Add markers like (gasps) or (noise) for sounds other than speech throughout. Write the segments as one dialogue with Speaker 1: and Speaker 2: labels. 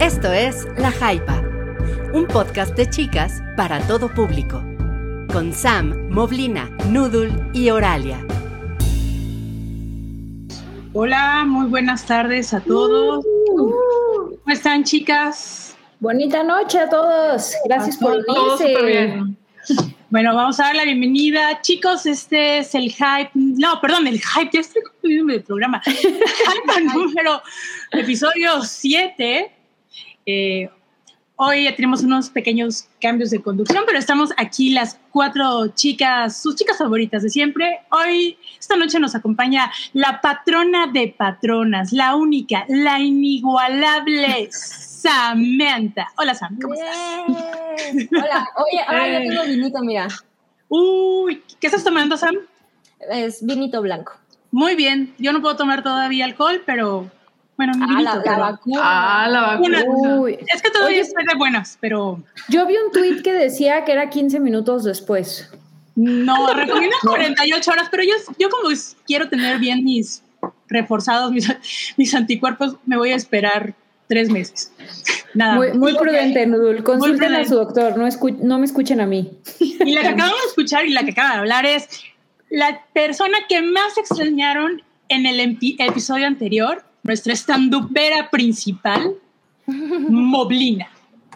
Speaker 1: Esto es La Jaipa, un podcast de chicas para todo público, con Sam, Moblina, Noodle y Oralia.
Speaker 2: Hola, muy buenas tardes a todos. ¿Cómo están, chicas?
Speaker 3: Bonita noche a todos. Gracias por unirse.
Speaker 2: Bueno, vamos a dar la bienvenida. Chicos, este es el hype. No, perdón, el hype. Ya estoy confundiendo el programa. hype número, episodio 7. Eh, hoy tenemos unos pequeños cambios de conducción, pero estamos aquí las cuatro chicas, sus chicas favoritas de siempre. Hoy, esta noche nos acompaña la patrona de patronas, la única, la inigualable Samantha. Hola Sam, ¿cómo estás?
Speaker 3: Hola, oye, ahora ya tengo (laughs) vinito, mira.
Speaker 2: Uy, ¿qué estás tomando Sam?
Speaker 3: Es vinito blanco.
Speaker 2: Muy bien, yo no puedo tomar todavía alcohol, pero bueno,
Speaker 3: Ah,
Speaker 2: vinito,
Speaker 3: la,
Speaker 2: pero-
Speaker 3: la vacuna.
Speaker 4: Ah, la vacuna.
Speaker 3: Uy.
Speaker 2: Es que todavía estoy de buenas, pero
Speaker 3: Yo vi un tweet que decía que era 15 minutos después.
Speaker 2: no, recomiendo 48 horas, pero yo, yo como quiero tener bien mis reforzados, mis, mis anticuerpos, me voy a esperar tres meses. Nada.
Speaker 3: Muy, muy prudente, Nudul. Consulten a
Speaker 2: prudente.
Speaker 3: su doctor, no, escu- no me escuchen a mí.
Speaker 2: Y la que acabamos de escuchar y la que acaba de hablar es la persona que más extrañaron en el episodio anterior, nuestra estandupera principal, (laughs) Moblina.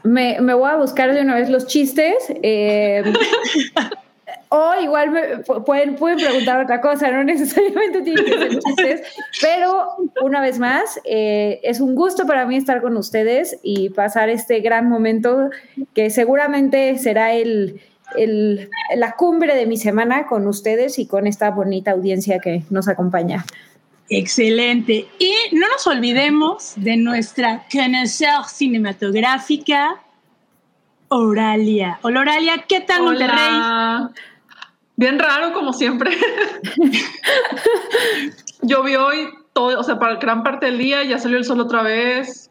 Speaker 3: Me, me voy a buscar de una vez los chistes. eh, (laughs) o igual me- pu- pueden, pueden preguntar otra cosa, no (laughs) necesariamente tienen que ser chistes. Pero una vez más, eh, es un gusto para mí estar con ustedes y pasar este gran momento que seguramente será el, el- la cumbre de mi semana con ustedes y con esta bonita audiencia que nos acompaña.
Speaker 2: Excelente. Y no nos olvidemos de nuestra conocedor cinematográfica, Oralia. Hola, Oralia, ¿qué tal Monterrey?
Speaker 4: Hola. Bien raro, como siempre. (laughs) Llovió hoy todo, o sea, para gran parte del día, ya salió el sol otra vez.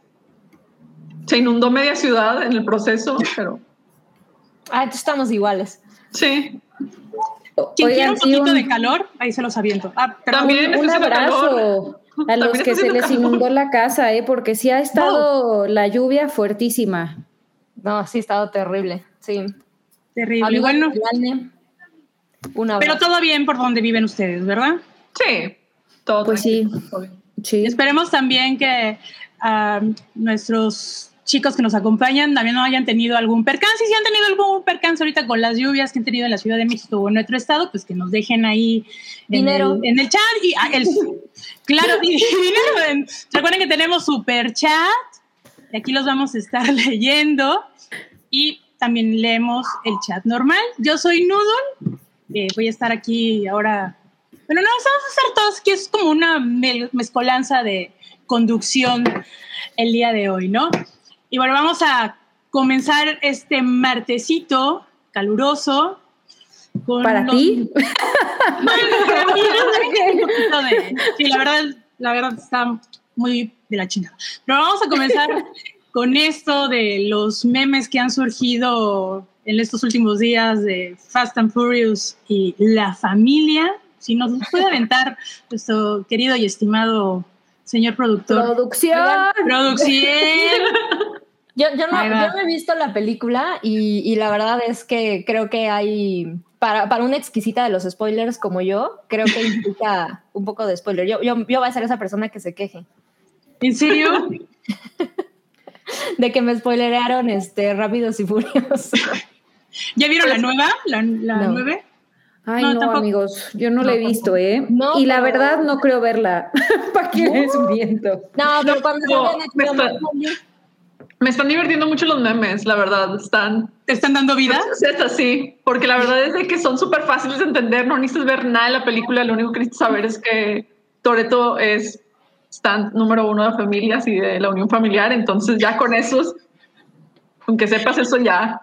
Speaker 4: Se inundó media ciudad en el proceso, pero
Speaker 5: Ah, entonces estamos iguales.
Speaker 4: sí.
Speaker 2: Quien quiera
Speaker 3: Oigan,
Speaker 2: un
Speaker 3: sí,
Speaker 2: poquito
Speaker 3: un-
Speaker 2: de calor, ahí se los aviento. Ah.
Speaker 4: También.
Speaker 3: un, abrazo
Speaker 4: calor.
Speaker 3: a (laughs) los que se les
Speaker 4: calor.
Speaker 3: inundó la casa, ¿eh? porque sí ha estado la lluvia fuertísima.
Speaker 5: No, sí, ha estado terrible. Sí.
Speaker 2: Terrible.
Speaker 5: Amigos
Speaker 2: Bueno, pero todo bien por donde viven ustedes, ¿verdad?
Speaker 4: Sí. Todo
Speaker 3: Pues
Speaker 4: tranquilo.
Speaker 3: Sí.
Speaker 2: Esperemos también que ah, nuestros chicos que nos acompañan también no hayan tenido algún percance. Y si han tenido algún percance ahorita con las lluvias que han tenido en la Ciudad de México o en nuestro estado, pues que nos dejen ahí en
Speaker 5: Dinero.
Speaker 2: el, en el chat. Y, ah, el- (laughs) claro, dinero. en- recuerden que tenemos super chat. Y aquí los vamos a estar (laughs) leyendo. Y también leemos el chat normal. Yo soy Noodle. eh, voy a estar aquí ahora bueno, no, vamos a hacer todos, que es como una mezcolanza de conducción el día de hoy, ¿no? Y bueno, vamos a comenzar este martesito caluroso. Con
Speaker 3: ¿Para
Speaker 2: los-
Speaker 3: ti? (laughs)
Speaker 2: Bueno, para mí, un poquito de- Sí, la verdad, la verdad está muy de la chingada. Pero vamos a comenzar (laughs) con esto de los memes que han surgido en estos últimos días de Fast and Furious y la familia. Si nos puede aventar nuestro querido y estimado señor productor.
Speaker 3: Producción.
Speaker 2: Producción. (laughs)
Speaker 5: Yo, yo, no, yo no he visto la película y, y la verdad es que creo que hay, para, para una exquisita de los spoilers como yo, creo que implica (laughs) un poco de spoiler. Yo, yo, yo voy a ser esa persona que se queje
Speaker 2: ¿En serio? (laughs)
Speaker 5: de que me spoilerearon este, Rápidos y Furiosos. (laughs)
Speaker 2: ¿Ya vieron la nueva? ¿La, la
Speaker 5: No.
Speaker 2: nueve?
Speaker 3: Ay,
Speaker 2: No,
Speaker 3: amigos, yo no,
Speaker 5: No,
Speaker 3: la he visto, ¿eh?
Speaker 5: No,
Speaker 3: y la verdad no creo verla. ¿Para qué les miento?
Speaker 5: No, pero cuando
Speaker 4: no,
Speaker 5: sale
Speaker 4: me están divirtiendo mucho los memes, la verdad. Están
Speaker 2: ¿Te están dando vida?
Speaker 4: Es así, porque la verdad es de que son súper fáciles de entender, no necesitas ver nada de la película, lo único que necesitas saber es que Toreto es stand número uno de familias y de la unión familiar, entonces ya con esos, aunque sepas eso ya,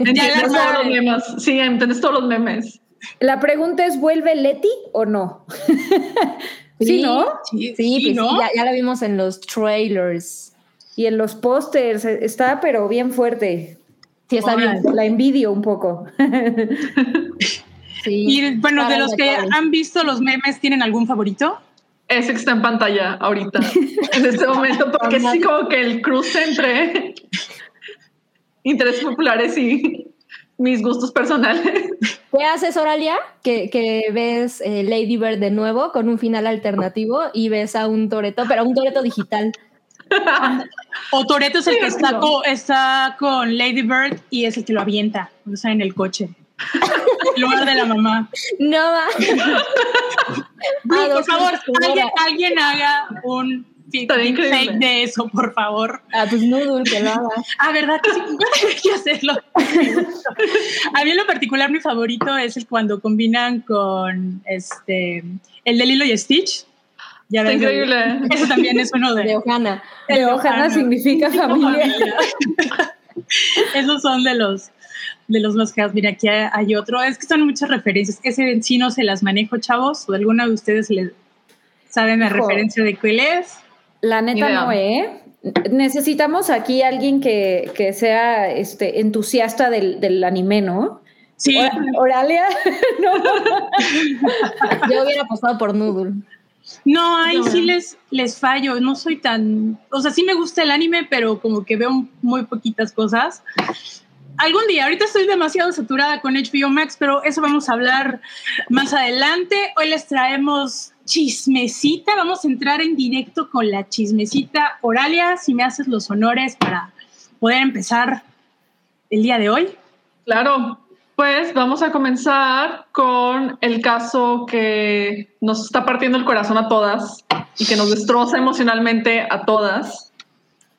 Speaker 4: entiendes
Speaker 2: la
Speaker 4: todos los memes, sí, entiendes todos los memes.
Speaker 3: La pregunta es, ¿vuelve Leti o no? (laughs) sí, ¿no?
Speaker 2: Sí,
Speaker 5: Sí, pues
Speaker 2: ¿no?
Speaker 5: sí, ya, ya la vimos en los trailers.
Speaker 3: Y en los pósters eh, está, pero bien fuerte.
Speaker 5: Sí, está bien.
Speaker 3: La envidio un poco. (laughs)
Speaker 5: Sí.
Speaker 2: Y bueno, de los que han visto los memes, ¿tienen algún favorito?
Speaker 4: ese que está en pantalla ahorita, (laughs) en este momento, porque sí como que el cruce entre intereses populares y mis gustos personales.
Speaker 5: ¿Qué haces, Oralia? Que, que ves eh, Lady Bird de nuevo con un final alternativo y ves a un Toreto, pero un Toreto digital. (laughs)
Speaker 2: O Toreto es el que está,
Speaker 4: no.
Speaker 2: co- está con Lady Bird y es el que lo avienta, o sea, en el coche. En lugar de la mamá.
Speaker 5: No va. (laughs)
Speaker 2: Por favor, alguien, haga un fake de eso, por favor.
Speaker 5: Ah, pues Noodle, que lo haga.
Speaker 2: Ah, ¿verdad que sí? Hay que hacerlo. A mí en lo particular mi favorito es el cuando combinan con este el de Lilo y Stitch. Ya
Speaker 4: Está increíble.
Speaker 2: Eso también es uno de...
Speaker 5: De Ohana.
Speaker 2: el
Speaker 3: De Ohana
Speaker 2: Ohana.
Speaker 3: significa familia. (laughs)
Speaker 2: Esos son de los de los más caros. Mira, aquí hay hay otro. Es que son muchas referencias. Ese en sí no se las manejo, chavos. ¿O alguna de ustedes le saben la
Speaker 3: Hijo.
Speaker 2: referencia de cuál es?
Speaker 3: La neta no, ¿eh? Necesitamos aquí alguien que, que sea este, entusiasta del, del anime, ¿no?
Speaker 2: Sí,
Speaker 3: Ora- Oralia, (laughs) no. (laughs)
Speaker 5: Yo hubiera apostado por Noodle.
Speaker 2: No, ahí
Speaker 4: No.
Speaker 2: sí les, les fallo. No soy tan. O sea, sí me gusta el anime, pero como que veo muy poquitas cosas. Algún día, ahorita estoy demasiado saturada con HBO Max, pero eso vamos a hablar más adelante. Hoy les traemos chismecita. Vamos a entrar en directo con la chismecita. Oralia, si me haces los honores para poder empezar el día de hoy.
Speaker 4: Claro, pues vamos a comenzar con el caso que nos está partiendo el corazón a todas y que nos destroza emocionalmente a todas.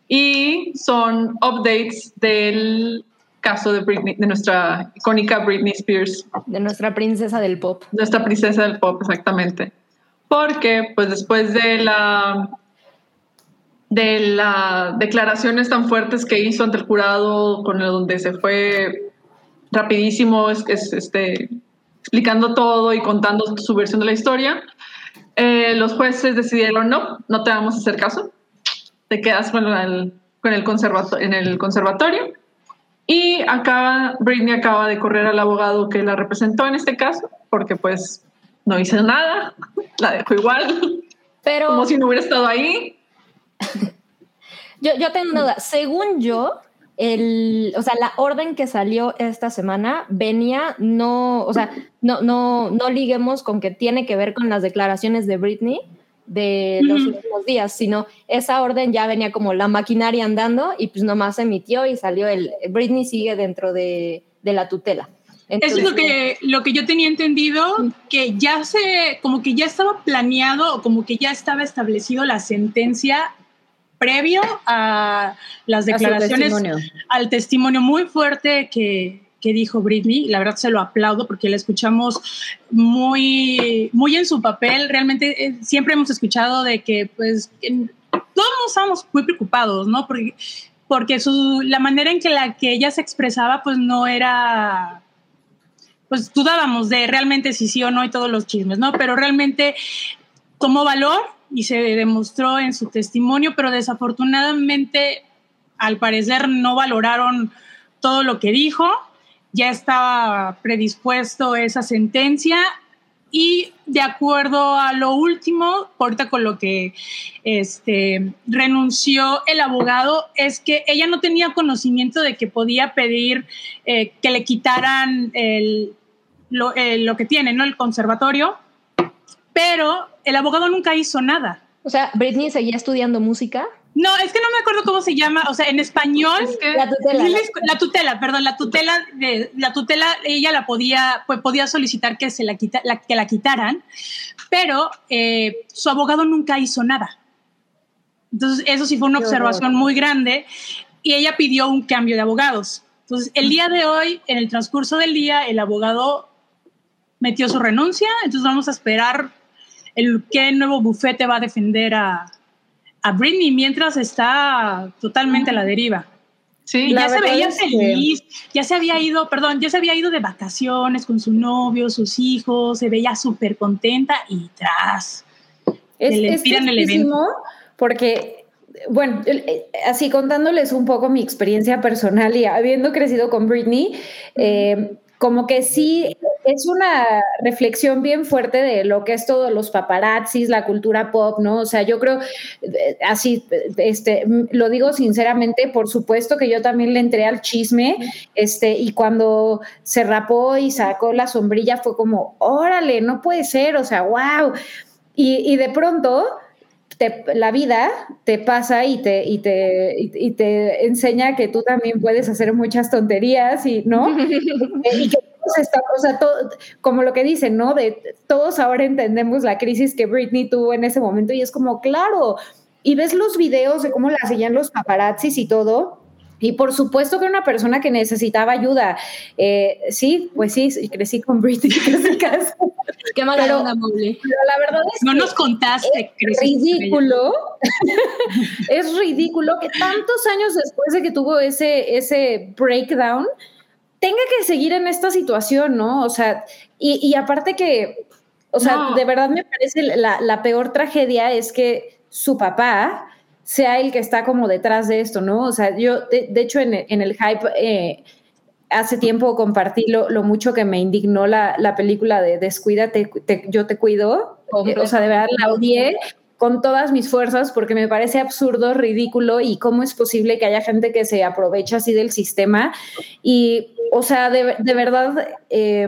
Speaker 4: Y son updates del caso de Britney, de nuestra icónica Britney Spears,
Speaker 5: De nuestra princesa del pop.
Speaker 4: nuestra princesa del pop, exactamente. Porque, pues, después de la de las declaraciones tan fuertes que hizo ante el jurado, con el donde se fue rapidísimo, es, es, este, explicando todo y contando su versión de la historia, eh, los jueces decidieron no, no te vamos a hacer caso, te quedas con el, con el conservato- en el conservatorio. Y acaba, Britney acaba de correr al abogado que la representó en este caso, porque pues no hizo nada, (laughs) la dejó igual,
Speaker 5: Pero
Speaker 4: como si no hubiera estado ahí. (laughs)
Speaker 5: yo, yo tengo una duda. Según yo, el, o sea, la orden que salió esta semana venía, no, o sea, no, no, no liguemos con que tiene que ver con las declaraciones de Britney de los
Speaker 2: Ujú.
Speaker 5: últimos días, sino esa orden ya venía como la maquinaria andando y pues nomás se emitió y salió el, Britney sigue dentro de, de la tutela.
Speaker 2: Eso es lo que, lo que yo tenía entendido, que ya se, como que ya estaba planeado o como que ya estaba establecido la sentencia previo a las
Speaker 3: A
Speaker 2: declaraciones,
Speaker 3: testimonio.
Speaker 2: al testimonio muy fuerte que, que dijo Britney. La verdad se lo aplaudo porque la escuchamos muy, muy en su papel. Realmente eh, siempre hemos escuchado de que, pues, que todos estábamos muy preocupados, ¿no? Porque, porque su, la manera en que la que ella se expresaba, pues, no era pues dudábamos de realmente si sí o no y todos los chismes, ¿no? Pero realmente tomó valor y se demostró en su testimonio, pero desafortunadamente, al parecer, no valoraron todo lo que dijo. Ya estaba predispuesto esa sentencia y de acuerdo a lo último, ahorita con lo que este, renunció el abogado, es que ella no tenía conocimiento de que podía pedir eh, que le quitaran el, lo, eh, lo que tiene, ¿no? El conservatorio, pero el abogado nunca hizo nada.
Speaker 5: O sea, Britney seguía estudiando música.
Speaker 2: No, es que no me acuerdo cómo se llama, o sea, en español.
Speaker 4: Es que
Speaker 5: La tutela.
Speaker 2: Sí, les- La tutela, perdón, la tutela de la tutela ella la podía pues podía solicitar que se la, quita, la- que la quitaran, pero eh, su abogado nunca hizo nada. Entonces eso sí fue una
Speaker 5: Qué
Speaker 2: observación
Speaker 5: horror.
Speaker 2: muy grande y ella pidió un cambio de abogados. Entonces el día de hoy, en el transcurso del día, el abogado metió su renuncia. Entonces vamos a esperar el qué nuevo bufete va a defender a a Britney mientras está totalmente a la deriva.
Speaker 4: sí,
Speaker 3: La
Speaker 2: ya se veía
Speaker 3: que-
Speaker 2: feliz, ya se había ido, perdón, ya se había ido de vacaciones con su novio, sus hijos, se veía súper contenta y tras.
Speaker 3: Es,
Speaker 2: le
Speaker 3: es
Speaker 2: el
Speaker 3: tristísimo porque, bueno, eh, así contándoles un poco mi experiencia personal y habiendo crecido con Britney, eh, como que sí es una reflexión bien fuerte de lo que es todo los paparazzis, la cultura pop, ¿no? O sea, yo creo, eh, así, este, lo digo sinceramente, por supuesto que yo también le entré al chisme, este, y cuando se rapó y sacó la sombrilla fue como, órale, no puede ser, o sea, wow. Y, y de pronto la vida te pasa y te, y, te, y, te enseña que tú también puedes hacer muchas tonterías y, ¿no? (laughs) y que todos estamos, o sea, todo, como lo que dicen, ¿no? De todos ahora entendemos la crisis que Britney tuvo en ese momento y es como, claro, y ves los videos de cómo la seguían los paparazzis y todo, y por supuesto que era una persona que necesitaba ayuda. Eh, sí, pues sí, crecí con Britney. (laughs)
Speaker 5: Qué mala
Speaker 3: pero,
Speaker 5: onda, Mowgli.
Speaker 3: Pero la verdad es
Speaker 2: no
Speaker 3: que
Speaker 2: nos contaste.
Speaker 3: es ridículo. (laughs) es ridículo que tantos años después de que tuvo ese, ese breakdown, tenga que seguir en esta situación, ¿no? O sea, y, y aparte que, o sea,
Speaker 4: No.
Speaker 3: de verdad me parece la, la peor tragedia es que su papá sea el que está como detrás de esto, ¿no? O sea, yo, de, de hecho, en, en el hype, eh, hace tiempo compartí lo, lo, mucho que me indignó la, la película de Descuídate, te, yo te cuido. Eh, o sea, de verdad la odié con todas mis fuerzas porque me parece absurdo, ridículo y cómo es posible que haya gente que se aprovecha así del sistema. Y, o sea, de, de verdad, eh,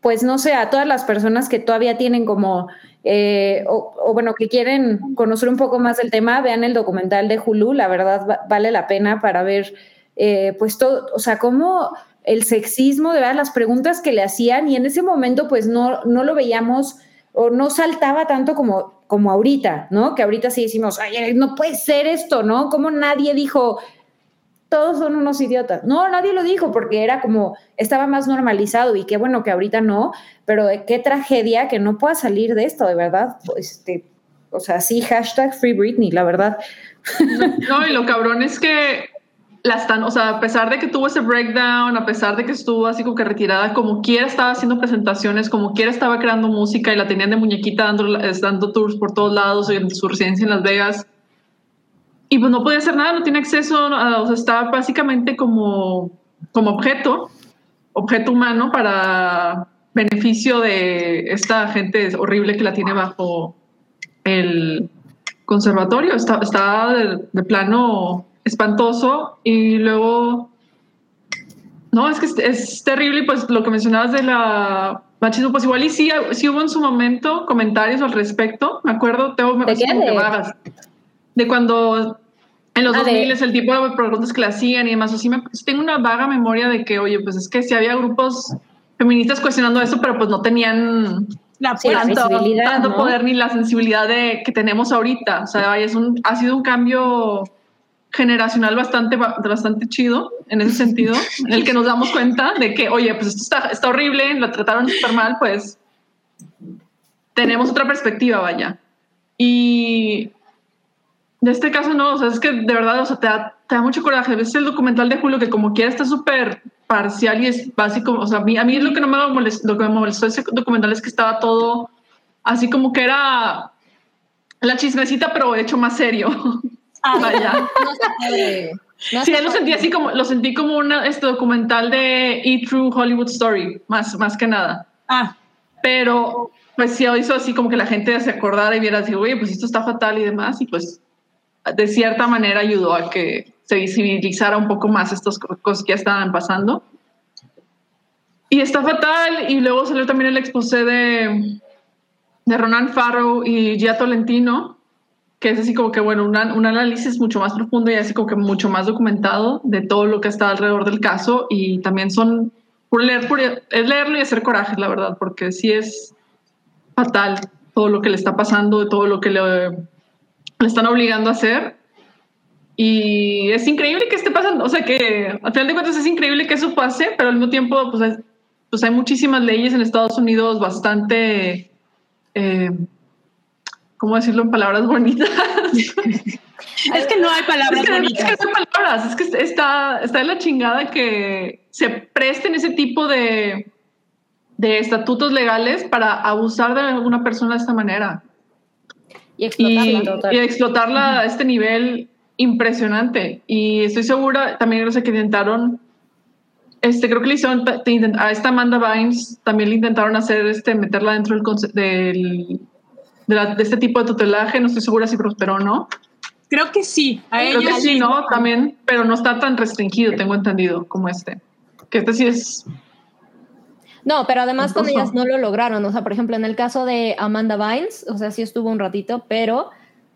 Speaker 3: pues no sé, a todas las personas que todavía tienen como eh, o, bueno, que quieren conocer un poco más del tema, vean el documental de Hulu, la verdad va, vale la pena para ver, eh, pues todo, o sea, cómo el sexismo, de verdad, las preguntas que le hacían y en ese momento pues no, no lo veíamos o no saltaba tanto como, como ahorita, ¿no? Que ahorita sí decimos, ay, no puede ser esto, ¿no? Como nadie dijo, todos son unos idiotas. No, nadie lo dijo porque era como, estaba más normalizado y qué bueno que ahorita no, pero qué tragedia que no pueda salir de esto, de verdad. Este, o sea, sí, hashtag Free Britney, la verdad.
Speaker 4: No, y lo cabrón es que la están, o sea, a pesar de que tuvo ese breakdown, a pesar de que estuvo así como que retirada, como quiera estaba haciendo presentaciones, como quiera estaba creando música y la tenían de muñequita dando, dando tours por todos lados en su residencia en Las Vegas y pues no podía hacer nada, no tiene acceso, a, o sea, estaba básicamente como, como objeto, objeto humano para beneficio de esta gente horrible que la tiene bajo el conservatorio. Está, está de plano espantoso y luego... No, es que es, es, terrible, pues lo que mencionabas de la machismo, pues igual y sí, sí hubo en su momento comentarios al respecto, me acuerdo, tengo
Speaker 3: ¿De qué?
Speaker 4: como que vagas, de cuando en los ah, 2000 de... el tipo de preguntas que le hacían y demás, o sí me, tengo una vaga memoria de que, oye, pues es que sí había grupos feministas cuestionando eso, pero pues no tenían
Speaker 2: la,
Speaker 3: sí,
Speaker 4: tanto,
Speaker 3: la
Speaker 4: tanto
Speaker 3: ¿no?
Speaker 4: poder ni la sensibilidad de, que tenemos ahorita, o sea, es un, ha sido un cambio generacional bastante, bastante chido en ese sentido, en el que nos damos cuenta de que, oye, pues esto está, está horrible, la trataron súper mal, pues tenemos otra perspectiva, vaya. Y de este caso no, o sea, es que de verdad, o sea, te da, te da mucho coraje. Ves el documental de Julio que como quiera está súper parcial y es básico, o sea, a mí, a mí lo que no me molestó, lo que me molestó ese documental es que estaba todo así como que era la chismecita, pero hecho más serio. (laughs)
Speaker 5: Ah, vaya. No se puede.
Speaker 4: No sí, lo sentí así como, lo sentí como una, este documental de E True Hollywood Story, más, más que nada.
Speaker 2: Ah.
Speaker 4: Pero, pues sí, hizo así como que la gente se acordara y viera así, oye, pues esto está fatal y demás, y pues de cierta manera ayudó a que se visibilizara un poco más estas cosas que ya estaban pasando. Y está fatal, y luego salió también el exposé de, de Ronan Farrow y Gia Tolentino, que es así como que, bueno, una, un análisis mucho más profundo y así como que mucho más documentado de todo lo que está alrededor del caso y también son, por leer, por, es leerlo y hacer coraje, la verdad, porque sí es fatal todo lo que le está pasando, todo lo que le, le están obligando a hacer. Y es increíble que esté pasando, o sea que al final de cuentas es increíble que eso pase, pero al mismo tiempo pues, es, pues hay muchísimas leyes en Estados Unidos bastante... Eh, ¿cómo decirlo en palabras bonitas? (laughs)
Speaker 2: es que no hay palabras
Speaker 4: es que,
Speaker 2: bonitas.
Speaker 4: Es que no hay palabras, es que está, está en la chingada que se presten ese tipo de, de estatutos legales para abusar de una persona de esta manera.
Speaker 5: Y explotarla.
Speaker 4: Y, explotarla uh -huh. a este nivel impresionante. Y estoy segura, también no sé que intentaron este, creo que le hicieron a esta Amanda Bynes también le intentaron hacer este meterla dentro del, del de, este tipo de tutelaje. No estoy segura si prosperó o no.
Speaker 2: Creo que sí.
Speaker 4: A creo que sí, ¿no? También, pero no está tan restringido, tengo entendido, como este. Que este sí es
Speaker 5: no, pero además con ellas no lo lograron. O sea, por ejemplo, en el caso de Amanda Bynes, o sea, sí estuvo un ratito, pero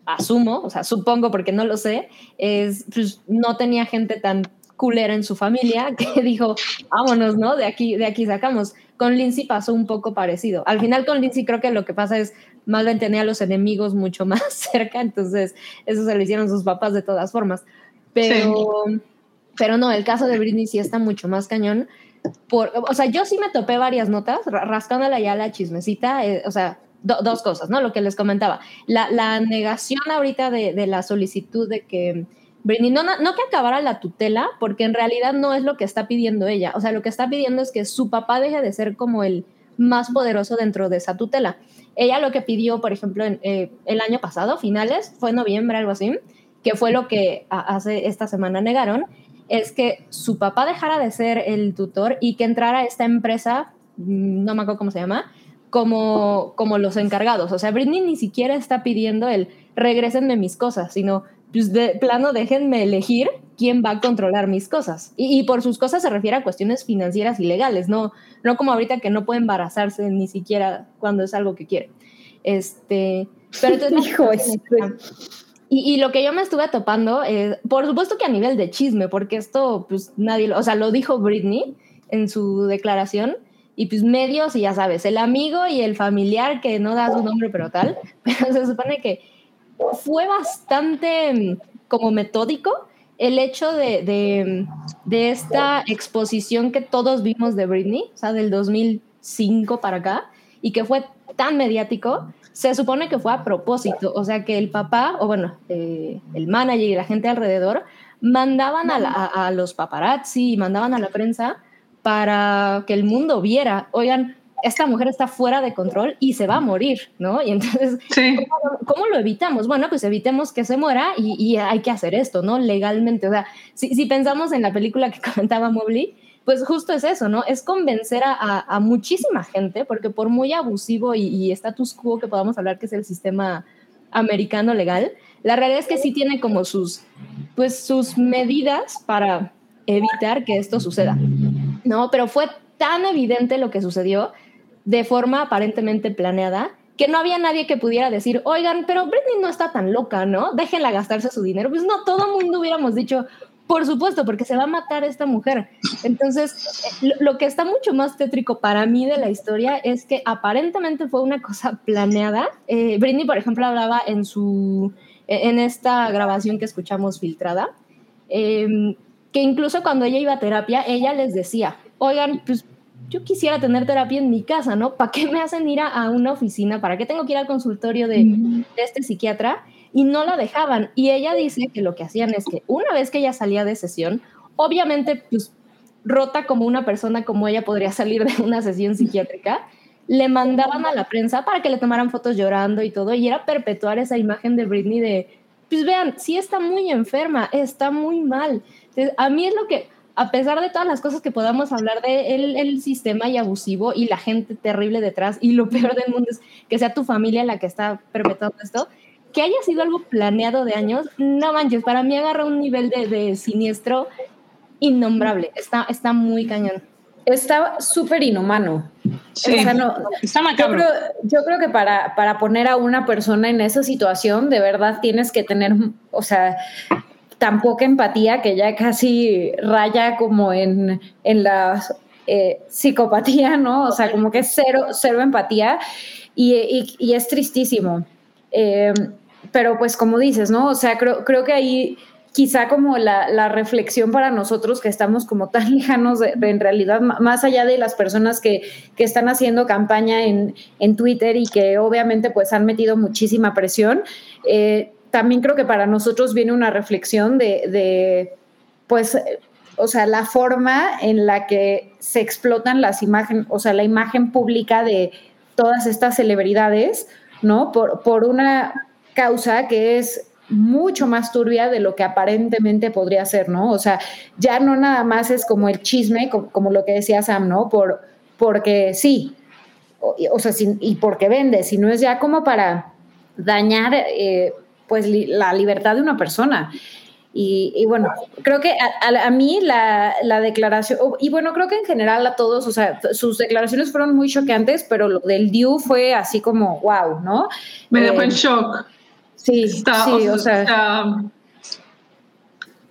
Speaker 5: asumo, o sea, supongo porque no lo sé, es, pues, no tenía gente tan culera en su familia (laughs) que dijo, vámonos, ¿no? De aquí, de aquí sacamos. Con Lindsay pasó un poco parecido. Al final con Lindsay creo que lo que pasa es, más bien tenía a los enemigos mucho (laughs) más cerca, entonces eso se lo hicieron sus papás de todas formas. Pero, pero no, el caso de Britney sí está mucho más cañón. Por, o sea, yo sí me topé varias notas, rascándole ya la chismecita, eh, o sea, dos cosas, ¿no? Lo que les comentaba. La, la negación ahorita de, de, la solicitud de que Britney, no, no, que acabara la tutela, porque en realidad no es lo que está pidiendo ella. O sea, lo que está pidiendo es que su papá deje de ser como el más poderoso dentro de esa tutela. Ella lo que pidió, por ejemplo, en, eh, el año pasado, finales, fue noviembre, algo así, que fue lo que hace esta semana negaron, es que su papá dejara de ser el tutor y que entrara esta empresa, mm, no me acuerdo cómo se llama, como, como los encargados. O sea, Britney ni siquiera está pidiendo el regresen de mis cosas, sino pues de plano déjenme elegir quién va a controlar mis cosas. Y, por sus cosas se refiere a cuestiones financieras y legales, no, no como ahorita que no puede embarazarse ni siquiera cuando es algo que quiere. Este, pero entonces, (laughs) Hijo, y, y, lo que yo me estuve topando, es, por supuesto que a nivel de chisme, porque esto, pues nadie, o sea, lo dijo Britney en su declaración, y pues medios, y ya sabes, el amigo y el familiar que no da su nombre, pero tal, (laughs) pero se supone que fue bastante mm, como metódico el hecho de, de, esta exposición que todos vimos de Britney, o sea, del 2005 para acá, y que fue tan mediático, se supone que fue a propósito, o sea, que el papá, o bueno, eh, el manager y la gente alrededor, mandaban a, a, los paparazzi y mandaban a la prensa para que el mundo viera, oigan, esta mujer está fuera de control y se va a morir, ¿no? Y entonces, ¿cómo, lo evitamos? Bueno, pues evitemos que se muera y, hay que hacer esto, ¿no? Legalmente. O sea, si, pensamos en la película que (laughs) comentaba Mobley, pues justo es eso, ¿no? Es convencer a, muchísima gente, porque por muy abusivo y, y, status quo que podamos hablar, que es el sistema americano legal, la realidad es que sí tiene como sus, pues sus medidas para evitar que esto suceda, ¿no? Pero fue tan evidente lo que sucedió de forma aparentemente planeada, que no había nadie que pudiera decir, oigan, pero Britney no está tan loca, ¿no? Déjenla gastarse su dinero. Pues no, todo el mundo hubiéramos dicho, por supuesto, porque se va a matar esta mujer. Entonces, eh, lo, que está mucho más tétrico para mí de la historia es que aparentemente fue una cosa planeada. Eh, Britney, por ejemplo, hablaba en su e, en esta grabación que escuchamos filtrada, em, que incluso cuando ella iba a terapia, ella les decía, oigan, pues yo quisiera tener terapia en mi casa, ¿no? ¿Para qué me hacen ir a, una oficina? ¿Para qué tengo que ir al consultorio de, este psiquiatra? Y no la dejaban. Y ella dice que lo que hacían es que una vez que ella salía de sesión, obviamente, pues rota como una persona como ella podría salir de una sesión psiquiátrica, le mandaban a la prensa para que le tomaran fotos llorando y todo, y era perpetuar esa imagen de Britney de, pues vean, sí está muy enferma, está muy mal. a mí es lo que, a pesar de todas las cosas que podamos hablar de el, sistema y abusivo y la gente terrible detrás, y lo (laughs) peor del mundo es que sea tu familia la que está perpetuando esto, que haya sido algo planeado de años, no manches, para mí agarra un nivel de, siniestro innombrable, está, está muy cañón.
Speaker 3: Está súper inhumano.
Speaker 2: Sí, está macabro.
Speaker 3: Yo creo, yo creo que para, para poner a una persona en esa situación, de verdad tienes que tener, o sea, tan poca empatía que ya casi raya como en, en la eh, psicopatía, ¿no? O sea, como que cero, cero empatía y, y, es tristísimo. Eh, pero pues como dices, ¿no? O sea, creo, creo que ahí quizá como la, la, reflexión para nosotros que estamos como tan (laughs) lejanos de, en realidad, más allá de las personas que, que están haciendo campaña en, en, Twitter y que obviamente pues han metido muchísima presión, eh, también creo que para nosotros viene una reflexión de, pues, o sea, la forma en la que se explotan las imágenes, o sea, la imagen pública de todas estas celebridades, ¿no? Por, por una causa que es mucho más turbia de lo que aparentemente podría ser, ¿no? O sea, ya no nada más es como el chisme, como, lo que decía Sam, ¿no? Por, porque sí, o, sea, y porque vende, sino es ya como para dañar, eh, pues, la libertad de una persona. Y, bueno, creo que a, mí la, la, declaración, y bueno, creo que en general a todos, o sea, sus declaraciones fueron muy choqueantes, pero lo del Diu fue así como, wow, ¿no?
Speaker 4: Me dejó en eh, shock.
Speaker 3: Sí, sí, o sea,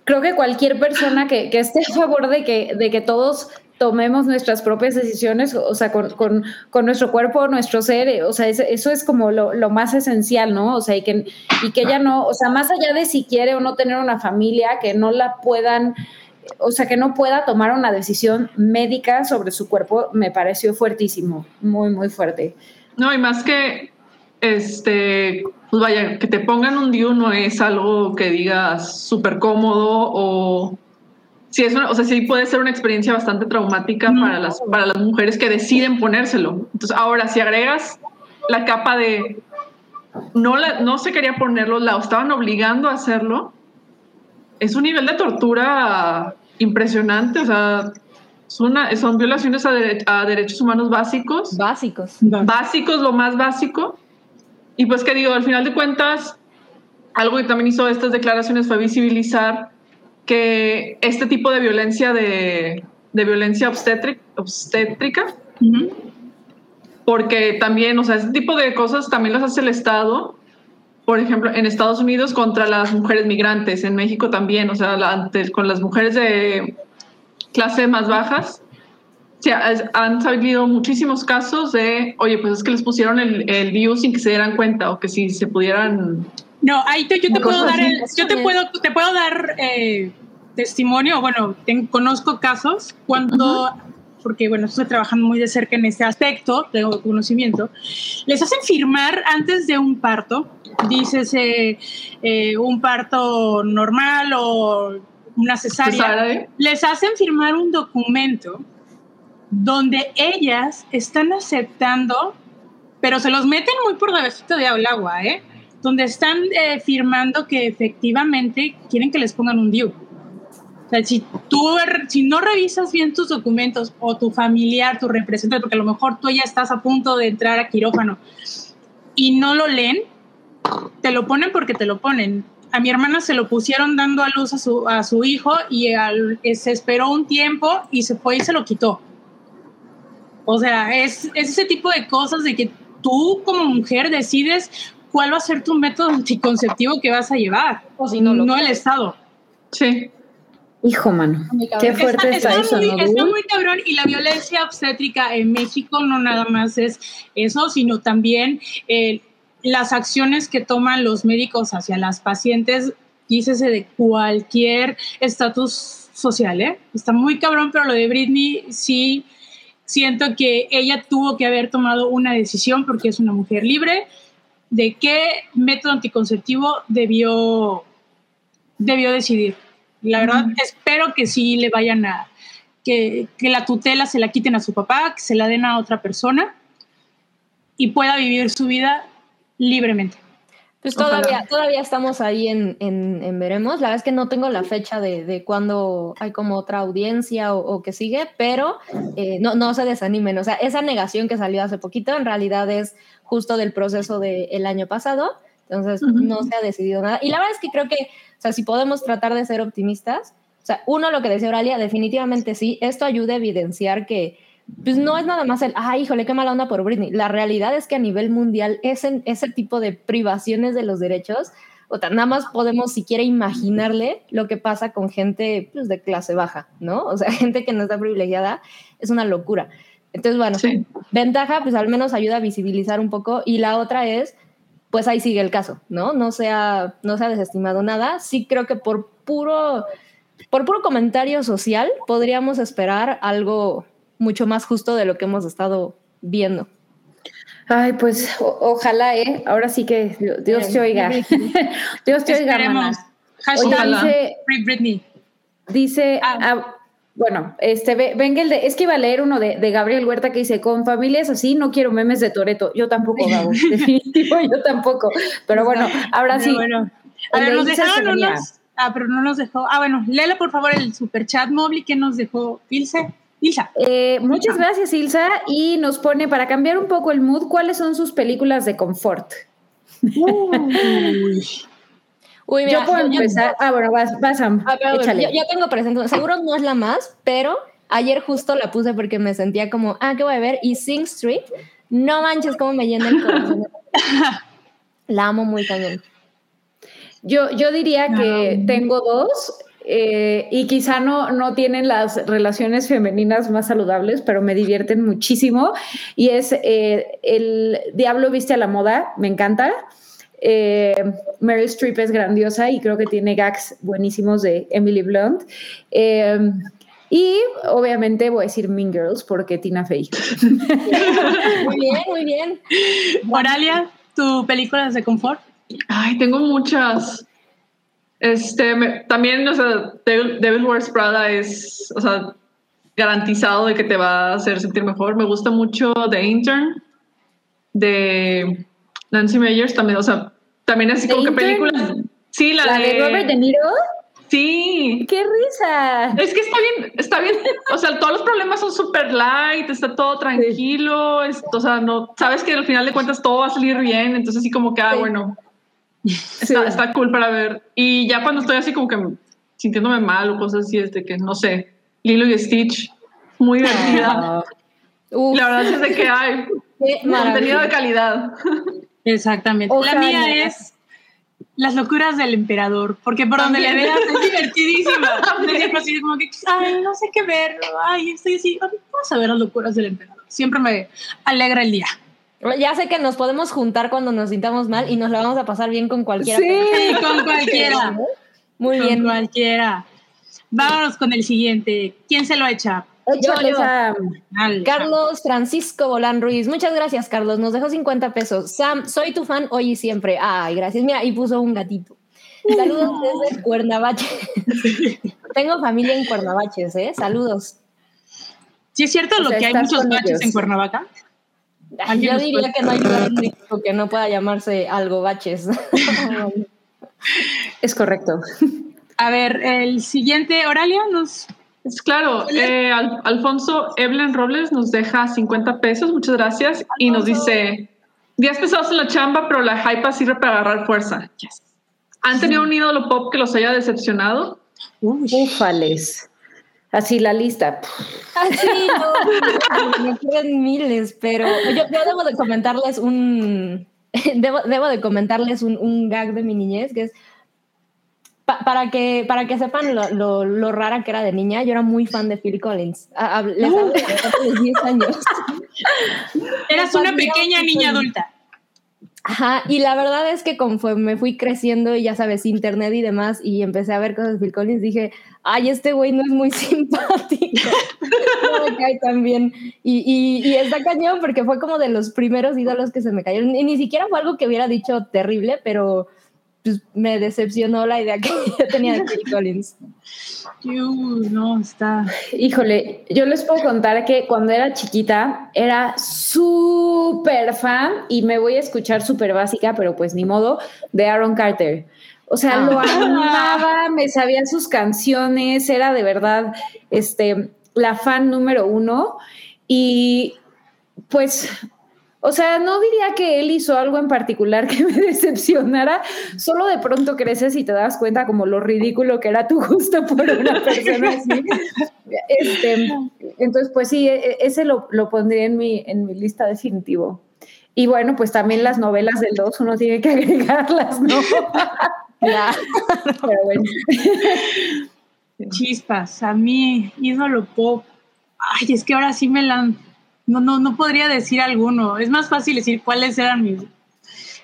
Speaker 3: creo que cualquier persona que, que, esté a favor de que, de que todos tomemos nuestras propias decisiones, o sea, con, con, con nuestro cuerpo, nuestro ser, o sea, eso es como lo, lo, más esencial, ¿no? O sea, y que, y que ella no, o sea, más allá de si quiere o no tener una familia, que no la puedan, o sea, que no pueda tomar una decisión médica sobre su cuerpo, me pareció fuertísimo, muy, muy fuerte.
Speaker 4: No, y más que este, pues vaya, que te pongan un DIU no es algo que digas súper cómodo o sí es o sea, sí puede ser una experiencia bastante traumática para las, para las mujeres que deciden ponérselo. Entonces, ahora, si agregas la capa de no, la, no se quería ponerlo, la estaban obligando a hacerlo, es un nivel de tortura impresionante. O sea, son, son violaciones a, a derechos humanos básicos.
Speaker 5: Básicos.
Speaker 4: Básicos, lo más básico. Y pues que digo, al final de cuentas, algo que también hizo estas declaraciones fue visibilizar que este tipo de violencia de, de violencia obstétrica, porque también, o sea, este tipo de cosas también las hace el Estado, por ejemplo, en Estados Unidos contra las mujeres migrantes, en México también, o sea, antes, con las mujeres de clase más bajas, han salido muchísimos casos de, oye, pues es que les pusieron el, el sin que se dieran cuenta o que si se pudieran...
Speaker 2: No, ahí te, yo, te puedo dar yo te puedo, te puedo dar eh, testimonio, bueno, conozco casos cuando, porque bueno, estoy trabajando muy de cerca en este aspecto, tengo conocimiento, les hacen firmar antes de un parto, dices eh, un parto normal o una cesárea, les hacen firmar un documento donde ellas están aceptando, pero se los meten muy por debajito de agua, ¿eh? Donde están eh, firmando que efectivamente quieren que les pongan un DIU. O sea, si tú, si no revisas bien tus documentos o tu familiar, tu representante, porque a lo mejor tú ya estás a punto de entrar a quirófano y no lo leen, te lo ponen porque te lo ponen. A mi hermana se lo pusieron dando a luz a su, a su hijo y se esperó un tiempo y se fue y se lo quitó. O sea, es, ese tipo de cosas de que tú como mujer decides cuál va a ser tu método anticonceptivo que vas a llevar, o si no, no el Estado.
Speaker 4: Sí.
Speaker 3: Hijo, mano, qué fuerte está, eso,
Speaker 2: muy, Está muy cabrón y la violencia obstétrica en México no nada más es eso, sino también eh, las acciones que toman los médicos hacia las pacientes, dícese de cualquier estatus social, ¿eh? Está muy cabrón, pero lo de Britney sí siento que ella tuvo que haber tomado una decisión porque es una mujer libre de qué método anticonceptivo debió, debió decidir. La verdad, espero que sí le vayan a, que, que, la tutela se la quiten a su papá, que se la den a otra persona y pueda vivir su vida libremente.
Speaker 5: Pues todavía, todavía estamos ahí en, en, veremos. La verdad es que no tengo la fecha de, de cuándo hay como otra audiencia o, que sigue, pero eh, no, no se desanimen. O sea, esa negación que salió hace poquito en realidad es justo del proceso del año pasado. Entonces, no se ha decidido nada. Y la verdad es que creo que, o sea, si podemos tratar de ser optimistas, o sea, uno, lo que decía Oralia, definitivamente sí, esto ayuda a evidenciar que pues no es nada más el, ah, híjole, qué mala onda por Britney. La realidad es que a nivel mundial ese, ese tipo de privaciones de los derechos, o nada más podemos siquiera imaginarle lo que pasa con gente pues, de clase baja, ¿no? O sea, (laughs) gente que no está privilegiada, es una locura. Entonces, bueno, ventaja, pues al menos ayuda a visibilizar un poco. Y la otra es, pues ahí sigue el caso, ¿no? No se ha, no se ha desestimado nada. Sí creo que por puro, por puro comentario social podríamos esperar algo mucho más justo de lo que hemos estado viendo.
Speaker 3: Ay, pues ojalá, ¿eh? Ahora sí que Dios te oiga. (laughs) Dios te oiga, hermana.
Speaker 2: dice, Britney.
Speaker 3: Dice, ah. Ah, bueno, este, venga el de, es que iba a leer uno de, de, Gabriel Huerta que dice, con familias así no quiero memes de Toreto. Yo tampoco, (laughs) Gabo, definitivo, yo tampoco. Pero bueno, ahora sí.
Speaker 2: A
Speaker 3: El
Speaker 2: ver, nos dejaron unos. Ah, pero no nos dejó. Ah, bueno, léelo por favor el superchat Mobley que nos dejó Ilse. Ilsa.
Speaker 3: Eh, muchas gracias, Ilsa. Y nos pone, para cambiar un poco el mood, ¿cuáles son sus películas de confort?
Speaker 2: Uy. (laughs)
Speaker 5: Uy, mira,
Speaker 3: yo puedo
Speaker 5: yo- yo-
Speaker 3: empezar. ah, bueno, vas, vas Sam,
Speaker 5: A ver, a ver,
Speaker 3: échale.
Speaker 5: yo, yo tengo presente, seguro no es la más, pero ayer justo la puse porque me sentía como, ah, ¿qué voy a ver? Y Sing Street, no manches cómo me llena el corazón. (laughs) la amo muy cañón.
Speaker 3: Yo, yo diría que tengo dos eh, y quizá no, no tienen las relaciones femeninas más saludables, pero me divierten muchísimo. Y es eh, El Diablo Viste a la Moda, me encanta. Eh, Meryl Streep es grandiosa y creo que tiene gags buenísimos de Emily Blunt. Eh, y obviamente voy a decir Mean Girls porque Tina Fey. (laughs)
Speaker 5: Muy bien, muy bien.
Speaker 2: Moralia, ¿tu película es de confort?
Speaker 4: Ay, tengo muchas. Este, me- también, o sea, Devil, Devil Wears Prada es, o sea, garantizado de que te va a hacer sentir mejor. Me gusta mucho The Intern de Nancy Meyers también, o sea, también así
Speaker 3: ¿The
Speaker 4: como que películas. Sí, la,
Speaker 3: La de Robert De Niro.
Speaker 4: Sí.
Speaker 3: ¡Qué risa!
Speaker 4: Es que está bien, está bien, o sea, todos los problemas son súper light, está todo tranquilo, es- o sea, no, sabes que al final de cuentas todo va a salir bien, entonces así como que, ah,
Speaker 5: Sí.
Speaker 4: bueno, está,
Speaker 3: Sí.
Speaker 4: está cool para ver. Y ya cuando estoy así como que sintiéndome mal o cosas así, es de que, no sé, Lilo y Stitch, muy divertida. La verdad es de que hay contenido de calidad.
Speaker 2: Exactamente. La mía es Las locuras del emperador, porque por donde le veas es divertidísima. (laughs) Siempre así como que, ay, no sé qué ver, ay, estoy así, vamos a ver las locuras del emperador. Siempre me alegra el día.
Speaker 5: Ya sé que nos podemos juntar cuando nos sintamos mal y nos la vamos a pasar bien con cualquiera.
Speaker 3: Sí.
Speaker 2: Sí, con cualquiera. (laughs)
Speaker 5: Muy
Speaker 2: Con
Speaker 5: bien.
Speaker 2: cualquiera. Vámonos con el siguiente. ¿Quién se lo echa?
Speaker 5: Yo. Carlos Francisco Bolán Ruiz. Muchas gracias, Carlos. Nos dejó 50 pesos. Sam, soy tu fan hoy y siempre. Ay, gracias. Mira, y puso un gatito. Saludos (laughs) desde Cuernavache. (laughs) Tengo familia en Cuernavaches, ¿eh? Saludos.
Speaker 2: ¿Sí es cierto
Speaker 3: O
Speaker 2: lo
Speaker 3: sea,
Speaker 2: que hay muchos baches
Speaker 3: ellos.
Speaker 2: en Cuernavaca?
Speaker 5: Yo diría que no hay lugar en México que no pueda llamarse algo baches. (laughs)
Speaker 3: Es correcto.
Speaker 2: A ver, el siguiente, Oralia, nos...
Speaker 4: Es claro, eh, Al- Alfonso Evelyn Robles nos deja 50 pesos, muchas gracias, y nos dice, días pesados en la chamba, pero la hypa sirve para agarrar fuerza. Yes. ¿Han tenido un ídolo pop que los haya decepcionado?
Speaker 3: Ufales. Así la lista.
Speaker 5: Así, no, (laughs) me ocurren miles, pero yo, yo debo de comentarles un, (laughs) debo, debo de comentarles un, un gag de mi niñez, que es, pa- para, que, para que sepan lo, lo, lo rara que era de niña, yo era muy fan de Phil Collins. A- a- les hablo de hace 10 años. (laughs)
Speaker 2: Eras una pequeña niña adulta.
Speaker 5: Ajá, y la verdad es que conforme me fui creciendo y ya sabes, internet y demás, y empecé a ver cosas de Phil Collins, dije, ay, este güey no es muy (laughs) simpático. no me cae tan bien. Y, y, y está cañón porque fue como de los primeros ídolos que se me cayeron. Y ni siquiera fue algo que hubiera dicho terrible, pero pues, me decepcionó la idea que (laughs) yo tenía de Phil Collins.
Speaker 2: Uy, no, está...
Speaker 3: Híjole, yo les puedo contar que cuando era chiquita era súper fan y me voy a escuchar súper básica, pero pues ni modo, de Aaron Carter. O sea, lo
Speaker 2: Ah.
Speaker 3: amaba, me sabía sus canciones, era de verdad este, la fan número uno. Y pues, o sea, no diría que él hizo algo en particular que (laughs) me decepcionara, solo de pronto creces y te das cuenta como lo ridículo que era tu gusto por una (laughs) persona así. Este, entonces, pues sí, e- e- ese lo, lo pondría en mi, en mi lista definitivo. Y bueno, pues también las novelas del 2, uno tiene que (laughs) agregarlas, ¿no? Pero bueno.
Speaker 2: Chispas, a mí, ídolo pop. Ay, es que ahora sí me la... No, no, no podría decir alguno. Es más fácil decir cuáles eran mis...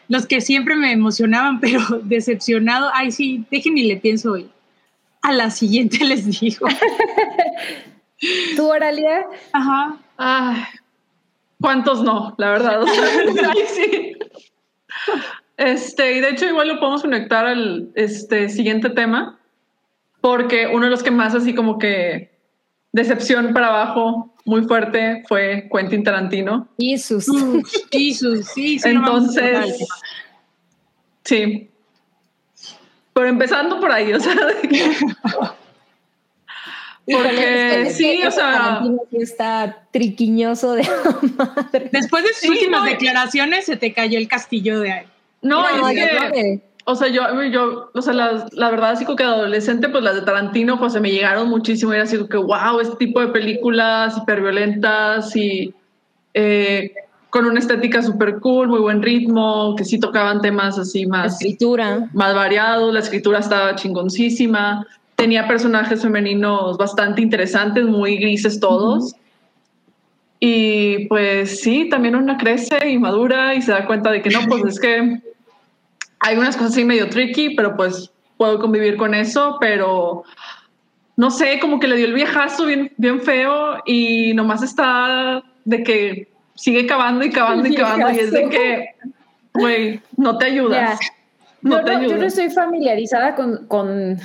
Speaker 2: Los que siempre me emocionaban, (laughs) pero decepcionado. Ay, sí, dejen y le pienso hoy. A la siguiente (laughs) les digo. (laughs)
Speaker 3: ¿Tú, Oralia?
Speaker 2: Ajá.
Speaker 4: Ay, ¿Cuántos no? La verdad. Ay, sí. Este, y de hecho igual lo podemos conectar al este, siguiente tema, porque uno de los que más así como que decepción para abajo muy fuerte fue Quentin Tarantino.
Speaker 5: Jesús.
Speaker 2: Uf, Jesus, sí, sí.
Speaker 4: Entonces, sí. Pero empezando por ahí, o sea, de que- (laughs) porque
Speaker 5: Es que-
Speaker 4: sí,
Speaker 5: es que
Speaker 4: o sea,
Speaker 5: está triquiñoso de madre.
Speaker 2: Después de sus
Speaker 4: Sí,
Speaker 2: últimas
Speaker 4: no.
Speaker 2: declaraciones, se te cayó el castillo de ahí.
Speaker 4: no,
Speaker 5: No,
Speaker 4: es que- o sea, yo, yo, o sea, las- la verdad, así como que adolescente, pues las de Tarantino, pues se me llegaron muchísimo. Y era así como que, wow, este tipo de películas hiperviolentas y eh, con una estética súper cool, muy buen ritmo, que sí tocaban temas así
Speaker 5: La
Speaker 4: más,
Speaker 5: escritura.
Speaker 4: más variados. La escritura estaba chingoncísima. Tenía personajes femeninos bastante interesantes, muy grises todos. Y pues sí, también una crece y madura y se da cuenta de que no, pues es que hay unas cosas así medio tricky, pero pues puedo convivir con eso, pero no sé, como que le dio el viejazo bien, bien feo y nomás está de que sigue cavando y cavando y cavando y es de que, güey, no te ayudas. No
Speaker 3: yo,
Speaker 4: te
Speaker 3: no, yo no estoy familiarizada con, con,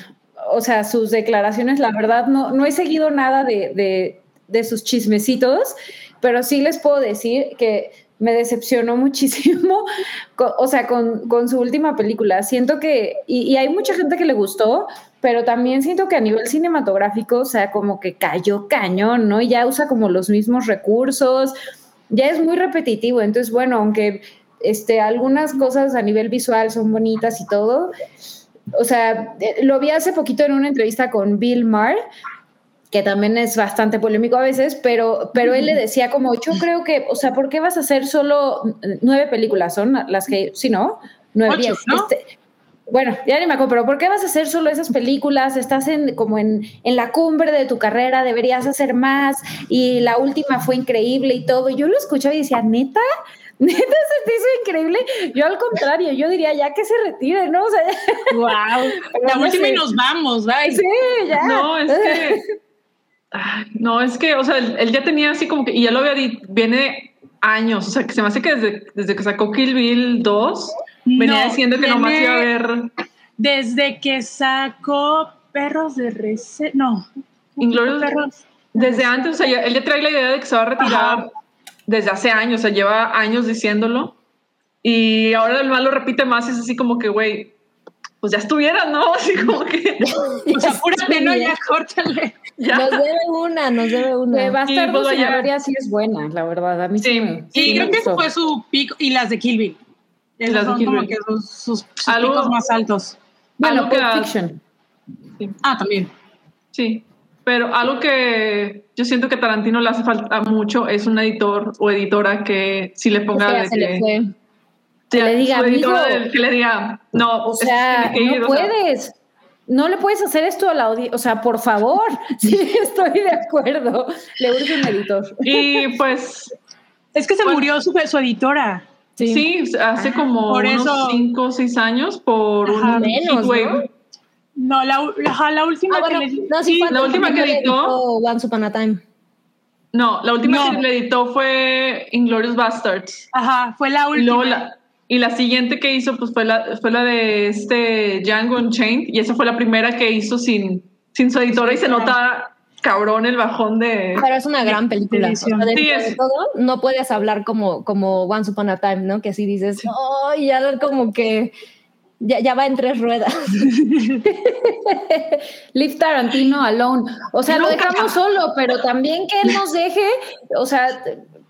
Speaker 3: o sea, sus declaraciones, la verdad, no, no he seguido nada de, de, de sus chismecitos, pero sí les puedo decir que me decepcionó muchísimo, (laughs) o sea, con, con su última película. Siento que, y, y hay mucha gente que le gustó, pero también siento que a nivel cinematográfico, o sea, como que cayó cañón, ¿no? Y ya usa como los mismos recursos, ya es muy repetitivo. Entonces, bueno, aunque este, algunas cosas a nivel visual son bonitas y todo, o sea, eh, lo vi hace poquito en una entrevista con Bill Maher, que también es bastante polémico a veces, pero, pero él le decía como, yo creo que, o sea, ¿por qué vas a hacer solo nueve películas? Son las que, sí, ¿no? Nueve,
Speaker 2: Ocho,
Speaker 3: diez.
Speaker 2: ¿no?
Speaker 3: Este, bueno, ya ni me acuerdo, pero ¿por qué vas a hacer solo esas películas? Estás en, como en, en la cumbre de tu carrera, deberías hacer más, y la última fue increíble y todo. Yo lo escuchaba y decía, ¿neta? (laughs) ¿Neta se te hizo increíble? Yo al contrario, yo diría, ya que se retire, ¿no? O sea,
Speaker 2: Wow. (laughs) La última y nos vamos, bye.
Speaker 3: sí, ya.
Speaker 4: No, es que. (laughs) Ay, no, es que, o sea, él, él ya tenía así como que, y ya lo había dicho, viene años, o sea, que se me hace que desde, desde que sacó Kill Bill 2, venía
Speaker 2: No,
Speaker 4: diciendo que nomás iba a ver
Speaker 2: Desde que sacó Perros de Receta. No.
Speaker 4: Inglorious
Speaker 2: Perros.
Speaker 4: Desde antes, o sea, ya- él ya trae la idea de que se va a retirar
Speaker 2: Ajá.
Speaker 4: desde hace años, o sea, lleva años diciéndolo. Y ahora el mal lo repite más, es así como que, güey, pues ya estuviera, ¿no? (laughs) Así como que (laughs)
Speaker 2: Pues apúrate, ¿no? Ya córtale.
Speaker 4: ya.
Speaker 5: Nos debe una, nos debe
Speaker 3: De
Speaker 5: una.
Speaker 3: Bastardos
Speaker 4: pues,
Speaker 3: sin. Gloria sí es buena, la verdad. A mí sí,
Speaker 4: Sí.
Speaker 3: me-
Speaker 2: Sí, creo que fue su pico. Y las de Kill Bill. Esas
Speaker 4: Las de
Speaker 2: son
Speaker 4: Kill
Speaker 2: como
Speaker 4: Bill.
Speaker 2: que sus, sus, sus
Speaker 4: Algo-
Speaker 2: picos más altos.
Speaker 3: Bueno, Pulp Fiction.
Speaker 2: Ah, también.
Speaker 4: Sí, pero algo que yo siento que Tarantino le hace falta mucho es un editor o editora que sí le
Speaker 5: Es
Speaker 4: ponga
Speaker 5: que ya
Speaker 4: de
Speaker 5: se le fue.
Speaker 3: Que le diga, "Amigo".
Speaker 4: del- que le diga, no,
Speaker 3: O sea,
Speaker 4: tiene que ir,
Speaker 3: no
Speaker 4: o sea,
Speaker 3: puedes. No le puedes hacer esto a la audiencia. O sea, por favor. (laughs) Sí, estoy de acuerdo. Le urge un editor.
Speaker 4: y pues
Speaker 2: Es que se
Speaker 4: Bueno.
Speaker 2: murió su, su editora.
Speaker 4: sí, hace como
Speaker 2: por
Speaker 4: unos
Speaker 2: eso-
Speaker 4: cinco o seis años por
Speaker 2: Ajá,
Speaker 4: un
Speaker 5: menos.
Speaker 2: No, la, la, la última
Speaker 5: Ah, bueno,
Speaker 2: que
Speaker 5: no, sí,
Speaker 4: la última que editó-
Speaker 5: Once Upon a Time.
Speaker 4: No, la última
Speaker 2: No.
Speaker 4: que le editó fue Inglorious Bastards.
Speaker 2: Ajá, fue la última.
Speaker 4: Y la siguiente que hizo pues fue la, fue la de este Django Unchained y esa fue la primera que hizo sin, sin su editora y se nota cabrón el bajón de...
Speaker 5: Pero es una gran película. O sea,
Speaker 2: edición.
Speaker 5: dentro
Speaker 4: Sí,
Speaker 5: de
Speaker 4: es-
Speaker 5: todo, no puedes hablar como, como Once Upon a Time, ¿no? Que si dices, oh, ya como que ya, ya va en tres ruedas. (laughs)
Speaker 3: Leave Tarantino alone. O sea, lo dejamos solo, pero también que él nos deje, o sea,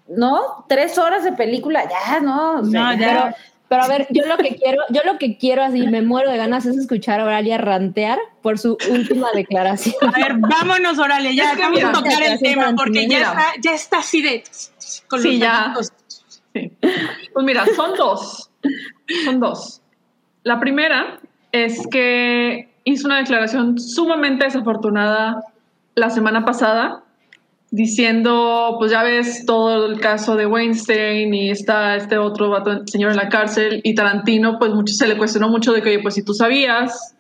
Speaker 3: ¿no? Tres horas de película, ya, ¿no? O sea,
Speaker 2: No, ya.
Speaker 5: Pero, pero a ver, yo lo que quiero, yo lo que quiero así, me muero de ganas es escuchar a Oralia rantear por su última declaración.
Speaker 2: A ver, vámonos, Oralia, ya
Speaker 4: Es que
Speaker 2: vamos
Speaker 4: mira,
Speaker 2: a tocar el tema porque ya está, ya está así de con
Speaker 4: Sí,
Speaker 2: los
Speaker 4: ya. Sí. Pues mira, son dos. Son dos. La primera es que hizo una declaración sumamente desafortunada la semana pasada, diciendo, pues ya ves todo el caso de Weinstein y está este otro vato, señor en la cárcel y Tarantino, pues mucho se le cuestionó mucho de que, oye, pues si tú sabías,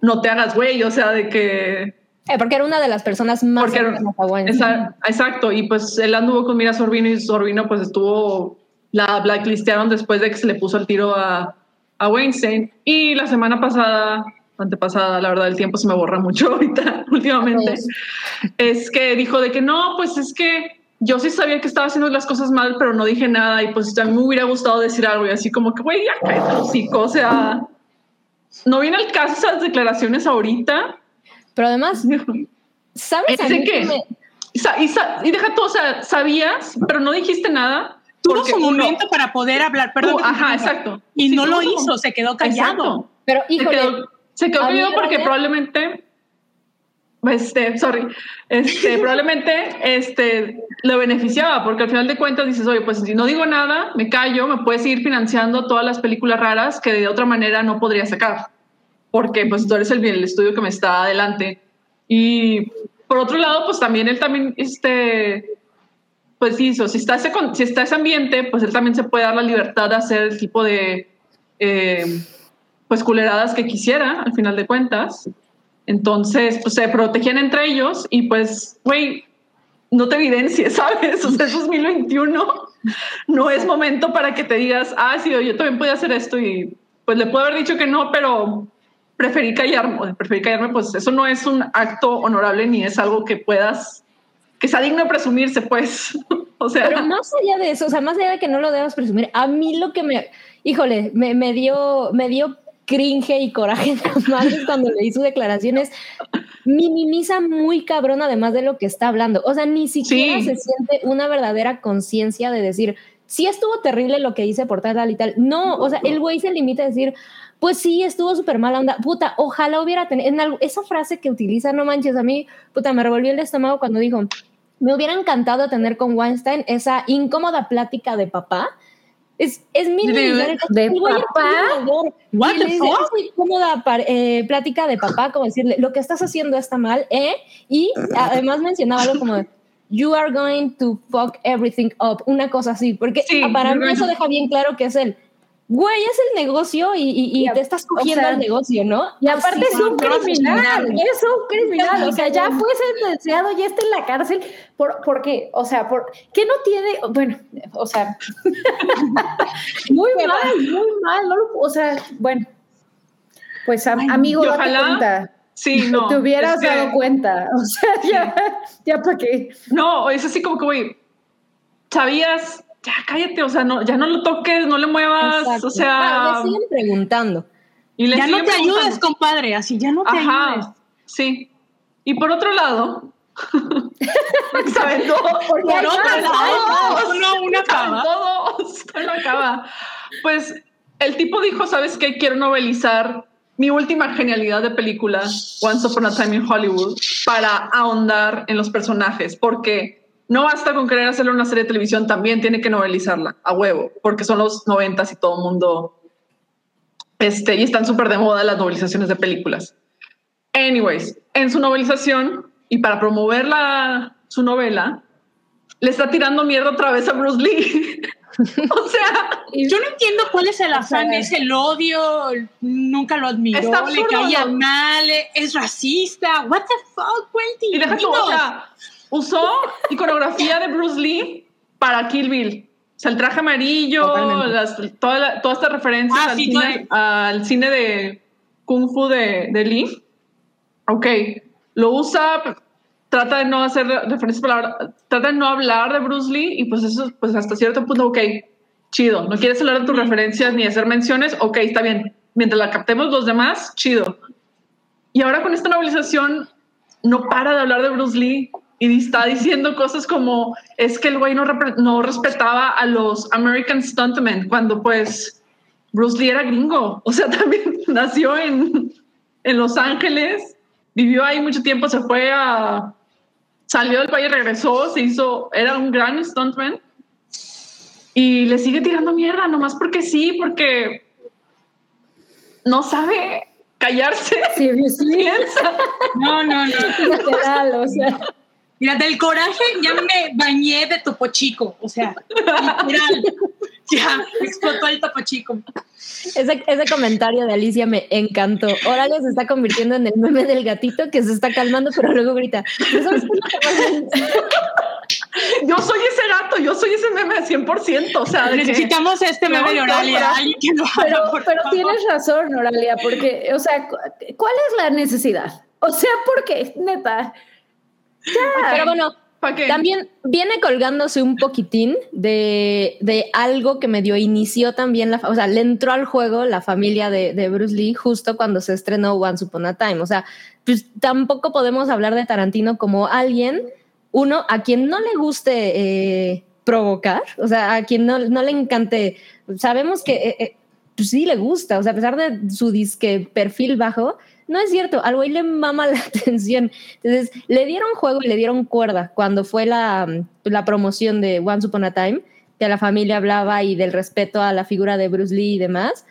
Speaker 4: no te hagas güey, o sea, de que
Speaker 5: Eh, porque era una de las personas más
Speaker 4: Porque era-
Speaker 5: cercanas a Weinstein.
Speaker 4: Esa- exacto, y pues él anduvo con Mira Sorbino y Sorbino pues estuvo, la blacklistearon después de que se le puso el tiro a, a Weinstein. Y la semana pasada, antepasada, la verdad el tiempo se me borra mucho (laughs) ahorita, últimamente,
Speaker 5: Todos.
Speaker 4: es que dijo de que no, pues es que yo sí sabía que estaba haciendo las cosas mal, pero no dije nada y pues a mí me hubiera gustado decir algo y así como que, güey, ya cállate el hocico, o sea... no viene al caso esas declaraciones ahorita.
Speaker 5: Pero además, ¿sabes?
Speaker 4: Es
Speaker 5: a mí
Speaker 4: que-
Speaker 5: que me-
Speaker 4: Y, y deja todo, o sea, sabías, pero no dijiste nada.
Speaker 2: Tuvo su
Speaker 4: uno-
Speaker 2: momento para poder hablar, perdón. te
Speaker 4: ajá, exacto.
Speaker 2: Y
Speaker 4: Sí,
Speaker 2: no lo hizo,
Speaker 4: momento.
Speaker 2: se quedó callado.
Speaker 4: Exacto.
Speaker 5: Pero híjole,
Speaker 4: quedó, se quedó callado porque
Speaker 5: Brian-
Speaker 4: probablemente, este, sorry, este, (laughs) probablemente, este, le beneficiaba, porque al final de cuentas dices, oye, pues si no digo nada, me callo, me puedes seguir financiando todas las películas raras que de otra manera no podría sacar, porque pues tú eres el, el estudio que me está adelante. Y por otro lado, pues también él también, este, pues hizo, si está ese, si está ese ambiente, pues él también se puede dar la libertad de hacer el tipo de, eh, pues culeradas que quisiera, al final de cuentas. Entonces, pues se protegían entre ellos y pues, güey, no te evidencies, (laughs) ¿sabes? O sea, es 2021, no es momento para que te digas, ah, sí, yo también podía hacer esto y pues le puedo haber dicho que no, pero preferí callarme, preferí callarme, pues eso no es un acto honorable ni es algo que puedas, que sea digno de presumirse, pues. (laughs) o sea,
Speaker 5: Pero más allá de eso, o sea, más allá de que no lo debas presumir, a mí lo que me, híjole, me, me dio, me dio cringe y coraje (laughs) de madres cuando leí sus declaraciones, minimiza muy cabrón además de lo que está hablando. O sea, ni siquiera
Speaker 4: Sí.
Speaker 5: se siente una verdadera conciencia de decir, sí estuvo terrible lo que dice por tal, tal y tal. No, o sea, el güey se limita a decir, pues sí, estuvo súper mala onda. Puta, ojalá hubiera tenido, en algo- esa frase que utiliza, no manches, a mí, puta, me revolvió el estómago cuando dijo, me hubiera encantado tener con Weinstein esa incómoda plática de papá. Es, es el-
Speaker 3: ¿De
Speaker 5: era
Speaker 3: papá?
Speaker 2: What the fuck?
Speaker 5: "Esa incómoda par- eh, plática de papá, como decirle, lo que estás haciendo está mal, ¿eh? Y además mencionaba algo como, you are going to fuck everything up, una cosa así, porque
Speaker 4: Sí,
Speaker 5: para mí eso deja bien claro que es el, güey, es el negocio y, te estás
Speaker 3: o
Speaker 5: cogiendo
Speaker 3: sea,
Speaker 5: el negocio, ¿no?
Speaker 3: Y aparte
Speaker 5: Así
Speaker 3: es un criminal, es un criminal, o sea, ya fue sentenciado, ya está en la cárcel, por, porque, o sea, por, ¿qué no tiene? Bueno, o sea, (laughs) muy mal, muy mal, no lo- o sea, bueno, pues am- amigo, date
Speaker 4: ojalá-
Speaker 3: cuenta,
Speaker 4: sí, (laughs) no.
Speaker 3: te hubieras
Speaker 4: es que-
Speaker 3: dado cuenta, (laughs) o sea, ya, ya para qué.
Speaker 4: No, es así como que, güey, sabías, ya cállate, o sea, no, ya no lo toques, no le muevas,
Speaker 5: Exacto.
Speaker 4: o sea,
Speaker 5: Ah, le siguen preguntando.
Speaker 4: y le
Speaker 2: Ya no te ayudes, compadre, así ya no te ayudes.
Speaker 4: Ajá, sí. Y por otro lado, (laughs)
Speaker 2: Por otro lado,
Speaker 3: hay (laughs)
Speaker 2: no, una cama.
Speaker 4: aventó dos, se lo acaba. Pues el tipo dijo, ¿sabes qué? Quiero novelizar mi última genialidad de película, Once Upon a Time in Hollywood, para ahondar en los personajes, porque no basta con querer hacerle una serie de televisión, también tiene que novelizarla a huevo, porque son los noventas y todo el mundo, este, y están súper de moda las novelizaciones de películas. Anyways, en su novelización y para promover la, su novela, le está tirando mierda otra vez a Bruce Lee. (laughs) o sea,
Speaker 2: Yo no entiendo cuál es el afán, es el odio, nunca lo admiró,
Speaker 4: Está
Speaker 2: le
Speaker 4: absurdo,
Speaker 2: caía
Speaker 4: ¿no?
Speaker 2: mal, es racista. What the fuck, Quentin?
Speaker 4: y deja tú, o sea, usó iconografía de Bruce Lee para Kill Bill. O sea, el traje amarillo, las, toda la- todas estas referencias
Speaker 2: Ah,
Speaker 4: al,
Speaker 2: sí,
Speaker 4: cine, al cine de Kung Fu de, de Lee. Ok, lo usa, trata de no hacer referencias, palabras, trata de no hablar de Bruce Lee y pues eso, pues hasta cierto punto, ok, chido. No quieres hablar de tus referencias ni hacer menciones, ok, está bien. Mientras la captemos los demás, chido. Y ahora con esta novelización no para de hablar de Bruce Lee y está diciendo cosas como es que el güey no, no respetaba a los American Stuntmen cuando pues Bruce Lee era gringo. O sea, (laughs) también nació en, en Los Ángeles, vivió ahí mucho tiempo, se fue a... Salió del país, regresó, se hizo, era un gran stuntman y le sigue tirando mierda, nomás porque sí, porque no sabe callarse.
Speaker 3: Sí, sí, (laughs)
Speaker 4: Piensa.
Speaker 2: No, no, no.
Speaker 3: literal, o sea,
Speaker 2: Mira, del coraje ya me bañé de Topo Chico. O sea, literal. Ya, explotó el Topo Chico.
Speaker 5: Ese, ese comentario de Alicia me encantó. Horacio se está convirtiendo en el meme del gatito que se está calmando, pero luego grita. "¿No sabes qué es lo que pasa?".
Speaker 4: Yo soy ese gato, yo soy ese meme 100%. O sea, de que-
Speaker 2: Necesitamos este meme de Oralia.
Speaker 4: no,
Speaker 2: Alguien que lo haga,
Speaker 3: pero,
Speaker 2: por
Speaker 3: pero
Speaker 2: favor.
Speaker 3: tienes razón, Oralia, porque, o sea, cu- ¿cuál es la necesidad? O sea, porque, neta,
Speaker 5: Pero bueno. También viene colgándose un poquitín de, de algo que medio inició también, la, o sea, le entró al juego la familia de, de Bruce Lee justo cuando se estrenó Once Upon a Time. O sea, pues tampoco podemos hablar de Tarantino como alguien, uno, a quien no le guste eh, provocar, o sea, a quien no, no le encante. Sabemos que eh, eh, pues sí le gusta, o sea, a pesar de su disque perfil bajo, no es cierto, al güey le mama la (laughs) atención. Entonces, le dieron juego y le dieron cuerda cuando fue la, la promoción de Once Upon a Time, que la familia hablaba y del respeto a la figura de Bruce Lee y demás.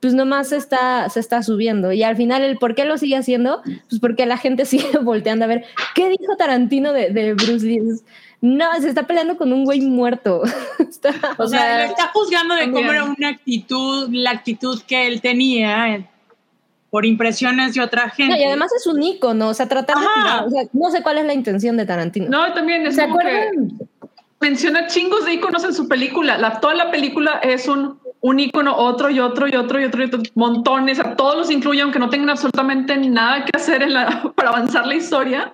Speaker 5: Pues nomás se está, se está subiendo. Y al final, ¿el por qué lo sigue haciendo? Pues porque la gente (laughs) sigue volteando a ver qué dijo Tarantino de, de Bruce Lee. No, se está peleando con un güey muerto. (laughs) Está-
Speaker 2: O sea,
Speaker 3: sea,
Speaker 2: le está juzgando de cómo era una actitud, la actitud que él tenía por impresiones de otra gente.
Speaker 5: No, y además es un ícono, o sea, tratar de tirar- o sea, no sé cuál es la intención de Tarantino.
Speaker 4: No, también es
Speaker 3: ¿Se
Speaker 4: como que
Speaker 3: acuerdan?
Speaker 4: menciona chingos de iconos en su película. La, toda la película es un, un icono, otro y otro y otro y otro y otro, montones. A todos los incluye, aunque no tengan absolutamente nada que hacer en la, (laughs) para avanzar la historia,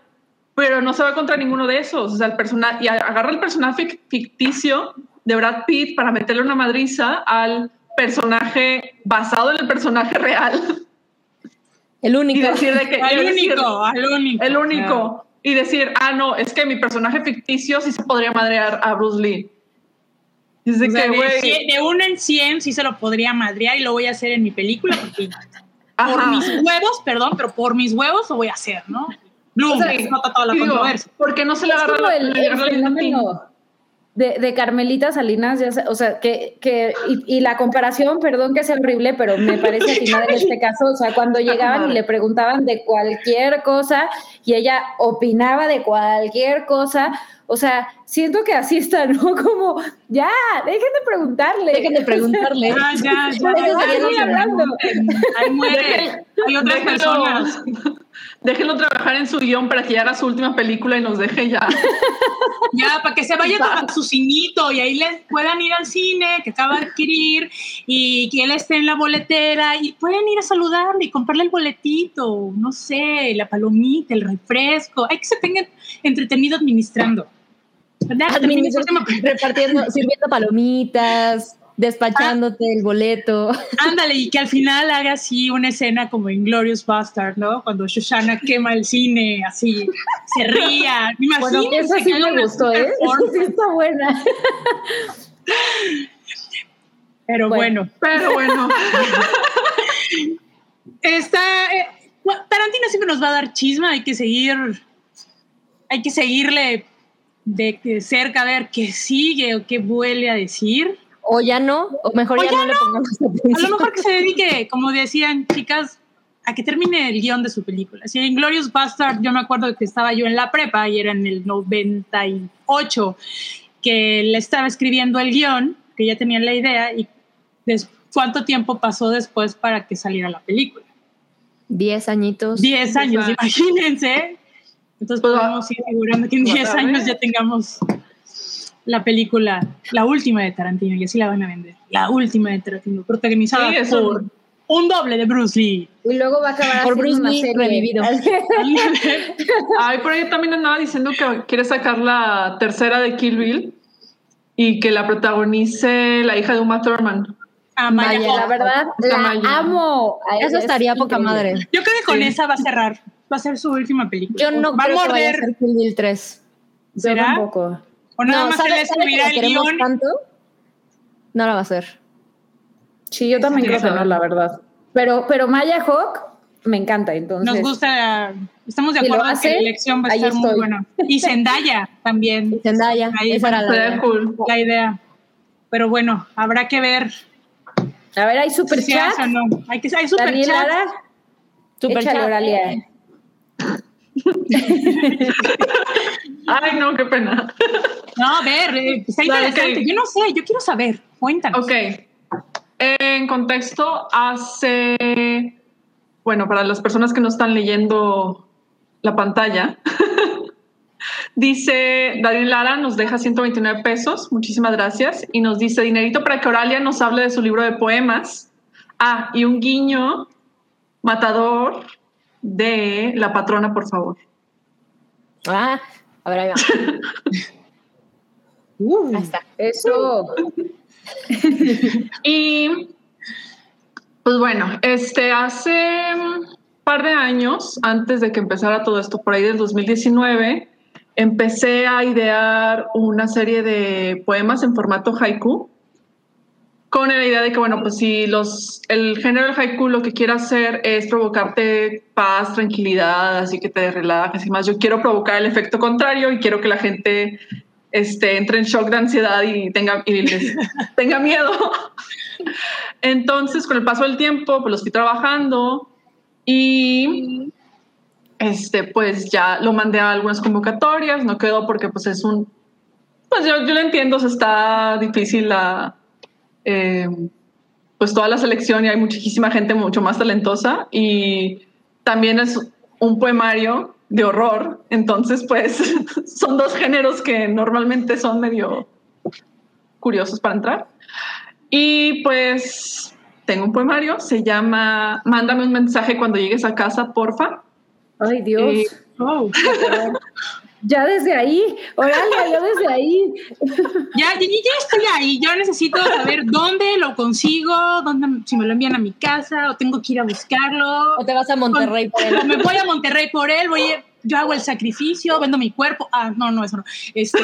Speaker 4: pero no se va contra ninguno de esos. O sea, el personaje, y agarra el personaje ficticio de Brad Pitt para meterle una madriza al personaje basado en el personaje real (laughs)
Speaker 5: El
Speaker 4: y
Speaker 5: único.
Speaker 4: decir de que y decir-
Speaker 2: único, al único.
Speaker 4: el único. Y decir, ah, no, es que mi personaje ficticio sí se podría madrear a Bruce Lee. Dice
Speaker 2: O sea,
Speaker 4: que,
Speaker 2: de, cien- de uno en 100 sí se lo podría madrear y lo voy a hacer en mi película porque por mis huevos, perdón, pero por mis huevos lo voy a hacer, ¿no? Bloom,
Speaker 4: O sea,
Speaker 2: se nota toda la
Speaker 4: Digo,
Speaker 2: controversia.
Speaker 4: ¿Por qué no se le agarra
Speaker 3: el, el fenómeno de, Carmelita Salinas, ya sa- o sea, que, que y, y la comparación, perdón que sea horrible, pero me parece atinada en este caso, o sea, cuando llegaban y le preguntaban de cualquier cosa y ella opinaba de cualquier cosa, o sea, siento que así está, ¿no? Como, ya, dejen de preguntarle.
Speaker 5: Dejen de preguntarle.
Speaker 2: Ah, ya, ya.
Speaker 3: Hablando.
Speaker 2: Ahí muere. Hay otras
Speaker 4: Déjenlo-
Speaker 2: personas.
Speaker 4: Déjenlo trabajar en su guion para que ya haga su última película y nos deje ya.
Speaker 2: Ya, para que se vaya a su cinito y ahí les puedan ir al cine que acaba de adquirir y que él esté en la boletera y pueden ir a saludarle y comprarle el boletito, no sé, la palomita, el refresco. Hay que se tengan entretenido administrando. (laughs)
Speaker 5: repartiendo, sirviendo palomitas, despachándote el boleto.
Speaker 2: Ándale, y que al final haga así una escena como Inglorious Bastard, ¿no? Cuando Shoshana quema el cine, así, se ría. (laughs)
Speaker 3: Bueno, esa sí me gustó, ¿eh? Esa sí está buena.
Speaker 2: Pero
Speaker 3: Bueno.
Speaker 2: bueno,
Speaker 4: Pero bueno, (laughs)
Speaker 2: está. eh, Tarantino siempre nos va a dar chisma, hay que seguir. Hay que seguirle de, de cerca a ver qué sigue o qué vuelve a decir.
Speaker 5: O ya no, o mejor
Speaker 2: O
Speaker 5: ya,
Speaker 2: ya
Speaker 5: no, le pongamos
Speaker 2: A lo mejor que se dedique, como decían chicas, a que termine el guion de su película. Si en Glorious Bastard, yo me acuerdo que estaba yo en la prepa y era en el 98 que le estaba escribiendo el guion, que ya tenía la idea y cuánto tiempo pasó después para que saliera la película.
Speaker 5: Diez añitos.
Speaker 2: 10 años, imagínense. Entonces
Speaker 4: Pues,
Speaker 2: podemos ir asegurando que en
Speaker 4: pues,
Speaker 2: 10
Speaker 4: a
Speaker 2: años ya tengamos la película, la última de Tarantino, y así la van a vender. La última de Tarantino, protagonizada
Speaker 4: Sí, eso.
Speaker 2: por un doble de Bruce Lee.
Speaker 3: Y luego va a acabar
Speaker 5: Por Bruce
Speaker 3: una
Speaker 5: Lee
Speaker 3: serie.
Speaker 5: revivido. (laughs)
Speaker 4: ay, por ahí también andaba diciendo que quiere sacar la tercera de Kill Bill y que la protagonice la hija de Uma Thurman.
Speaker 2: a Maya
Speaker 3: Vaya,
Speaker 2: Hawke.
Speaker 3: la verdad, la amo.
Speaker 5: Eso
Speaker 3: es
Speaker 5: estaría poca
Speaker 3: increíble.
Speaker 5: madre.
Speaker 2: Yo creo que con
Speaker 4: Sí.
Speaker 2: esa va a cerrar. Va a ser su última película.
Speaker 5: Yo no
Speaker 2: va a
Speaker 5: creo que vaya a
Speaker 2: morder.
Speaker 5: ser Kill Bill 3.
Speaker 3: Yo
Speaker 2: ¿Será?
Speaker 3: tampoco.
Speaker 2: O nada
Speaker 5: no,
Speaker 2: más
Speaker 5: ¿sabe-
Speaker 2: él
Speaker 5: sabe que
Speaker 2: escribirá
Speaker 5: la
Speaker 2: el guion.
Speaker 5: tanto? No la va a hacer.
Speaker 3: Sí, yo también creo que no, la verdad. Pero, pero Maya Hawk me encanta, entonces.
Speaker 2: Nos gusta. Estamos de
Speaker 3: Si
Speaker 2: acuerdo en que
Speaker 3: hace,
Speaker 2: la elección va a estar muy
Speaker 3: estoy.
Speaker 2: buena. Y Zendaya también.
Speaker 5: Zendaya,
Speaker 2: Ahí
Speaker 5: esa era la
Speaker 4: cool.
Speaker 2: la idea. Pero bueno, habrá que ver
Speaker 3: A ver, hay super
Speaker 2: si
Speaker 3: chat.
Speaker 2: no. Hay que hay super
Speaker 3: Daniel
Speaker 2: chat.
Speaker 3: Lara,
Speaker 5: Super
Speaker 3: échale,
Speaker 5: chat.
Speaker 3: Oralia.
Speaker 4: Ay, no, qué pena.
Speaker 2: No, a ver, eh, está
Speaker 4: Vale,
Speaker 2: interesante. Yo no sé, yo quiero saber. Cuéntanos.
Speaker 4: Ok. En contexto, hace, bueno, para las personas que no están leyendo la pantalla, (laughs) dice Daniel Lara, nos deja 129 pesos, muchísimas gracias, y nos dice dinerito para que Oralia nos hable de su libro de poemas. Ah, y un guiño matador de la patrona, por favor.
Speaker 5: Ah, A ver, ahí va. (laughs)
Speaker 2: Uh,
Speaker 5: Ahí está.
Speaker 3: Eso. (laughs)
Speaker 4: Y pues bueno, este hace un par de años, antes de que empezara todo esto, por ahí del 2019, empecé a idear una serie de poemas en formato haiku con la idea de que, bueno, pues si los, el género del haiku lo que quiere hacer es provocarte paz, tranquilidad, así que te relajes y más, yo quiero provocar el efecto contrario y quiero que la gente este, entre en shock de ansiedad y tenga, y les (laughs) tenga miedo. Entonces, con el paso del tiempo, pues lo estoy trabajando y este, pues ya lo mandé a algunas convocatorias, no quedó porque pues es un, pues yo, yo lo entiendo, o sea, está difícil la, eh, pues toda la selección y hay muchísima gente mucho más talentosa y también es un poemario de horror, entonces pues (laughs) son dos géneros que normalmente son medio curiosos para entrar. Y pues tengo un poemario, se llama Mándame un mensaje cuando llegues a casa, porfa.
Speaker 3: Ay, Dios.
Speaker 2: Oh.
Speaker 3: Ya desde ahí, órale, yo desde ahí. (laughs)
Speaker 2: Ya, ya, ya estoy ahí. Yo necesito saber dónde lo consigo, dónde, si me lo envían a mi casa o tengo que ir a buscarlo.
Speaker 5: O te vas a Monterrey por él.
Speaker 2: O me voy a Monterrey por él, voy a- yo hago el sacrificio, vendo mi cuerpo. Ah, no, no, eso no. Este,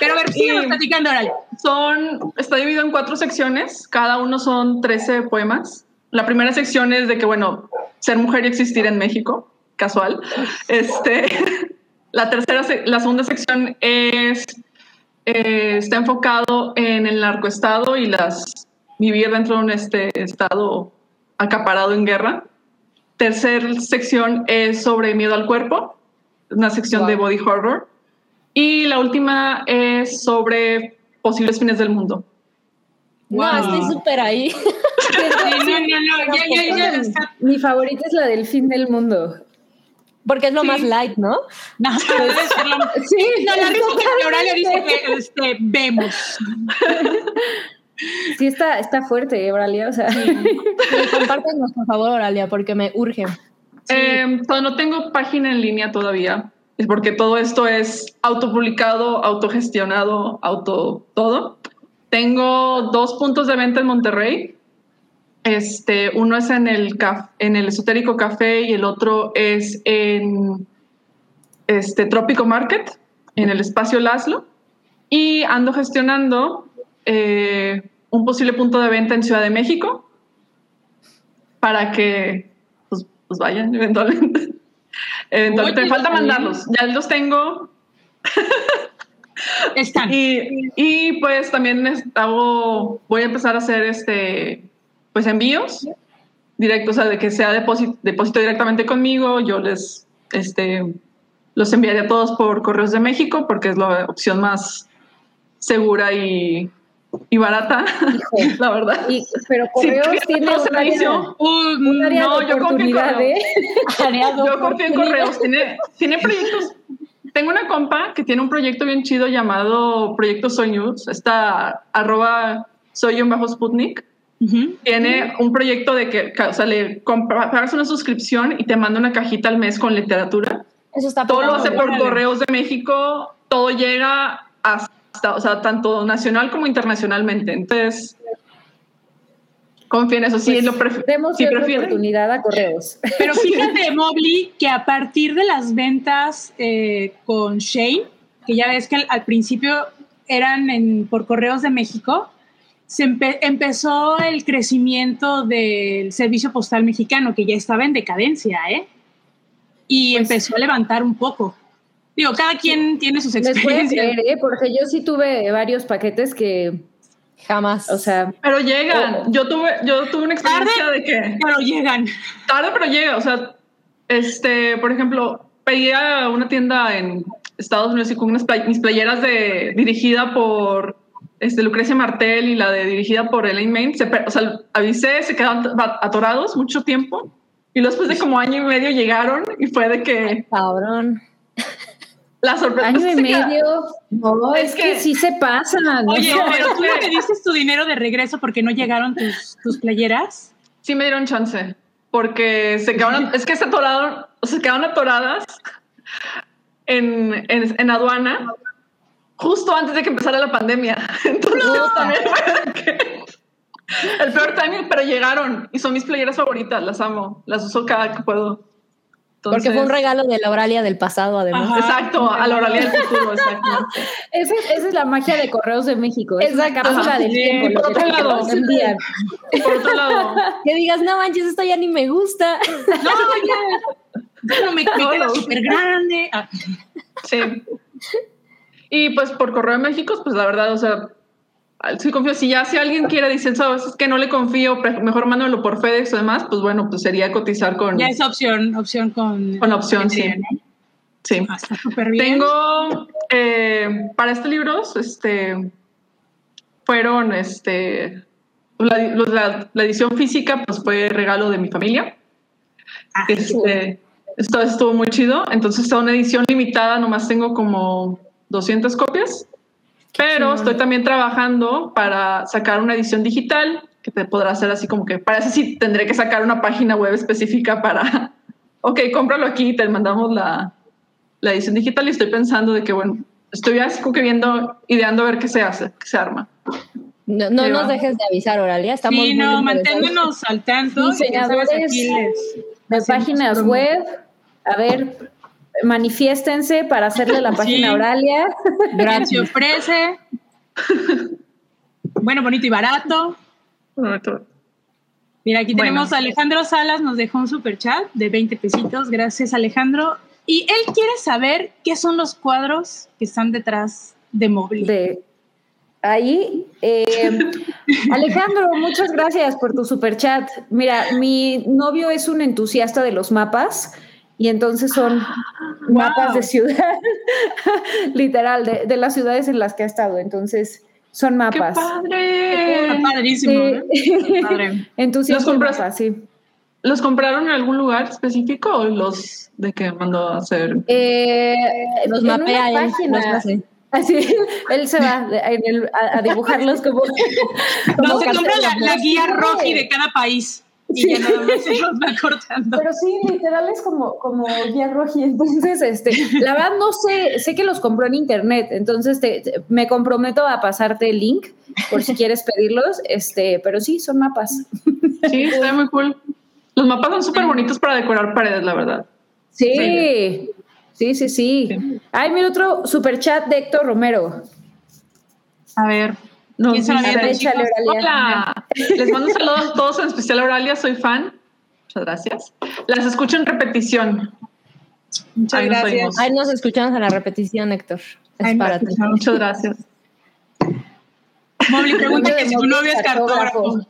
Speaker 2: pero a ver, síguenos
Speaker 4: Y-
Speaker 2: platicando ahora.
Speaker 4: Son, está dividido en cuatro secciones, cada uno son 13 poemas. La primera sección es de que, bueno, ser mujer y existir en México, casual. Este, la tercera, la segunda sección es, eh, está enfocado en el narcoestado y las, vivir dentro de un este, estado acaparado en guerra. Tercera sección es sobre miedo al cuerpo, una sección de body horror. Y la última es sobre posibles fines del mundo.
Speaker 5: No,
Speaker 2: Wow.
Speaker 5: estoy súper ahí. (laughs)
Speaker 2: Sí, no, no, no, ya, ya, ya (laughs) está.
Speaker 3: Mi favorita es la del fin del mundo.
Speaker 5: Porque es lo
Speaker 2: Sí.
Speaker 5: más light, ¿no?
Speaker 2: No, (laughs) debe ser lo- (laughs)
Speaker 3: Sí,
Speaker 2: No, la risa que Aurelio dice que este, vemos. (laughs)
Speaker 3: Sí, está, está fuerte, Euralia. O sea,
Speaker 5: Sí, compártenos, por favor, Oralia, porque me urge.
Speaker 4: Eh, todo- no tengo página en línea todavía, es porque todo esto es autopublicado, autogestionado, auto todo. Tengo dos puntos de venta en Monterrey. Este, uno es en el, en el Esotérico Café y el otro es en este, Trópico Market, en el espacio Laszlo. Y ando gestionando eh, un posible punto de venta en Ciudad de México para que pues, pues vayan eventualmente. (laughs) Eventualmente,
Speaker 2: Oye,
Speaker 4: me falta
Speaker 2: bien.
Speaker 4: mandarlos. Ya los tengo.
Speaker 2: Están. (laughs)
Speaker 4: Y, y, pues también es- hago, voy a empezar a hacer este, pues envíos directos, o sea, de que sea depósito, depósito directamente conmigo. Yo les, este, los enviaré a todos por Correos de México porque es la opción más segura y, y barata, (laughs) la verdad.
Speaker 3: Y, pero Correos
Speaker 4: porque
Speaker 3: tiene un área,
Speaker 4: servicio.
Speaker 2: Un-
Speaker 3: un área
Speaker 4: no,
Speaker 3: de
Speaker 4: yo confío en Correos. Yo confío en correos. Tiene, tiene proyectos. Tengo una compa que tiene un proyecto bien chido llamado Proyecto Soy News. Está arroba soy un bajo Sputnik. Tiene un proyecto de que, o sea, le compra- pagas una suscripción y te manda una cajita al mes con literatura.
Speaker 5: Eso está
Speaker 4: Todo lo hace por correos de México. Todo llega hasta, o sea, tanto nacional como internacionalmente. Entonces, confía en eso. Sí,
Speaker 3: Pues,
Speaker 4: lo pref-
Speaker 3: Demos
Speaker 4: prefieren.
Speaker 3: oportunidad a Correos.
Speaker 2: Pero (laughs) fíjate, Mobley, que a partir de las ventas eh, con Shane, que ya ves que al, al principio eran en- por correos de México, se empe- empezó el crecimiento del servicio postal mexicano, que ya estaba en decadencia, ¿eh? Y
Speaker 3: Pues-
Speaker 2: empezó a levantar un poco. Digo, cada quien tiene sus
Speaker 3: Les
Speaker 2: experiencias.
Speaker 3: creer, ¿eh? Porque yo sí tuve varios paquetes que,
Speaker 5: Jamás.
Speaker 3: o sea,
Speaker 4: Pero llegan. Yo tuve, yo tuve una experiencia
Speaker 2: Tarde.
Speaker 4: de que
Speaker 2: Pero llegan.
Speaker 4: tarde, pero llega. O sea, este, por ejemplo, pedí a una tienda en Estados Unidos y con unas play- mis playeras de dirigida por este, Lucrecia Martel y la de dirigida por Elaine Main. Se, o sea, avisé, se quedaron atorados mucho tiempo. Y luego después de como año y medio llegaron y fue de que
Speaker 5: Cabrón.
Speaker 4: la sorpresa.
Speaker 3: año y medio. No,
Speaker 4: Es
Speaker 3: es, que,
Speaker 4: que-
Speaker 3: sí se pasan. o
Speaker 2: Oye, pero tú no
Speaker 4: que-
Speaker 2: te diste tu dinero de regreso porque no llegaron tus, tus playeras.
Speaker 4: Sí me dieron chance, porque se quedaron, es que se atoraron, se quedaron atoradas en, en, en aduana justo antes de que empezara la pandemia. (laughs) Entonces también fue (laughs) que el peor timing, pero llegaron y son mis playeras favoritas, las amo, las uso cada que puedo.
Speaker 5: Porque fue un regalo de la Oralia del pasado, además.
Speaker 2: Ajá.
Speaker 4: Exacto, a la oralidad del futuro, exacto. (laughs)
Speaker 3: Esa, es- esa es la magia de correos de México. Es cápsula
Speaker 2: Ajá.
Speaker 3: del tiempo.
Speaker 4: por otro lado.
Speaker 3: envían.
Speaker 4: Por otro lado,
Speaker 5: Que digas, no manches, esto ya ni me gusta.
Speaker 2: No, ya. Bueno, me, me queda súper grande. Ah,
Speaker 4: sí. Y pues por correo de México, pues la verdad, o sea, sí confío. Si ya si alguien quiere decir, sabes, es que no le confío, mejor mándalo por FedEx o demás, pues bueno, pues sería cotizar con,
Speaker 2: ya es opción, opción con.
Speaker 4: con opción, sí.
Speaker 2: ¿no?
Speaker 4: Sí.
Speaker 2: Ah, está súper bien.
Speaker 4: Tengo eh, para este libro, este fueron este la, los- la- la edición física, pues fue regalo de mi familia.
Speaker 2: Ah,
Speaker 4: Este, esto estuvo muy chido. Entonces, está una edición limitada, nomás tengo como 200 copias. Pero estoy también trabajando para sacar una edición digital que te podrá hacer así como que para eso sí tendré que sacar una página web específica para, (laughs) ok, cómpralo aquí y te mandamos la, la edición digital y estoy pensando de que, bueno, estoy así como que viendo, ideando a ver qué se hace, qué se arma.
Speaker 5: No, no nos
Speaker 4: va.
Speaker 5: dejes de avisar, Oralia. Estamos
Speaker 2: sí,
Speaker 5: muy
Speaker 2: no, manténnos al tanto. y ya sabes,
Speaker 3: Diseñadores De páginas web. A ver, manifiéstense para hacerle la (laughs) página
Speaker 2: Sí.
Speaker 3: a Oralia.
Speaker 2: Gracias. Se ofrece. Bueno, bonito y barato. Mira, aquí
Speaker 4: Bueno.
Speaker 2: tenemos a Alejandro Salas, nos dejó un super chat de 20 pesitos. Gracias, Alejandro. Y él quiere saber qué son los cuadros que están detrás de
Speaker 3: de ahí. eh, (laughs) Alejandro, muchas gracias por tu super chat. Mira, mi novio es un entusiasta de los mapas y entonces son (gasps) mapas de ciudad, (laughs) literal, de, de las ciudades en las que ha estado. Entonces, son
Speaker 4: ¡Qué
Speaker 3: mapas.
Speaker 2: Está
Speaker 4: padre! (laughs)
Speaker 2: padrísimo. ¿eh?
Speaker 3: Sí.
Speaker 2: Padre.
Speaker 3: Entusiasta
Speaker 4: ¿Los compras?
Speaker 3: mapas, sí.
Speaker 4: ¿Los compraron en algún lugar específico o los de que mandó a hacer?
Speaker 3: Eh,
Speaker 5: Los
Speaker 3: en
Speaker 5: mapea él,
Speaker 3: página.
Speaker 5: los.
Speaker 3: Así, (laughs) él se va en el- a, a dibujarlos como.
Speaker 2: No,
Speaker 3: como
Speaker 2: se compra la, la guía
Speaker 3: Sí.
Speaker 2: roji de cada país y
Speaker 3: Sí.
Speaker 2: ya nada más (laughs) se los va cortando.
Speaker 3: Pero sí, literal es como, como guía roji. Entonces, este, la verdad no sé, sé que los compró en internet, entonces te, te- me comprometo a pasarte el link por si quieres pedirlos, este, pero sí, son mapas.
Speaker 4: Sí, está muy cool. Los mapas son súper bonitos para decorar paredes, la verdad.
Speaker 3: Sí, sí, sí, sí. Ay, mira otro super chat de Héctor Romero.
Speaker 2: A ver,
Speaker 4: Nos
Speaker 2: ¿quién se lo
Speaker 4: dice-. Hola, les mando un saludo a todos, en especial a Auralia, soy fan. Muchas gracias. Las escucho en repetición.
Speaker 2: Muchas
Speaker 4: Ahí nos
Speaker 2: gracias.
Speaker 4: oímos.
Speaker 5: Ahí nos escuchamos a la repetición, Héctor. Es para ti.
Speaker 4: Muchas gracias.
Speaker 2: Mowgli pregunta que si tu novio es cartógrafo.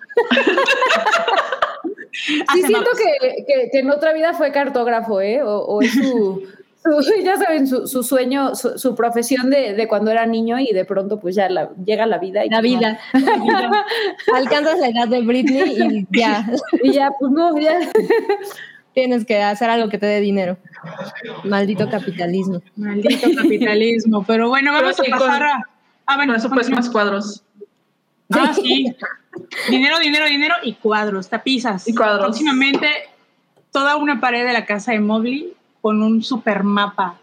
Speaker 3: Sí, siento
Speaker 2: mapas.
Speaker 3: que, que- que en otra vida fue cartógrafo, ¿eh? O, o es su, su- (laughs) ya saben, su, su sueño, su, su profesión de, de cuando era niño y de pronto pues ya la- llega la vida. Y
Speaker 5: La
Speaker 3: pues, no.
Speaker 5: vida. (laughs) Alcanzas la edad de Britney y ya (laughs)
Speaker 3: Y ya, pues no, ya.
Speaker 5: tienes que hacer algo que te dé dinero. Maldito capitalismo.
Speaker 2: Maldito capitalismo. Pero bueno, vamos
Speaker 4: Pero
Speaker 2: a pasar
Speaker 4: con-
Speaker 2: a. Ah, bueno,
Speaker 4: eso pues más cuadros.
Speaker 2: Ah, sí. Dinero, dinero, dinero y cuadros, tapisas.
Speaker 4: Y cuadros.
Speaker 2: Próximamente, toda una pared de la casa de Mowgli con un super mapa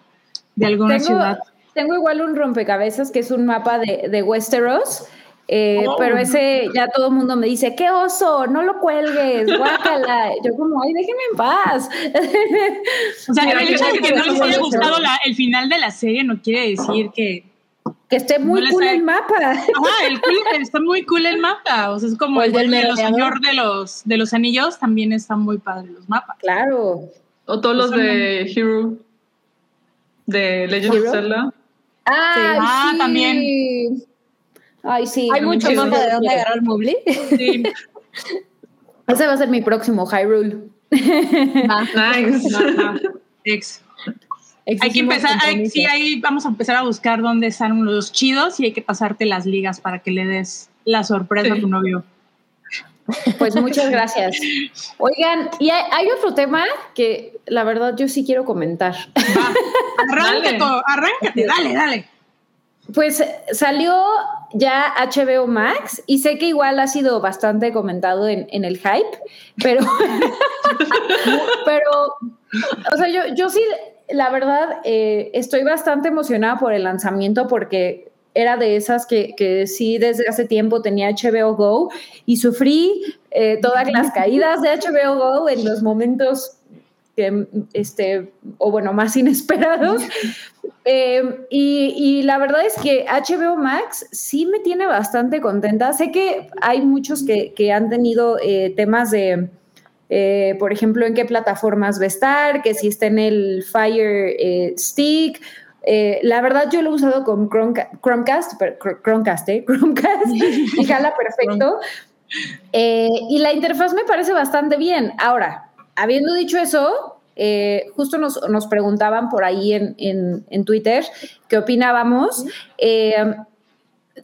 Speaker 2: de alguna
Speaker 3: Tengo,
Speaker 2: ciudad.
Speaker 3: tengo igual un rompecabezas que es un mapa de, de Westeros. eh,
Speaker 2: Oh.
Speaker 3: Pero ese ya todo el mundo me dice, qué oso, no lo cuelgues, guácala. (laughs) Yo como, ay, déjenme en paz. (laughs)
Speaker 2: O sea, el hecho de que no les haya gustado la- el final de la serie no quiere decir que.
Speaker 3: que esté muy
Speaker 2: No
Speaker 3: cool
Speaker 2: sabe-
Speaker 3: el mapa.
Speaker 2: Ajá, el cool- está muy cool el mapa. O sea, es como
Speaker 5: O el
Speaker 2: el,
Speaker 5: del
Speaker 2: de los
Speaker 5: merodeador.
Speaker 2: señor de los, de los anillos, también están muy padres los mapas.
Speaker 3: Claro.
Speaker 4: O todos los de Hero. De Legend
Speaker 3: ¿Hero?
Speaker 4: of Zelda.
Speaker 2: Ah,
Speaker 3: sí.
Speaker 2: también.
Speaker 3: Ay, sí.
Speaker 5: Hay mucho
Speaker 3: sí,
Speaker 5: de dónde agarrar Mowgli.
Speaker 2: Sí. (laughs)
Speaker 3: Ese va a ser mi próximo Hyrule.
Speaker 5: Va, (laughs)
Speaker 4: Nice.
Speaker 2: Ex. Hay que empezar, hay- sí, ahí vamos a empezar a buscar dónde están los chidos y hay que pasarte las ligas para que le des la sorpresa a tu novio.
Speaker 3: Pues muchas (laughs) gracias. Oigan, y hay, hay otro tema que la verdad yo sí quiero comentar. (laughs)
Speaker 2: Arráncate,
Speaker 4: Dale.
Speaker 2: arráncate, dale, dale.
Speaker 3: Pues salió ya HBO Max y sé que igual ha sido bastante comentado en, en el hype, pero, (laughs) pero, o sea, yo, yo sí la verdad, eh, estoy bastante emocionada por el lanzamiento porque era de esas que, que, sí desde hace tiempo tenía HBO Go y sufrí eh, todas las (laughs) caídas de HBO Go en los momentos que, este, o bueno, más inesperados. (laughs) Eh, y, y, la verdad es que HBO Max sí me tiene bastante contenta. Sé que hay muchos que, que han tenido eh, temas de, por ejemplo, en qué plataformas va a estar, que si está en el Fire Stick eh, la verdad, yo lo he usado con Chromecast, Chromecast, ¿eh? (laughs) Chromecast, y jala perfecto. Eh, y la interfaz me parece bastante bien. Ahora, habiendo dicho eso, eh, justo nos, nos, preguntaban por ahí en, en, en Twitter qué opinábamos.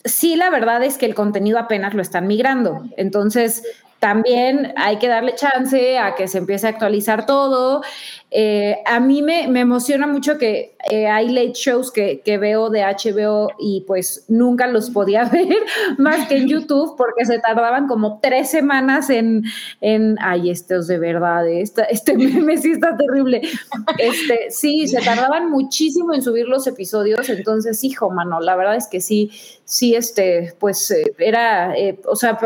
Speaker 3: sí, la verdad es que el contenido apenas lo están migrando. Entonces, también hay que darle chance a que se empiece a actualizar todo. Eh, a mí me, me, emociona mucho que eh, hay late shows que, que, veo de HBO y pues nunca los podía (laughs) ver más que en YouTube porque se tardaban como tres semanas en, en ay, estos de verdad, esta, este meme sí está terrible. Este, sí, se tardaban muchísimo en subir los episodios, entonces, hijo, mano, la verdad es que sí, sí, este, pues eh, era, o sea,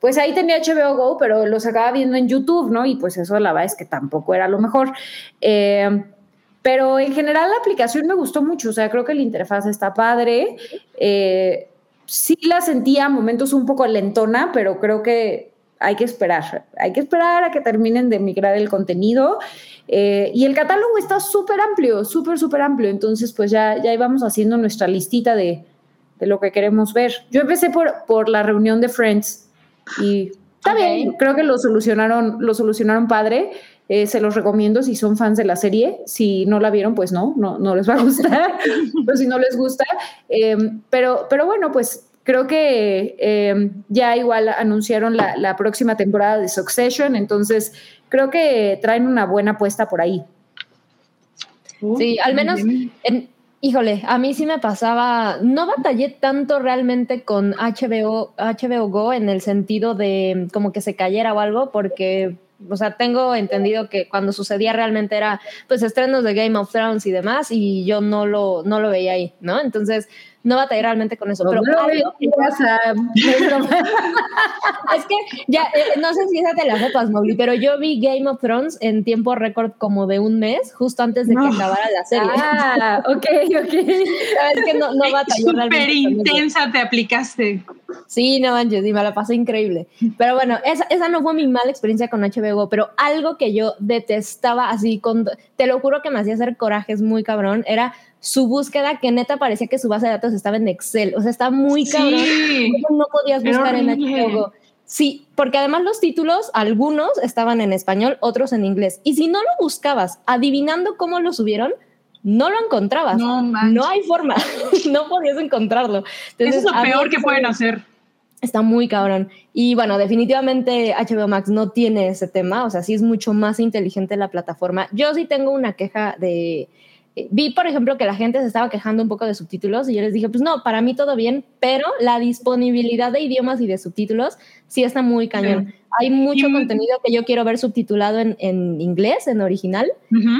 Speaker 3: pues ahí tenía HBO Go, pero los acaba viendo en YouTube, ¿no? Y pues eso la verdad es que tampoco era lo mejor. Eh, pero en general la aplicación me gustó mucho, o sea, creo que la interfaz está padre. Eh, sí la sentía a momentos un poco lentona, pero creo que hay que esperar, hay que esperar a que terminen de migrar el contenido. Eh, y el catálogo está súper amplio, súper, súper amplio. Entonces, pues ya, ya íbamos haciendo nuestra listita de, de lo que queremos ver. Yo empecé por, por la reunión de Friends y está bien, creo que lo solucionaron, lo solucionaron padre. Eh, se los recomiendo si son fans de la serie. Si no la vieron, pues no, no, no les va a gustar. (laughs) pero si no les gusta. Eh, pero, pero bueno, pues creo que eh, ya igual anunciaron la, la, próxima temporada de Succession. Entonces creo que traen una buena apuesta por ahí.
Speaker 5: Sí, al menos en, Híjole, a mí sí me pasaba, no batallé tanto realmente con HBO, HBO Go en el sentido de como que se cayera o algo, porque, o sea, tengo entendido que cuando sucedía realmente era pues estrenos de Game of Thrones y demás, y yo no lo, no lo veía ahí, ¿no? Entonces, no batallé realmente con eso. pero algo que (laughs) (laughs) (laughs) es que ya, eh, no sé si esa te la sepas, Mowgli, pero yo vi Game of Thrones en tiempo récord como de un mes, justo antes de que acabara la serie.
Speaker 3: Ah, ok, ok.
Speaker 5: Es que no, no batallé
Speaker 2: Súper intensa te aplicaste.
Speaker 5: Sí, no manches, y me la pasé increíble. Pero bueno, esa, esa no fue mi mala experiencia con HBO, pero algo que yo detestaba así, con, te lo juro que me hacía hacer corajes muy cabrón, era su búsqueda que neta parecía que su base de datos estaba en Excel. O sea, está muy cabrón. Sí, no podías buscar en HBO. Sí, porque además los títulos, algunos estaban en español, otros en inglés. Y si no lo buscabas adivinando cómo lo subieron, no lo encontrabas. No, no hay forma. (laughs) no podías encontrarlo.
Speaker 2: Entonces, Eso es lo peor que pueden hacer.
Speaker 5: Está muy cabrón. Y bueno, definitivamente HBO Max no tiene ese tema. O sea, sí es mucho más inteligente la plataforma. Yo sí tengo una queja de vi, por ejemplo, que la gente se estaba quejando un poco de subtítulos y yo les dije, pues no, para mí todo bien, pero la disponibilidad de idiomas y de subtítulos sí está muy cañón. Hay mucho contenido que yo quiero ver subtitulado en, en inglés, en original,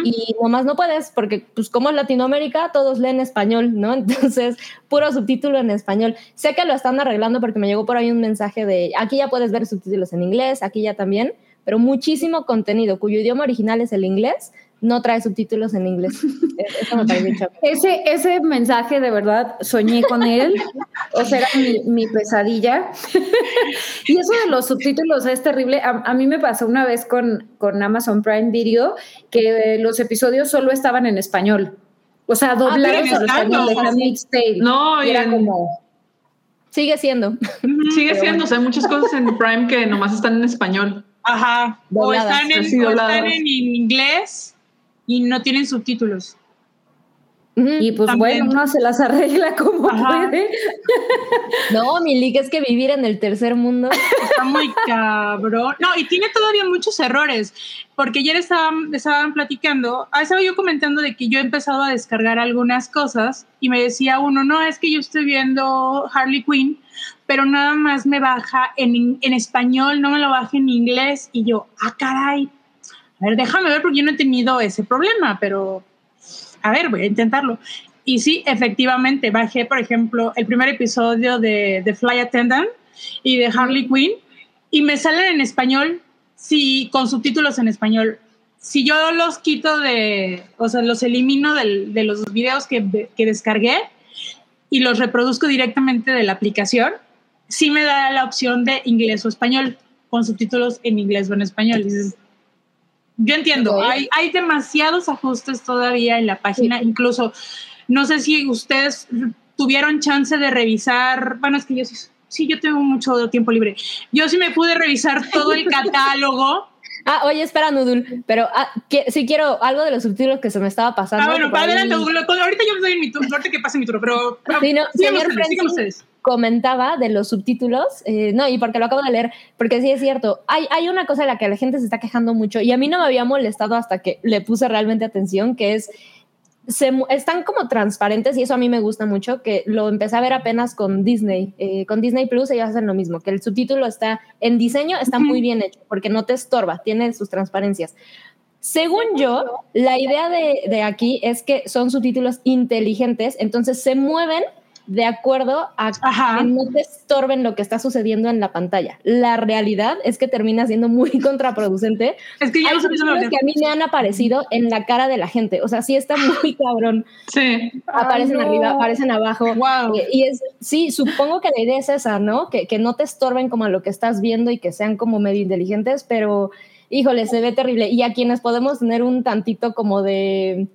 Speaker 5: y nomás no puedes, porque pues como es Latinoamérica, todos leen español, ¿no? (laughs) Entonces, puro subtítulo en español. Sé que lo están arreglando porque me llegó por ahí un mensaje de, aquí ya puedes ver subtítulos en inglés, aquí ya también, pero muchísimo contenido cuyo idioma original es el inglés, no trae subtítulos en inglés. (laughs) Eso me parece
Speaker 3: ese, ese mensaje de verdad soñé con él, o sea, era mi, pesadilla. y eso de los subtítulos es terrible. A, mí me pasó una vez con, con Amazon Prime Video que los episodios solo estaban en español. O sea, doblados español de Handmaid's Tale.
Speaker 4: No,
Speaker 3: y era como...
Speaker 5: Sigue siendo.
Speaker 4: Sigue siendo, o sea, hay muchas cosas en Prime que nomás están en español.
Speaker 2: Ajá. O están, en, o están en inglés y no tienen subtítulos.
Speaker 3: Y pues bueno, uno se las arregla como puede. (laughs)
Speaker 5: No, mi liga es que vivir en el tercer mundo.
Speaker 2: Está muy cabrón. No, y tiene todavía muchos errores, porque ayer estaban, estaban platicando, ah, estaba yo comentando de que yo he empezado a descargar algunas cosas y me decía uno, no, es que yo estoy viendo Harley Quinn, pero nada más me baja en, en español, no me lo baja en inglés y yo, ah, caray, a ver, déjame ver porque yo no he tenido ese problema, pero a ver, voy a intentarlo. Y sí, efectivamente, bajé, por ejemplo, el primer episodio de, The Fly Attendant y de Harley Quinn y me salen en español, sí, con subtítulos en español. Si yo los quito de, o sea, los elimino de los videos que, que descargué y los reproduzco directamente de la aplicación, sí me da la opción de inglés o español, con subtítulos en inglés o en español. Dices, yo entiendo, hay, hay demasiados ajustes todavía en la página, incluso no sé si ustedes tuvieron chance de revisar, bueno, es que yo sí, sí, yo tengo mucho tiempo libre. Yo sí me pude revisar todo el (laughs) catálogo.
Speaker 5: Ah, oye, espera, Nudul, pero ah, sí quiero algo de los subtítulos que se me estaba pasando.
Speaker 2: Ah, bueno, para adelante, ahorita yo doy mi turno, ahorita que pase mi turno, pero...
Speaker 5: Sí, no, señor ustedes, comentaba de los subtítulos, eh, no, y porque lo acabo de leer, porque sí es cierto, hay, hay una cosa de la que la gente se está quejando mucho y a mí no me había molestado hasta que le puse realmente atención, que es se, están como transparentes y eso a mí me gusta mucho, que lo empecé a ver apenas con Disney. Eh, con Disney Plus ellos hacen lo mismo, que el subtítulo está en diseño, está muy bien hecho, porque no te estorba, tiene sus transparencias. Según yo, la idea de, de aquí es que son subtítulos inteligentes, entonces se mueven de acuerdo a que no te estorben lo que está sucediendo en la pantalla. La realidad es que termina siendo muy (laughs) contraproducente. Es que ya Hay que a mí me han aparecido en la cara de la gente. O sea, sí está muy cabrón.
Speaker 2: Sí.
Speaker 5: Aparecen arriba, aparecen abajo.
Speaker 2: Wow.
Speaker 5: Eh, y, es, sí, supongo que la idea es esa, ¿no? Que, que no te estorben como a lo que estás viendo y que sean como medio inteligentes, pero híjole, se ve terrible. Y a quienes podemos tener un tantito como de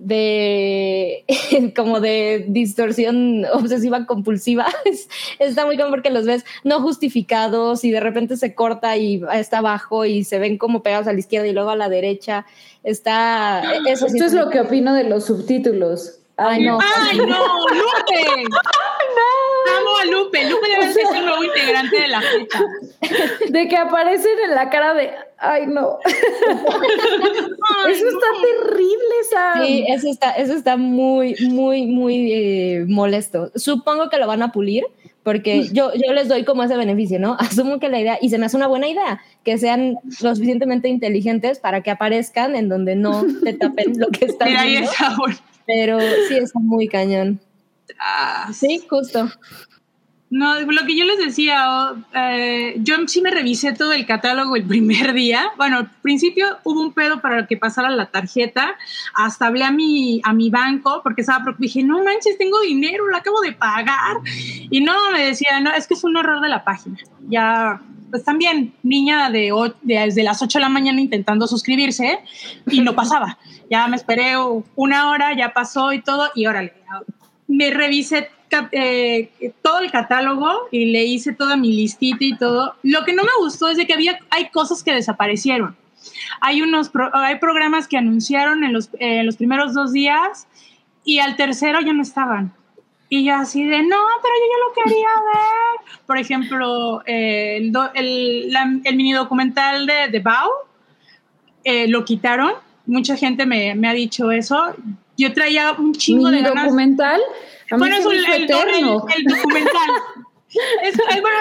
Speaker 5: de (laughs) como de distorsión obsesiva compulsiva (laughs) está muy como porque los ves no justificados y de repente se corta y está abajo y se ven como pegados a la izquierda y luego a la derecha está
Speaker 3: eso esto es lo que opino de los subtítulos
Speaker 2: Ay, no. Ay, no, Lupe. (laughs) no. A Lupe. Lupe debe ser el nuevo integrante de la fecha. (laughs)
Speaker 3: De que aparecen en la cara de, ay, no. eso está terrible, Sam.
Speaker 5: Sí, eso está, eso está muy, muy, muy eh, molesto. Supongo que lo van a pulir porque (laughs) yo, yo les doy como ese beneficio, ¿no? Asumo que la idea, y se me hace una buena idea, que sean lo suficientemente inteligentes para que aparezcan en donde no te tapen lo que están
Speaker 2: Mira, viendo. Ahí está,
Speaker 5: pero sí está muy cañón.
Speaker 2: Ah,
Speaker 5: sí, justo.
Speaker 2: No, lo que yo les decía, eh, yo sí me revisé todo el catálogo el primer (laughs) día. Bueno, al principio hubo un pedo para que pasara la tarjeta. Hasta hablé a mi, a mi banco porque estaba dije, no manches, tengo dinero, lo acabo de pagar. Y no, me decía, no, es que es un error de la página. Ya, pues también, niña de, de desde las 8 de la mañana intentando suscribirse y no (laughs) pasaba. Ya me esperé una hora, ya pasó y todo, y órale, me revisé eh, todo el catálogo y le hice toda mi listita y todo. Lo que no me gustó es de que había, hay cosas que desaparecieron. Hay unos hay programas que anunciaron en los, los primeros dos días y al tercero ya no estaban. Y yo así de, no, pero yo ya lo quería ver. Por ejemplo, el, el, mini documental de, de Bao, eh, lo quitaron mucha gente me, me, ha dicho eso. Yo traía un chingo de ganas.
Speaker 3: documental?
Speaker 2: Bueno, es el, el, documental. (laughs) es, bueno,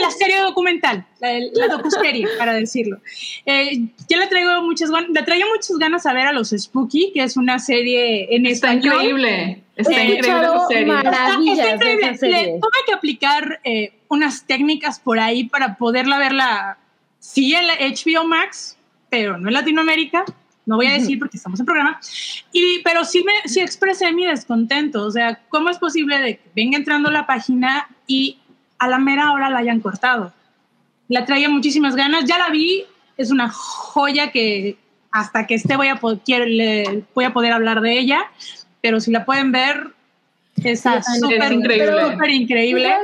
Speaker 2: la serie documental, la, la docuserie, para decirlo. Eh, yo le traigo muchas le traía muchas ganas a ver a los Spooky, que es una serie en
Speaker 4: está Increíble. Está increíble esa serie.
Speaker 3: Está, increíble.
Speaker 2: Le, tuve que aplicar eh, unas técnicas por ahí para poderla verla, sí en la HBO Max, pero no en Latinoamérica no voy a decir porque estamos en programa, y, pero sí, me, sí expresé mi descontento, o sea, ¿cómo es posible de que venga entrando la página y a la mera hora la hayan cortado? La traía muchísimas ganas, ya la vi, es una joya que hasta que esté voy a, poder, voy a poder hablar de ella, pero si la pueden ver, está súper increíble. increíble.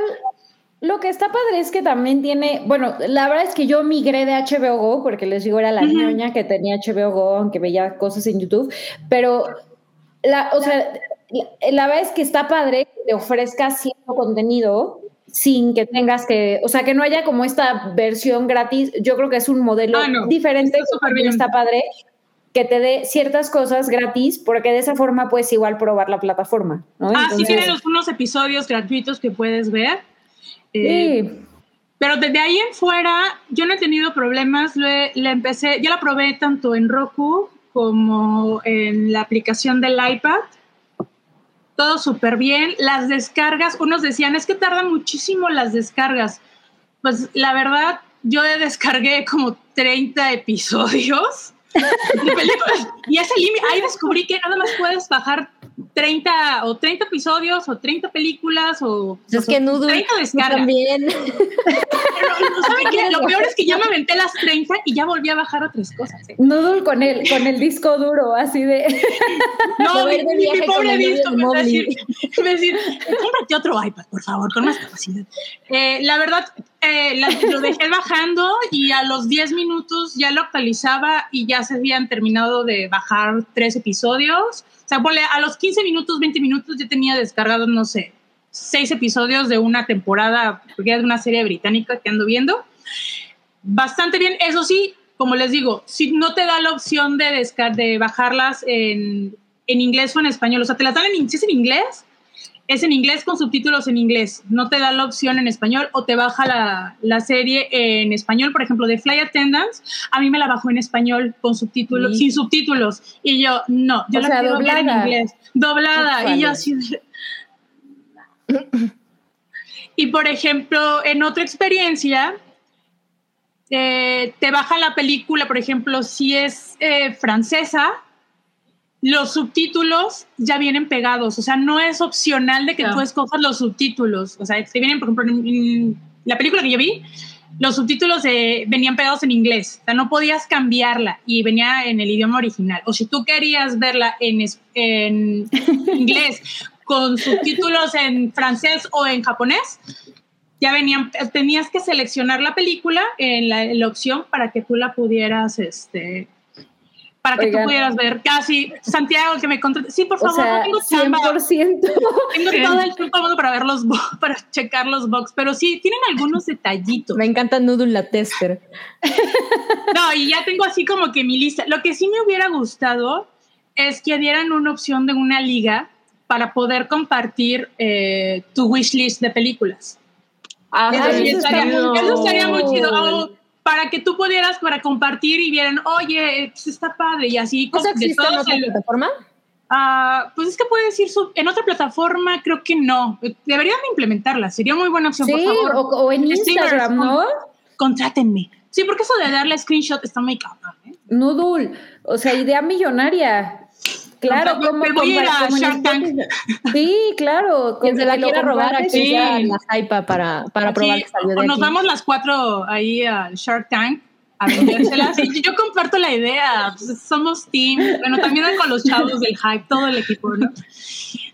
Speaker 3: Lo que está padre es que también tiene, bueno, la verdad es que yo migré de HBO Go, porque les digo, era la niña que tenía HBO Go, aunque veía cosas en YouTube, pero, la, o sea, la, verdad es que está padre que te ofrezca cierto contenido sin que tengas que, o sea, que no haya como esta versión gratis. Yo creo que es un modelo ah, diferente, está, está padre que te dé ciertas cosas gratis, porque de esa forma puedes igual probar la plataforma. ¿no?
Speaker 2: Ah, sí, tiene unos episodios gratuitos que puedes ver eh, pero desde ahí en fuera, yo no he tenido problemas. Le, empecé, yo la probé tanto en Roku como en la aplicación del iPad. Todo súper bien. Las descargas, unos decían, es que tardan muchísimo las descargas. Pues la verdad, yo descargué como 30 episodios. (laughs) y ese límite, ahí descubrí que nada más puedes bajar 30 o 30 episodios o 30 películas o,
Speaker 5: es que Noodle
Speaker 2: 30 descargas.
Speaker 5: también. (laughs)
Speaker 2: Pero. Lo peor es que ya me aventé las 30 y ya volví a bajar otras cosas. ¿eh?
Speaker 3: Noodle con el, con el disco duro, así de. (laughs)
Speaker 2: No, mi,
Speaker 5: de
Speaker 2: mi
Speaker 5: con
Speaker 2: pobre disco me va a decir, me va a decir, cómprate otro iPad, por favor, con más capacidad. Eh, la verdad, eh, lo dejé bajando y a los 10 minutos ya lo actualizaba y ya se habían terminado de bajar tres episodios. O sea, ponle, a los 15 minutos, 20 minutos ya tenía descargado, no sé, seis episodios de una temporada, porque es una serie británica que ando viendo. Bastante bien, eso sí, como les digo, si no te da la opción de, de bajarlas en, en inglés o en español, o sea, te las dan en, si es en inglés, es en inglés con subtítulos en inglés, no te da la opción en español o te baja la, la serie en español, por ejemplo, de Fly Attendance, a mí me la bajó en español con subtítulos,
Speaker 5: Sí.
Speaker 2: sin subtítulos, y yo, no, yo
Speaker 3: O
Speaker 2: la
Speaker 3: sea,
Speaker 2: quiero ver en
Speaker 3: doblada.
Speaker 2: inglés, doblada, y yo así Y por ejemplo, en otra experiencia, eh, te baja la película, por ejemplo, si es eh, francesa, los subtítulos ya vienen pegados, o sea, no es opcional de que tú escojas los subtítulos, o sea, te vienen, por ejemplo, en, en la película que yo vi, los subtítulos eh, venían pegados en inglés, o sea, no podías cambiarla y venía en el idioma original. O si tú querías verla en, en (laughs) inglés con subtítulos en francés o en japonés, ya venían, tenías que seleccionar la película en la, en la opción para que tú la pudieras, este, para que
Speaker 3: Oigan.
Speaker 2: tú pudieras ver. Casi, Santiago, que me contrate. Sí, por
Speaker 3: O
Speaker 2: favor,
Speaker 3: sea,
Speaker 2: no tengo chamba.
Speaker 3: 100%.
Speaker 2: Tengo (laughs) todo el tiempo para ver los (laughs) para checar los box, pero sí, tienen algunos detallitos.
Speaker 5: Me encanta Noodle la tester. (laughs)
Speaker 2: No, y ya tengo así como que mi lista. Lo que sí me hubiera gustado es que dieran una opción de una liga para poder compartir eh, tu wishlist de películas.
Speaker 4: Ah,
Speaker 2: Eso,
Speaker 3: eso
Speaker 2: estaría, eso estaría muy chido. O para que tú pudieras para compartir y vieran, oye, pues está padre y así.
Speaker 5: ¿Eso existe en otra
Speaker 2: el-
Speaker 5: plataforma?
Speaker 2: Ah, pues es que puedes ir sub- en otra plataforma, creo que no. Deberían de implementarla. Sería muy buena opción,
Speaker 3: Sí,
Speaker 2: por favor.
Speaker 3: o, o en Instagram, ¿no?
Speaker 2: Contrátenme. Sí, porque eso de darle screenshot está muy cabrón. ¿eh?
Speaker 3: Noodle, o sea, idea millonaria. Claro, como,
Speaker 2: me voy a ir a
Speaker 3: como
Speaker 2: Shark Tank. (laughs)
Speaker 3: Sí, claro.
Speaker 5: Quien se la quiera robar aquí ya la hypa para, para probar que salió
Speaker 2: o
Speaker 5: de
Speaker 2: nos
Speaker 5: aquí.
Speaker 2: vamos las cuatro ahí al Shark Tank a vendérselas. y yo comparto la idea. pues, somos team. Bueno, también con los chavos del hype, todo el equipo, ¿no?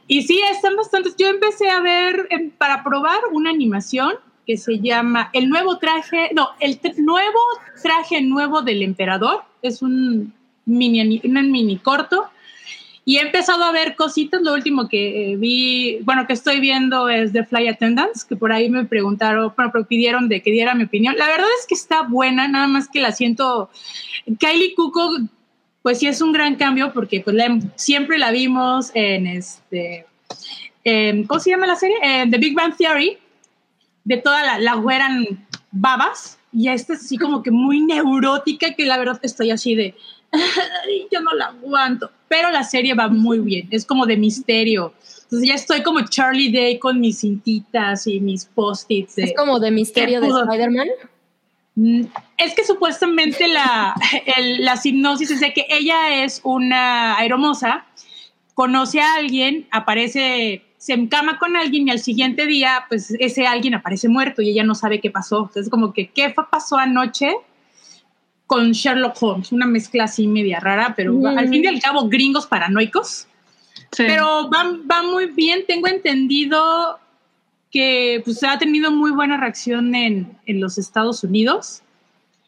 Speaker 2: Y sí, están bastantes. Yo empecé a ver em, para probar una animación que se llama El nuevo traje, no, el nuevo traje nuevo del emperador. Es un mini, un mini corto. Y he empezado a ver cositas. Lo último que eh, vi, bueno, que estoy viendo es The Fly Attendance, que por ahí me preguntaron, bueno, me pidieron de que diera mi opinión. La verdad es que está buena, nada más que la siento. Kylie Cuoco, pues sí es un gran cambio porque pues siempre la vimos en este. ¿Cómo se llama la serie? En The Big Bang Theory, de toda la, la güera en babas. Y esta es así como que muy neurótica, que la verdad estoy así de. (laughs) "Ay, yo no la aguanto. Pero la serie va muy bien, es como de misterio. Entonces ya estoy como Charlie Day con mis cintitas y mis post-its.
Speaker 5: Es como de misterio de. Spider-Man.
Speaker 2: Mm, Es que supuestamente la, (laughs) el- la hipnosis es de que ella es una aeromoza, conoce a alguien, aparece, se encama con alguien y al siguiente día, pues ese alguien aparece muerto y ella no sabe qué pasó. Entonces, como que, ¿qué pasó anoche con Sherlock Holmes? Una mezcla así media rara, pero
Speaker 5: Mm.
Speaker 2: al fin y al cabo, gringos paranoicos.
Speaker 4: Sí.
Speaker 2: Pero va, va muy bien, tengo entendido que pues, ha tenido muy buena reacción en, en los Estados Unidos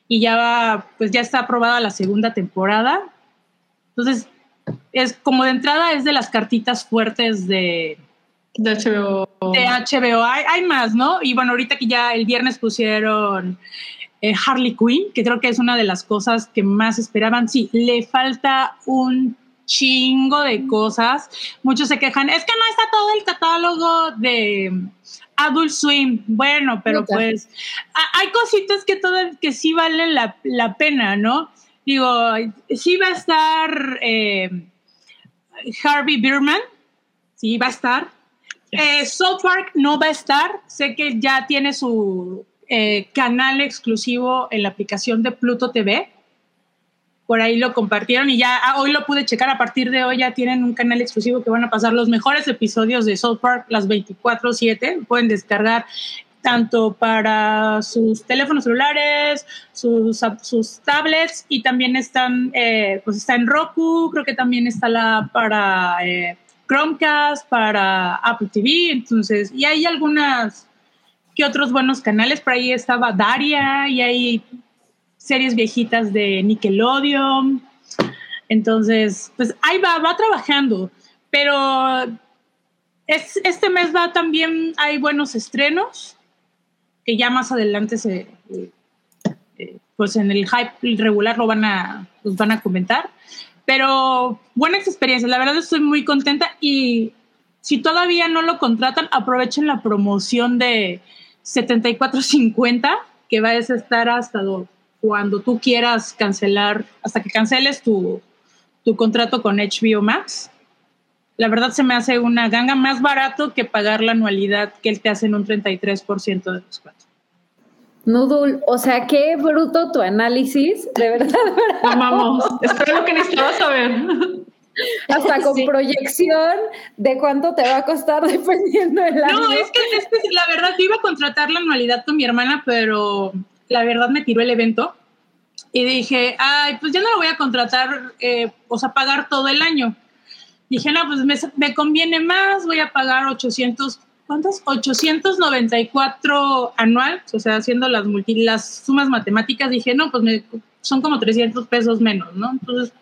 Speaker 2: y ya va, pues ya está aprobada la segunda temporada. Entonces, es como de entrada es de las cartitas fuertes de,
Speaker 4: de HBO.
Speaker 2: de HBO. Hay, hay más, ¿no? Y bueno, ahorita que ya el viernes pusieron eh, Harley Quinn, que creo que es una de las cosas que más esperaban. Sí, le falta un chingo de cosas. Muchos se quejan, es que no está todo el catálogo de Adult Swim. Bueno, pero pues a- hay cositas que, todo, que sí valen la, la pena, ¿no? Digo, sí va a estar eh, Harvey Bierman, sí va a estar. Eh, South Park no va a estar. Sé que ya tiene su eh, canal exclusivo en la aplicación de Pluto TV. Por ahí lo compartieron y ya ah, hoy lo pude checar. A partir de hoy ya tienen un canal exclusivo que van a pasar los mejores episodios de South Park las 24/7. Pueden descargar tanto para sus teléfonos celulares, sus, sus tablets y también están, eh, pues está en Roku, creo que también está la para eh, Chromecast, para Apple TV, entonces, y hay algunas que otros buenos canales, por ahí estaba Daria y hay series viejitas de Nickelodeon, entonces, pues ahí va, va trabajando, pero es, este mes va también, hay buenos estrenos, que ya más adelante se, eh, pues en el hype regular lo van a, los van a comentar. Pero buenas experiencias, la verdad estoy muy contenta y si todavía no lo contratan, aprovechen la promoción de 74.50 que va a estar hasta cuando tú quieras cancelar, hasta que canceles tu, tu contrato con HBO Max. La verdad se me hace una ganga más barato que pagar la anualidad que él te hacen un 33% de descuento.
Speaker 3: Nudul, o sea, qué bruto tu análisis, de verdad.
Speaker 4: Vamos, esto es lo que necesitaba saber.
Speaker 3: Hasta (laughs) con proyección de cuánto te va a costar (laughs) dependiendo del año.
Speaker 2: No, es que, es que la verdad yo iba a contratar la anualidad con mi hermana, pero la verdad me tiró el evento y dije, ay, pues ya no lo voy a contratar, eh, o sea, pagar todo el año. Dije, no, pues me, me conviene más, voy a pagar 800 ¿cuántos? 894 anual, o sea, haciendo las, multi, las sumas matemáticas, dije, no, pues me, son como 300 pesos menos, ¿no? Entonces,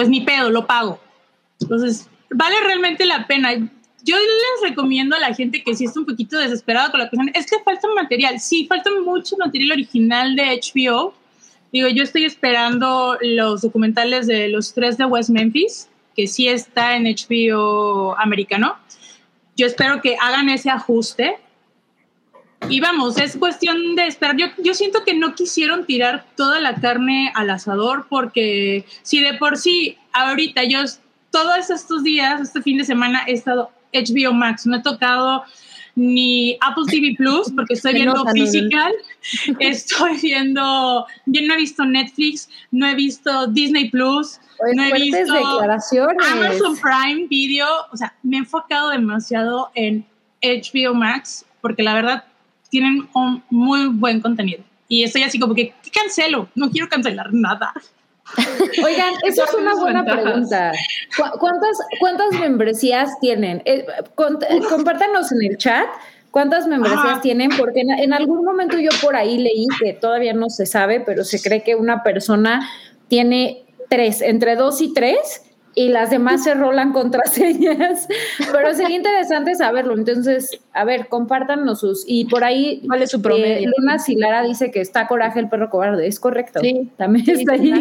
Speaker 2: pues ni pedo, lo pago. Entonces, vale realmente la pena. Yo les recomiendo a la gente que si está un poquito desesperada con la cuestión, es que falta material, sí, falta mucho material original de HBO. Digo, yo estoy esperando los documentales de los tres de West Memphis, que sí está en HBO americano yo espero que hagan ese ajuste. Y vamos, es cuestión de esperar. Yo, yo siento que no quisieron tirar toda la carne al asador porque si de por sí ahorita yo todos estos días, este fin de semana he estado HBO Max, no he tocado ni Apple TV Plus porque estoy (laughs) viendo Physical, (laughs) estoy viendo, yo no he visto Netflix, no he visto Disney Plus, no he visto Amazon Prime Video, o sea, me he enfocado demasiado en HBO Max porque la verdad tienen un muy buen contenido. Y estoy así como que, ¿qué cancelo? No quiero cancelar nada. (laughs)
Speaker 3: Oigan, (laughs) esa es una buena pregunta. ¿Cuántas, cuántas membresías tienen? Eh, compártanos en el chat cuántas membresías tienen, porque en, en, algún momento yo por ahí leí que todavía no se sabe, pero se cree que una persona tiene tres, entre dos y tres, y las demás se rolan contraseñas. (laughs) Pero sería interesante saberlo. Entonces, a ver, compártanos sus. Y por ahí.
Speaker 5: ¿Cuál es su promedio?
Speaker 3: Eh, Luna Silara dice que está Coraje el perro cobarde. Es correcto. Sí. También está ahí.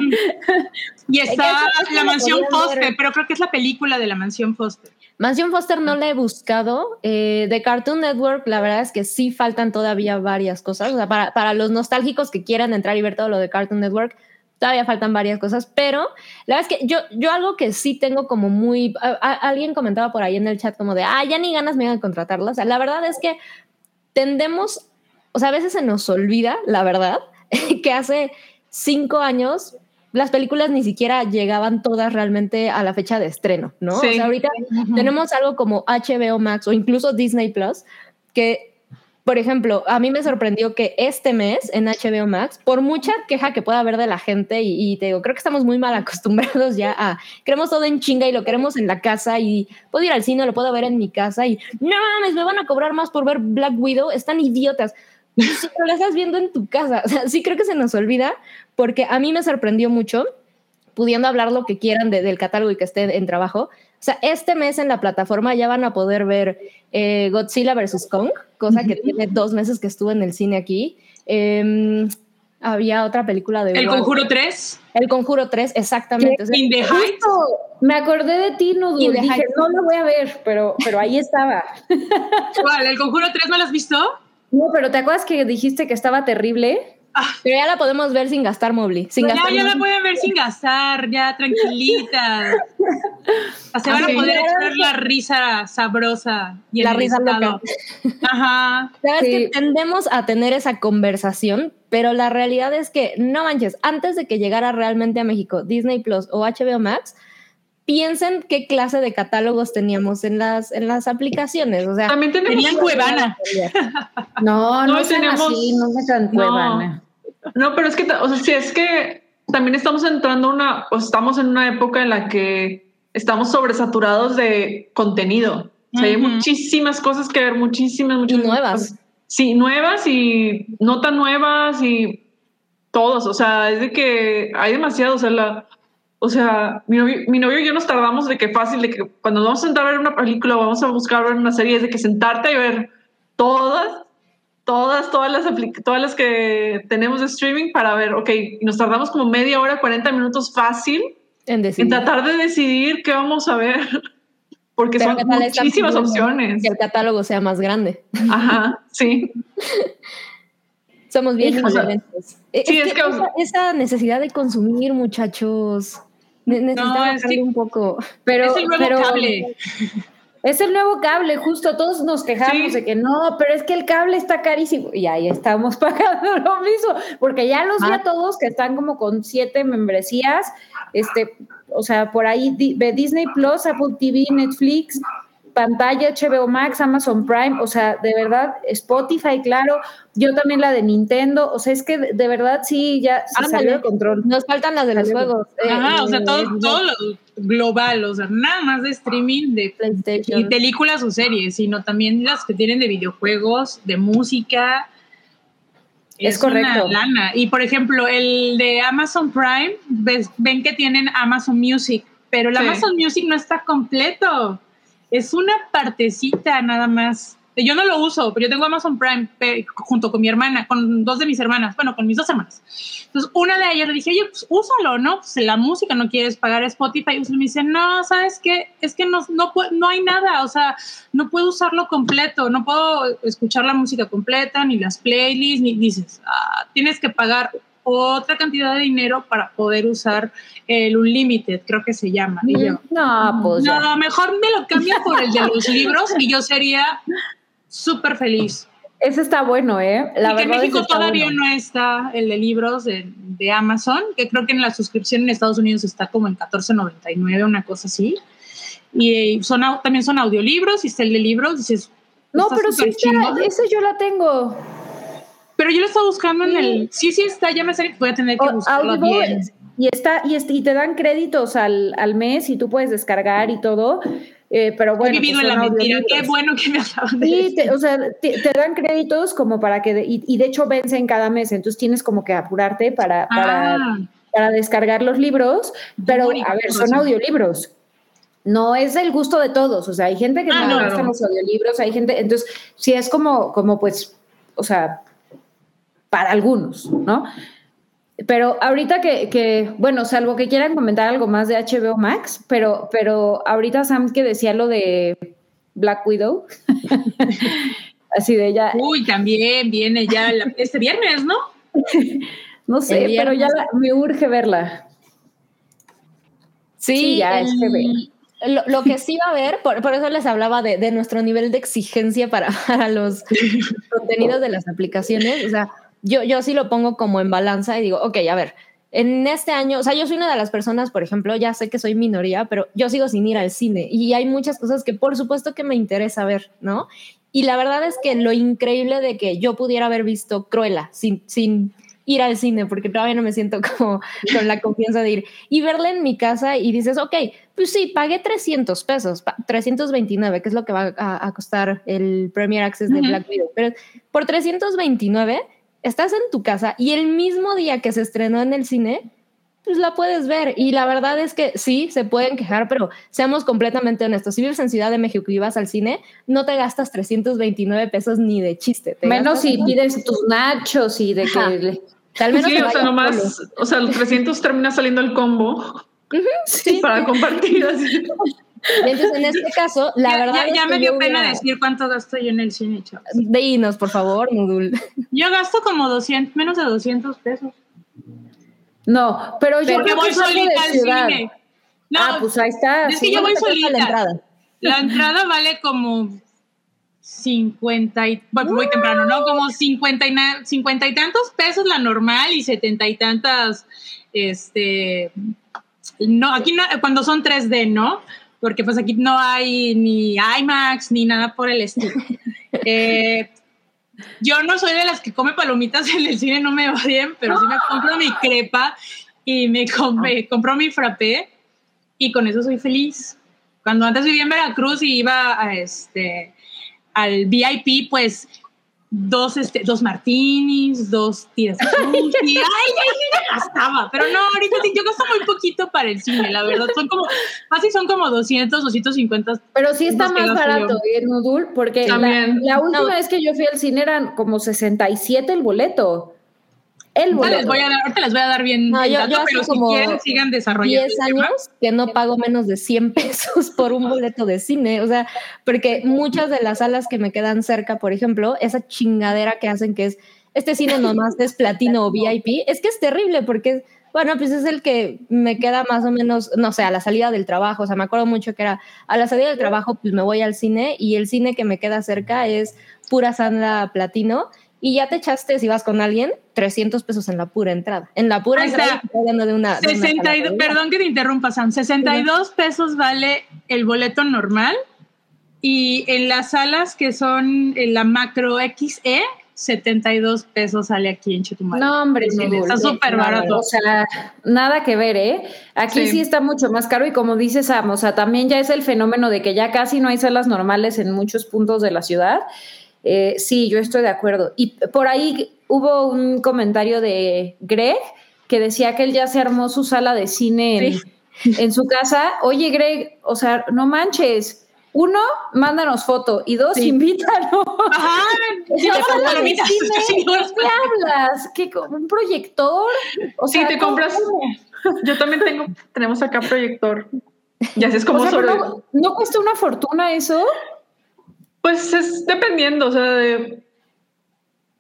Speaker 2: Y está La Mansión Foster, pero creo que es la película de La Mansión Foster.
Speaker 5: Mansión Foster no la he buscado. Eh, de Cartoon Network, la verdad es que sí faltan todavía varias cosas. O sea, para, para los nostálgicos que quieran entrar y ver todo lo de Cartoon Network, todavía faltan varias cosas, pero la verdad es que yo, yo algo que sí tengo como muy, alguien comentaba por ahí en el chat como de, ah, ya ni ganas me iban a contratarla. O sea, la verdad es que tendemos, o sea, a veces se nos olvida, la verdad, (laughs) que hace cinco años las películas ni siquiera llegaban todas realmente a la fecha de estreno, ¿no? O sea, ahorita tenemos algo como HBO Max o incluso Disney Plus, que por ejemplo, a mí me sorprendió que este mes en HBO Max, por mucha queja que pueda haber de la gente, y, te digo, creo que estamos muy mal (laughs) acostumbrados ya a, queremos todo en chinga y lo queremos en la casa y puedo ir al cine, lo puedo ver en mi casa y no mames, me van a cobrar más por ver Black Widow, están idiotas. Si lo estás viendo en tu casa, o sea, sí creo que se nos olvida porque a mí me sorprendió mucho pudiendo hablar lo que quieran del catálogo y que esté en trabajo, o sea, este mes en la plataforma ya van a poder ver eh, Godzilla vs. Kong, cosa que tiene dos meses que estuvo en el cine aquí. Em, había otra película de...
Speaker 2: ¿El Conjuro 3?
Speaker 5: El Conjuro 3, exactamente.
Speaker 2: In the
Speaker 3: Me acordé de ti, no Dije, no lo voy a ver, pero, pero ahí estaba. (laughs)
Speaker 2: ¿Cuál? ¿El Conjuro 3 no lo has visto?
Speaker 3: No, pero ¿te acuerdas que dijiste que estaba terrible?
Speaker 5: Pero ya la podemos ver sin gastar Mobly. Sin
Speaker 2: ya,
Speaker 5: gastar
Speaker 2: ya la
Speaker 5: Mobly.
Speaker 2: pueden ver sin gastar, ya tranquilita. (laughs) Se van a poder echar la risa sabrosa y
Speaker 5: La
Speaker 2: el
Speaker 5: risa loca.
Speaker 2: Ajá.
Speaker 5: Sabes
Speaker 3: Sí.
Speaker 5: que tendemos a tener esa conversación, pero la realidad es que, no manches, antes de que llegara realmente a México Disney Plus o HBO Max, piensen qué clase de catálogos teníamos en las, en las aplicaciones. O sea,
Speaker 4: También tenemos.
Speaker 2: Tenían Cuevana.
Speaker 3: No, no,
Speaker 4: No,
Speaker 3: así, no me
Speaker 4: No.
Speaker 3: cuevana.
Speaker 4: No, pero es que, o sea, si es que también estamos entrando una, o estamos en una época en la que estamos sobresaturados de contenido. O sea, hay muchísimas cosas que ver, muchísimas,
Speaker 5: y
Speaker 4: muchísimas
Speaker 5: nuevas.
Speaker 4: cosas. Sí, nuevas y no tan nuevas y todos. O sea, es de que hay demasiado. O sea, la, o sea, mi novio, mi novio y yo nos tardamos de que fácil, de que cuando vamos a sentar a ver una película o vamos a buscar ver una serie, es de que sentarte y ver todas, todas, todas las, todas las que tenemos de streaming para ver, ok, y nos tardamos como media hora, 40 minutos fácil
Speaker 5: En
Speaker 4: en
Speaker 5: decidir.
Speaker 4: tratar de decidir qué vamos a ver, (laughs) porque
Speaker 5: Pero
Speaker 4: son
Speaker 5: ¿qué tal están
Speaker 4: muchísimas opciones.
Speaker 5: Que el catálogo sea más grande.
Speaker 4: Ajá, sí. (laughs)
Speaker 5: Somos bien ignorantes. Eh,
Speaker 4: Sí,
Speaker 5: es,
Speaker 4: es
Speaker 5: que,
Speaker 4: que-
Speaker 5: esa, esa necesidad de consumir, muchachos. Ne- necesitamos
Speaker 2: es
Speaker 5: bajarle
Speaker 2: que-
Speaker 5: un poco.
Speaker 3: Pero,
Speaker 2: es el nuevo
Speaker 3: pero-
Speaker 2: cable.
Speaker 3: Es el nuevo cable, justo todos nos quejamos
Speaker 4: Sí.
Speaker 3: de que no, pero es que el cable está carísimo y ahí estamos (laughs) pagando lo mismo, porque ya los vi
Speaker 5: Ah.
Speaker 3: a todos que están como con siete membresías, este, o sea, por ahí ve Disney Plus, Apple TV, Netflix, pantalla HBO Max, Amazon Prime, o sea, de verdad, Spotify, claro, yo también la de Nintendo, o sea, es que de, de verdad sí, ya se salió de control.
Speaker 5: Nos faltan las de los
Speaker 3: Salió.
Speaker 5: juegos. eh,
Speaker 2: Ajá, o sea,
Speaker 5: eh,
Speaker 2: todo,
Speaker 5: de
Speaker 2: todo lo global, o sea, nada más de streaming de
Speaker 5: PlayStation.
Speaker 2: y películas o series, sino también las que tienen de videojuegos, de música.
Speaker 3: Es correcto.
Speaker 2: lana. Y por ejemplo, el de Amazon Prime, ves- ven que tienen Amazon Music, pero el
Speaker 4: Sí.
Speaker 2: Amazon Music no está completo. Es una partecita nada más. Yo no lo uso, pero yo tengo Amazon Prime junto con mi hermana, con dos de mis hermanas, bueno, con mis dos hermanas. Entonces, una de ellas le dije, oye, pues úsalo, ¿no? Pues la música no quieres pagar Spotify. Y me dice, no, ¿sabes qué? Es que no, no, no hay nada, o sea, no puedo usarlo completo, no puedo escuchar la música completa, ni las playlists, ni dices, ah, tienes que pagar otra cantidad de dinero para poder usar el Unlimited, creo que se llama. Y yo,
Speaker 3: No, pues ya.
Speaker 2: no, mejor me lo cambia por el de los libros y yo sería súper feliz.
Speaker 3: Ese está bueno, ¿eh? La
Speaker 2: y que en México todavía
Speaker 3: bueno.
Speaker 2: no está el de libros de, de Amazon, que creo que en la suscripción en Estados Unidos está como en 14.99, una cosa así. Y eh, son, también son audiolibros y está el de libros, dices...
Speaker 3: No, pero sí está, ese yo la tengo.
Speaker 2: Pero yo lo estaba buscando en el... Sí, sí está, ya me sale que voy a tener que buscarlo
Speaker 3: Audible,
Speaker 2: bien.
Speaker 3: y está, y, este- y te dan créditos al, al mes y tú puedes descargar y todo. eh, pero bueno,
Speaker 2: He vivido
Speaker 3: pues
Speaker 2: en la mentira. Qué bueno que me hablaban de
Speaker 3: Sí, te- o sea, te, te dan créditos como para que, y, y de hecho vencen cada mes, entonces tienes como que apurarte para, para,
Speaker 2: Ah,
Speaker 3: para descargar los libros, pero a ver, son audiolibros. No es el gusto de todos, o sea, hay gente que
Speaker 2: Ah,
Speaker 3: no
Speaker 2: no,
Speaker 3: le gustan
Speaker 4: no.
Speaker 3: los audiolibros, hay gente, entonces, sí es como, como pues, o sea, para algunos, ¿no? Pero ahorita que, que, bueno, salvo que quieran comentar algo más de HBO Max, pero, pero ahorita Sam que decía lo de Black Widow, (laughs) así de ya,
Speaker 2: Uy, también viene ya la- este viernes, ¿no? (laughs)
Speaker 3: no sé,
Speaker 5: El
Speaker 3: pero ya la- me urge verla.
Speaker 5: Sí,
Speaker 3: Sí, ya, es que
Speaker 5: el- lo, lo que sí va a haber, por, por eso les hablaba de, de nuestro nivel de exigencia para, (laughs) para los contenidos de las aplicaciones. O sea, yo, yo sí lo pongo como en balanza y digo, ok, a ver, en este año, o sea, yo soy una de las personas, por ejemplo, ya sé que soy minoría, pero yo sigo sin ir al cine y hay muchas cosas que por supuesto que me interesa ver, ¿no? Y la verdad es que lo increíble de que yo pudiera haber visto Cruella sin, sin ir al cine, porque todavía no me siento (laughs) como con la confianza de ir, y verla en mi casa y dices, ok, pues sí, pagué 300 pesos, pa- 329, que es lo que va a, a costar el Premier Access de
Speaker 2: Ujú.
Speaker 5: Black Widow, pero por 329 estás en tu casa y el mismo día que se estrenó en el cine, pues la puedes ver. Y la verdad es que sí, se pueden quejar, pero seamos completamente honestos. Si vives en Ciudad de México y vas al cine, no te gastas 329 pesos ni de chiste. te
Speaker 3: Menos si pides tus nachos y de
Speaker 5: Ajá.
Speaker 3: que... le-
Speaker 5: Al menos
Speaker 4: Sí, o sea, nomás,
Speaker 5: solo.
Speaker 4: o sea, los 300 termina saliendo el combo (laughs)
Speaker 3: Sí.
Speaker 4: para compartir así.
Speaker 5: Entonces, en (laughs) este caso, la
Speaker 2: ya,
Speaker 5: verdad.
Speaker 2: Ya,
Speaker 5: es
Speaker 2: ya
Speaker 5: que
Speaker 2: me dio pena
Speaker 5: hubiera-
Speaker 2: decir cuánto gasto yo en el cine, chavos.
Speaker 5: Dinos, por favor, Nudul.
Speaker 2: Yo gasto como 200, menos de 200 pesos.
Speaker 3: No, pero yo
Speaker 2: Porque voy
Speaker 3: es
Speaker 2: solita
Speaker 3: de
Speaker 2: al
Speaker 3: ciudad.
Speaker 2: cine. No,
Speaker 3: ah, pues ahí está.
Speaker 2: es que yo voy
Speaker 5: ¿Cuánto te cuesta
Speaker 2: solita.
Speaker 5: la entrada?
Speaker 2: La entrada vale como 50 y, bueno, muy temprano, ¿no? Como 50 y, na- 50 y tantos pesos la normal y 70 y tantas, este, no, aquí no, cuando son 3D, ¿no? Porque pues aquí no hay ni IMAX ni nada por el estilo. (laughs) Eh, yo no soy de las que come palomitas en el cine, no me va bien, pero sí me compro mi crepa y me, com- me compro mi frappé y con eso soy feliz. Cuando antes vivía en Veracruz y iba a este, al VIP, pues dos, este, dos martinis, dos tiras sushi. (laughs) ay, ay, ya gastaba. Pero no, ahorita sí, yo gasto muy poquito para el cine, la verdad. Son como, fácil son como 200, 250.
Speaker 3: Pero sí está más barato en Nudul, porque la, última
Speaker 5: No.
Speaker 3: vez que yo fui al cine eran como 67 el boleto. El boleto.
Speaker 2: les voy a dar, ahorita les voy a dar bien
Speaker 5: No,
Speaker 2: el
Speaker 5: yo-
Speaker 2: dato,
Speaker 5: yo
Speaker 2: pero si
Speaker 5: como
Speaker 2: quieren sigan desarrollando.
Speaker 5: 10
Speaker 2: el tema.
Speaker 5: años que no pago menos de 100 (laughs) pesos por un boleto de cine. O sea, porque muchas de las salas que me quedan cerca, por ejemplo, esa chingadera que hacen que es, este cine nomás es platino o VIP, es que es terrible porque, bueno, pues es el que me queda más o menos, no sé, a la salida del trabajo. O sea, me acuerdo mucho que era a la salida del trabajo, pues me voy al cine y el cine que me queda cerca es pura sala platino. Y ya te echaste, si vas con alguien, 300 pesos en la pura entrada. En la pura
Speaker 2: Ahí
Speaker 5: entrada,
Speaker 2: está.
Speaker 5: estoy hablando de una. de una
Speaker 2: 62,
Speaker 5: sala regular.
Speaker 2: perdón que te interrumpa, Sam. 62 pesos vale el boleto normal y en las salas que son en la macro XE, 72 pesos sale aquí en Chetumal.
Speaker 3: No, hombre,
Speaker 2: Sí,
Speaker 3: Nudul.
Speaker 2: está súper barato.
Speaker 3: O sea, nada que ver, ¿eh? Aquí sí.
Speaker 4: Sí.
Speaker 3: está mucho más caro y como dice Sam, o sea, también ya es el fenómeno de que ya casi no hay salas normales en muchos puntos de la ciudad. Eh, sí, yo estoy de acuerdo. Y por ahí hubo un comentario de Greg que decía que él ya se armó su sala de cine en, en su casa. Oye, Greg, o sea, no manches. Uno, mándanos foto. Y dos,
Speaker 5: Sí.
Speaker 3: invítanos.
Speaker 2: Ajá, (laughs)
Speaker 3: Ya. ¿Qué hablas? ¿Qué, ¿Un proyector? O
Speaker 4: Sí, te
Speaker 3: ¿cómo-
Speaker 4: compras-
Speaker 3: cómo?
Speaker 4: Yo también tengo, tenemos acá proyector. Y así es como
Speaker 3: O sea,
Speaker 4: sobre.
Speaker 3: pero no, ¿no cuesta una fortuna eso?
Speaker 4: Pues es dependiendo, o sea, de-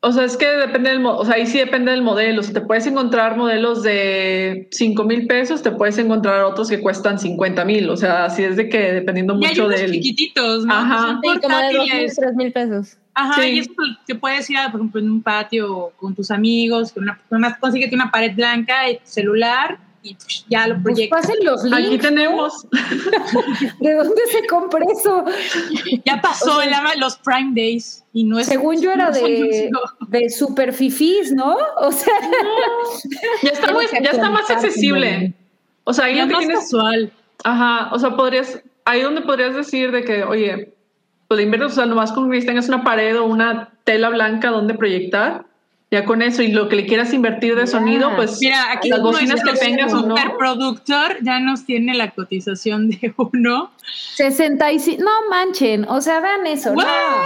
Speaker 4: o sea, es que depende del, o sea, ahí sí depende del modelo. Si te puedes encontrar modelos de 5 mil pesos, te puedes encontrar otros que cuestan 50 mil. O sea, así es de que dependiendo
Speaker 2: Y hay
Speaker 4: mucho
Speaker 2: unos
Speaker 4: del.
Speaker 2: chiquititos, ¿no?
Speaker 4: Ajá.
Speaker 2: Son
Speaker 5: Sí, como de dos mil,
Speaker 2: portátiles.
Speaker 5: tres mil pesos.
Speaker 2: Ajá,
Speaker 4: Sí.
Speaker 2: y eso te puedes ir, a, por ejemplo, en un patio con tus amigos, con una, con una, consíguete una pared blanca y tu celular y pues, ya lo
Speaker 3: Pues
Speaker 2: proyectas.
Speaker 3: pasen los
Speaker 4: Aquí
Speaker 3: links.
Speaker 4: tenemos. (laughs)
Speaker 3: ¿De dónde se compra eso?
Speaker 2: Ya pasó
Speaker 3: O sea,
Speaker 2: el ama- los Prime Days y no es.
Speaker 3: Según yo era (laughs)
Speaker 2: no
Speaker 3: de,
Speaker 2: no.
Speaker 3: de super fifís, ¿no? O sea, (laughs)
Speaker 4: Ya está, muy- ya está más accesible. O sea, ahí
Speaker 2: Ya
Speaker 4: lo que
Speaker 2: más
Speaker 4: tienes.
Speaker 2: casual.
Speaker 4: Ajá, o sea, podrías, ahí donde podrías decir de que, oye, pues le inviertes, o sea, nomás con que tengas una pared o una tela blanca donde proyectar, ya con eso, y lo que le quieras invertir de sonido, pues
Speaker 2: Mira, aquí
Speaker 4: las bocinas que tengas o no.
Speaker 2: superproductor ya nos tiene la cotización de uno.
Speaker 3: 65. No manchen, o sea, vean eso.
Speaker 2: What?
Speaker 3: No.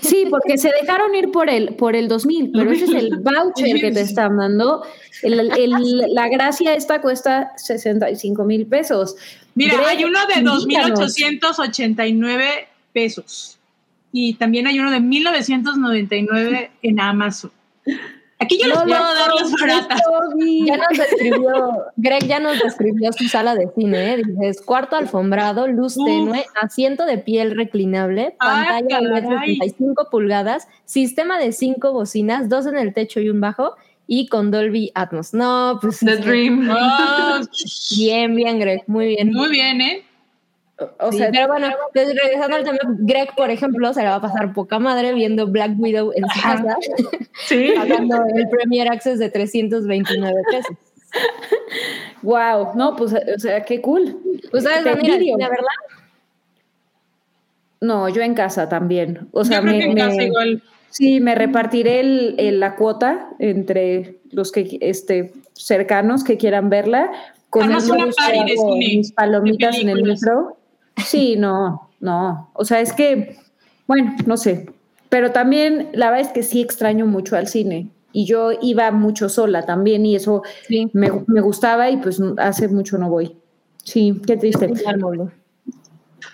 Speaker 3: Sí, porque se dejaron ir por el, por el 2000, pero ese es el (laughs) voucher que te están dando. El- el- la gracia esta cuesta 65 mil pesos.
Speaker 2: Mira,
Speaker 3: Greg,
Speaker 2: hay uno de
Speaker 3: invítanos.
Speaker 2: 2.889 pesos y también hay uno de 1.999 en Amazon. Aquí yo les
Speaker 3: No
Speaker 2: puedo
Speaker 3: lo
Speaker 2: dar las baratas.
Speaker 3: Toby.
Speaker 5: Ya nos describió, Greg ya nos describió su sala de cine, ¿eh? Dices, cuarto alfombrado, luz
Speaker 2: Uf.
Speaker 5: tenue, asiento de piel reclinable,
Speaker 2: Ah,
Speaker 5: pantalla
Speaker 2: caray.
Speaker 5: 65 pulgadas, sistema de cinco bocinas, dos en el techo y un bajo, y con Dolby Atmos. No, pues
Speaker 4: The Dream.
Speaker 2: Oh, (laughs)
Speaker 5: bien, bien, Greg, muy bien.
Speaker 2: muy bien, ¿eh?
Speaker 3: O
Speaker 5: Sí,
Speaker 3: sea,
Speaker 5: pero bueno, entonces, regresando al tema, Greg, por ejemplo, se le va a pasar poca madre viendo Black Widow en su casa, (laughs)
Speaker 4: Sí. (laughs)
Speaker 5: pagando el Premier Access de 329 pesos. (laughs)
Speaker 3: wow, no, pues, o sea, qué cool.
Speaker 5: ¿Ustedes
Speaker 3: Te
Speaker 5: van a ir al cine a verla?
Speaker 3: No, yo en casa también. O sea,
Speaker 2: yo creo
Speaker 3: me,
Speaker 2: que en
Speaker 3: me-
Speaker 2: casa igual.
Speaker 3: sí, me repartiré el, el- la cuota entre los que este, cercanos que quieran verla. Con
Speaker 2: Armas
Speaker 3: eso
Speaker 2: una
Speaker 3: yo
Speaker 2: party de
Speaker 3: hago
Speaker 2: cine,
Speaker 3: mis palomitas
Speaker 2: de
Speaker 3: en el
Speaker 2: películas.
Speaker 3: Sí, no, no. O sea, es que, bueno, no sé. Pero también la verdad es que sí extraño mucho al cine. Y yo iba mucho sola también y eso
Speaker 5: Sí.
Speaker 3: me, me gustaba y pues hace mucho no voy. Sí, qué triste.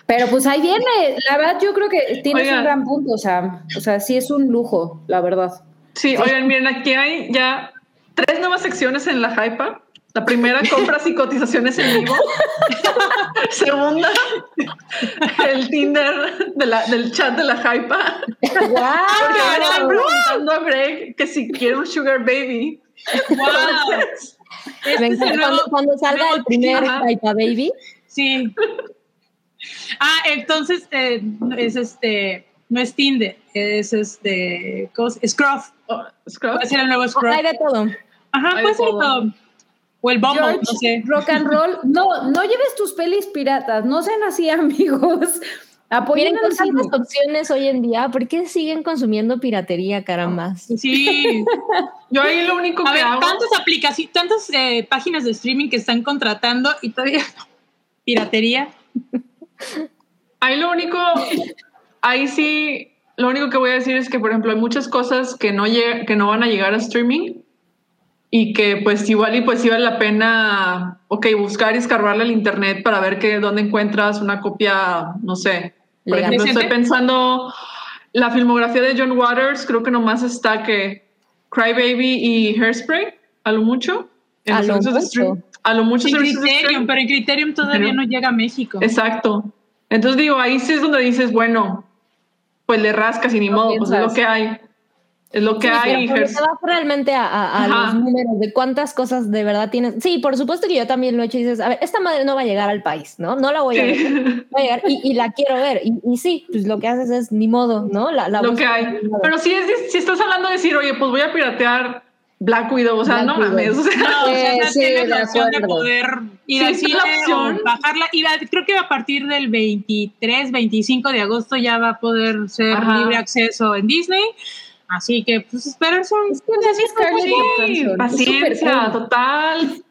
Speaker 3: Pero pues ahí viene, la verdad yo creo que tienes
Speaker 4: Oigan.
Speaker 3: un gran punto, o sea, o sea, sí es un lujo, la verdad.
Speaker 4: Sí, oigan, miren, aquí hay ya tres nuevas secciones en la Hypa. La primera, compras (laughs) y cotizaciones en vivo. (laughs) Segunda, el Tinder de la- del chat de la Hypa. Porque
Speaker 3: ¡Wow!
Speaker 4: van preguntando a Greg que si quiere un sugar baby.
Speaker 2: ¡Wow! Este es el nuevo-
Speaker 5: cuando salga el primer. Hypa Baby.
Speaker 2: Sí. Ah, entonces eh, es este, no es Tinder, es este, ¿cómo se- Scruff.
Speaker 4: Oh, Scrub.
Speaker 2: Puede ser el nuevo Scruff.
Speaker 5: Hay de todo.
Speaker 2: Ajá, puede
Speaker 4: de
Speaker 2: ser
Speaker 4: todo.
Speaker 2: todo. O el
Speaker 3: George,
Speaker 2: no sé.
Speaker 3: rock and roll. (laughs) No, no lleves tus pelis piratas, no sean así (laughs) amigos. Apoyen
Speaker 5: Miren, tantas opciones hoy en día, ¿por qué siguen consumiendo piratería, caramba?
Speaker 2: Sí. (laughs)
Speaker 4: Yo ahí lo único
Speaker 2: A
Speaker 4: que
Speaker 2: ver,
Speaker 4: hago.
Speaker 2: tantas aplicaciones, tantas eh, páginas de streaming que están contratando y todavía piratería.
Speaker 4: Ahí lo único, ahí sí, lo único que voy a decir es que, por ejemplo, hay muchas cosas que no, que no van a llegar a streaming y que pues igual y pues sí vale la pena, ok, buscar y escarbarle al internet para ver que dónde encuentras una copia, no sé. Por
Speaker 5: Legal.
Speaker 4: ejemplo, estoy pensando la filmografía de John Waters, creo que nomás está que Cry Baby y Hairspray, a lo mucho. en
Speaker 5: A
Speaker 4: los
Speaker 5: lo mucho.
Speaker 4: A lo mucho
Speaker 2: En pero en Criterion todavía
Speaker 4: Pero-
Speaker 2: no llega a México.
Speaker 4: Exacto. Entonces digo, ahí sí es donde dices, bueno, pues le rascas y ni
Speaker 3: No
Speaker 4: modo, pues es lo que hay. Es lo que
Speaker 5: Sí,
Speaker 4: hay.
Speaker 5: pero te vas realmente a, a- a los números de cuántas cosas de verdad tienes. Sí, por supuesto que yo también lo he hecho y dices, a ver, esta madre no va a llegar al país, ¿no? No la voy a ver.
Speaker 4: Sí,
Speaker 5: a llegar y, y la quiero ver. Y, y sí, pues lo que haces es ni modo, ¿no? La, la
Speaker 4: lo que hay. Pero si, es, si estás hablando de decir, oye, pues voy a piratear Black Widow, o sea,
Speaker 5: Black
Speaker 4: no
Speaker 5: Widow.
Speaker 4: mames, o sea,
Speaker 2: No, o sea,
Speaker 3: Eh,
Speaker 2: ya
Speaker 3: sí,
Speaker 2: tienes la opción de poder ir
Speaker 4: Sí,
Speaker 2: al cine
Speaker 4: la opción.
Speaker 2: o bajarla. Y la- creo que a partir del 23, 25 de agosto ya va a poder ser
Speaker 4: Ajá.
Speaker 2: libre acceso en Disney. Así que, pues, un...
Speaker 3: Es que vean Scarlett
Speaker 4: sí,
Speaker 3: Johansson, es
Speaker 4: paciencia, total.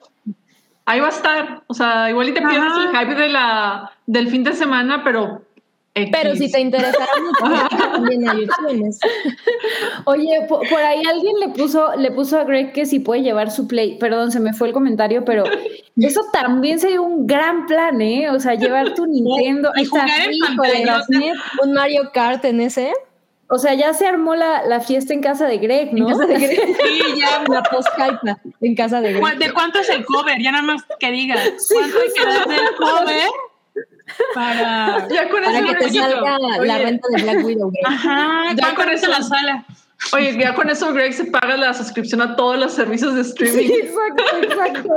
Speaker 4: Ahí va a estar, o sea, igual y te pierdes el hype de la, del fin de semana, pero...
Speaker 5: Pero si te interesará mucho, también hay opciones.
Speaker 3: Oye, po- por, ahí alguien le puso, le puso a Greg que si puede llevar su play. Perdón, se me fue el comentario, pero eso también sería un gran plan, ¿eh? O sea, llevar tu (laughs) Nintendo.
Speaker 2: y
Speaker 3: Está
Speaker 2: jugar en
Speaker 3: net-
Speaker 5: Un Mario Kart en ese.
Speaker 3: O sea, ya se armó la, la fiesta en casa de Greg, ¿no? (laughs)
Speaker 5: En casa de Greg.
Speaker 2: Sí, ya.
Speaker 5: La post en casa de
Speaker 2: ¿Cu-
Speaker 5: Greg.
Speaker 2: ¿De cuánto es el cover? Ya nada más que diga. ¿Cuánto hay que dar del cover para...
Speaker 4: Ya con
Speaker 5: Para
Speaker 4: eso
Speaker 5: que te
Speaker 4: Oye,
Speaker 5: salga la
Speaker 4: oye,
Speaker 5: renta de Black Widow. Greg.
Speaker 2: Ajá,
Speaker 4: Ya
Speaker 2: ¿cuánto
Speaker 4: con eso-
Speaker 2: la sala?
Speaker 4: Oye, ya con eso Greg se paga la suscripción a todos los servicios de streaming.
Speaker 3: Sí, exacto, exacto.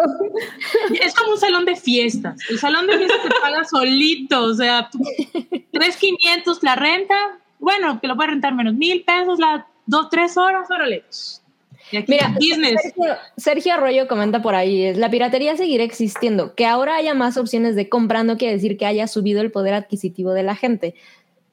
Speaker 2: Es como un salón de fiestas. El salón de fiestas te paga solito. O sea, tú- 3,500 la renta. Bueno, que lo puedes rentar menos mil pesos, las dos, tres horas, órale.
Speaker 5: Mira,
Speaker 2: business.
Speaker 5: Sergio, Sergio Arroyo comenta por ahí, la piratería seguirá existiendo. Que ahora haya más opciones de compra no quiere decir que haya subido el poder adquisitivo de la gente.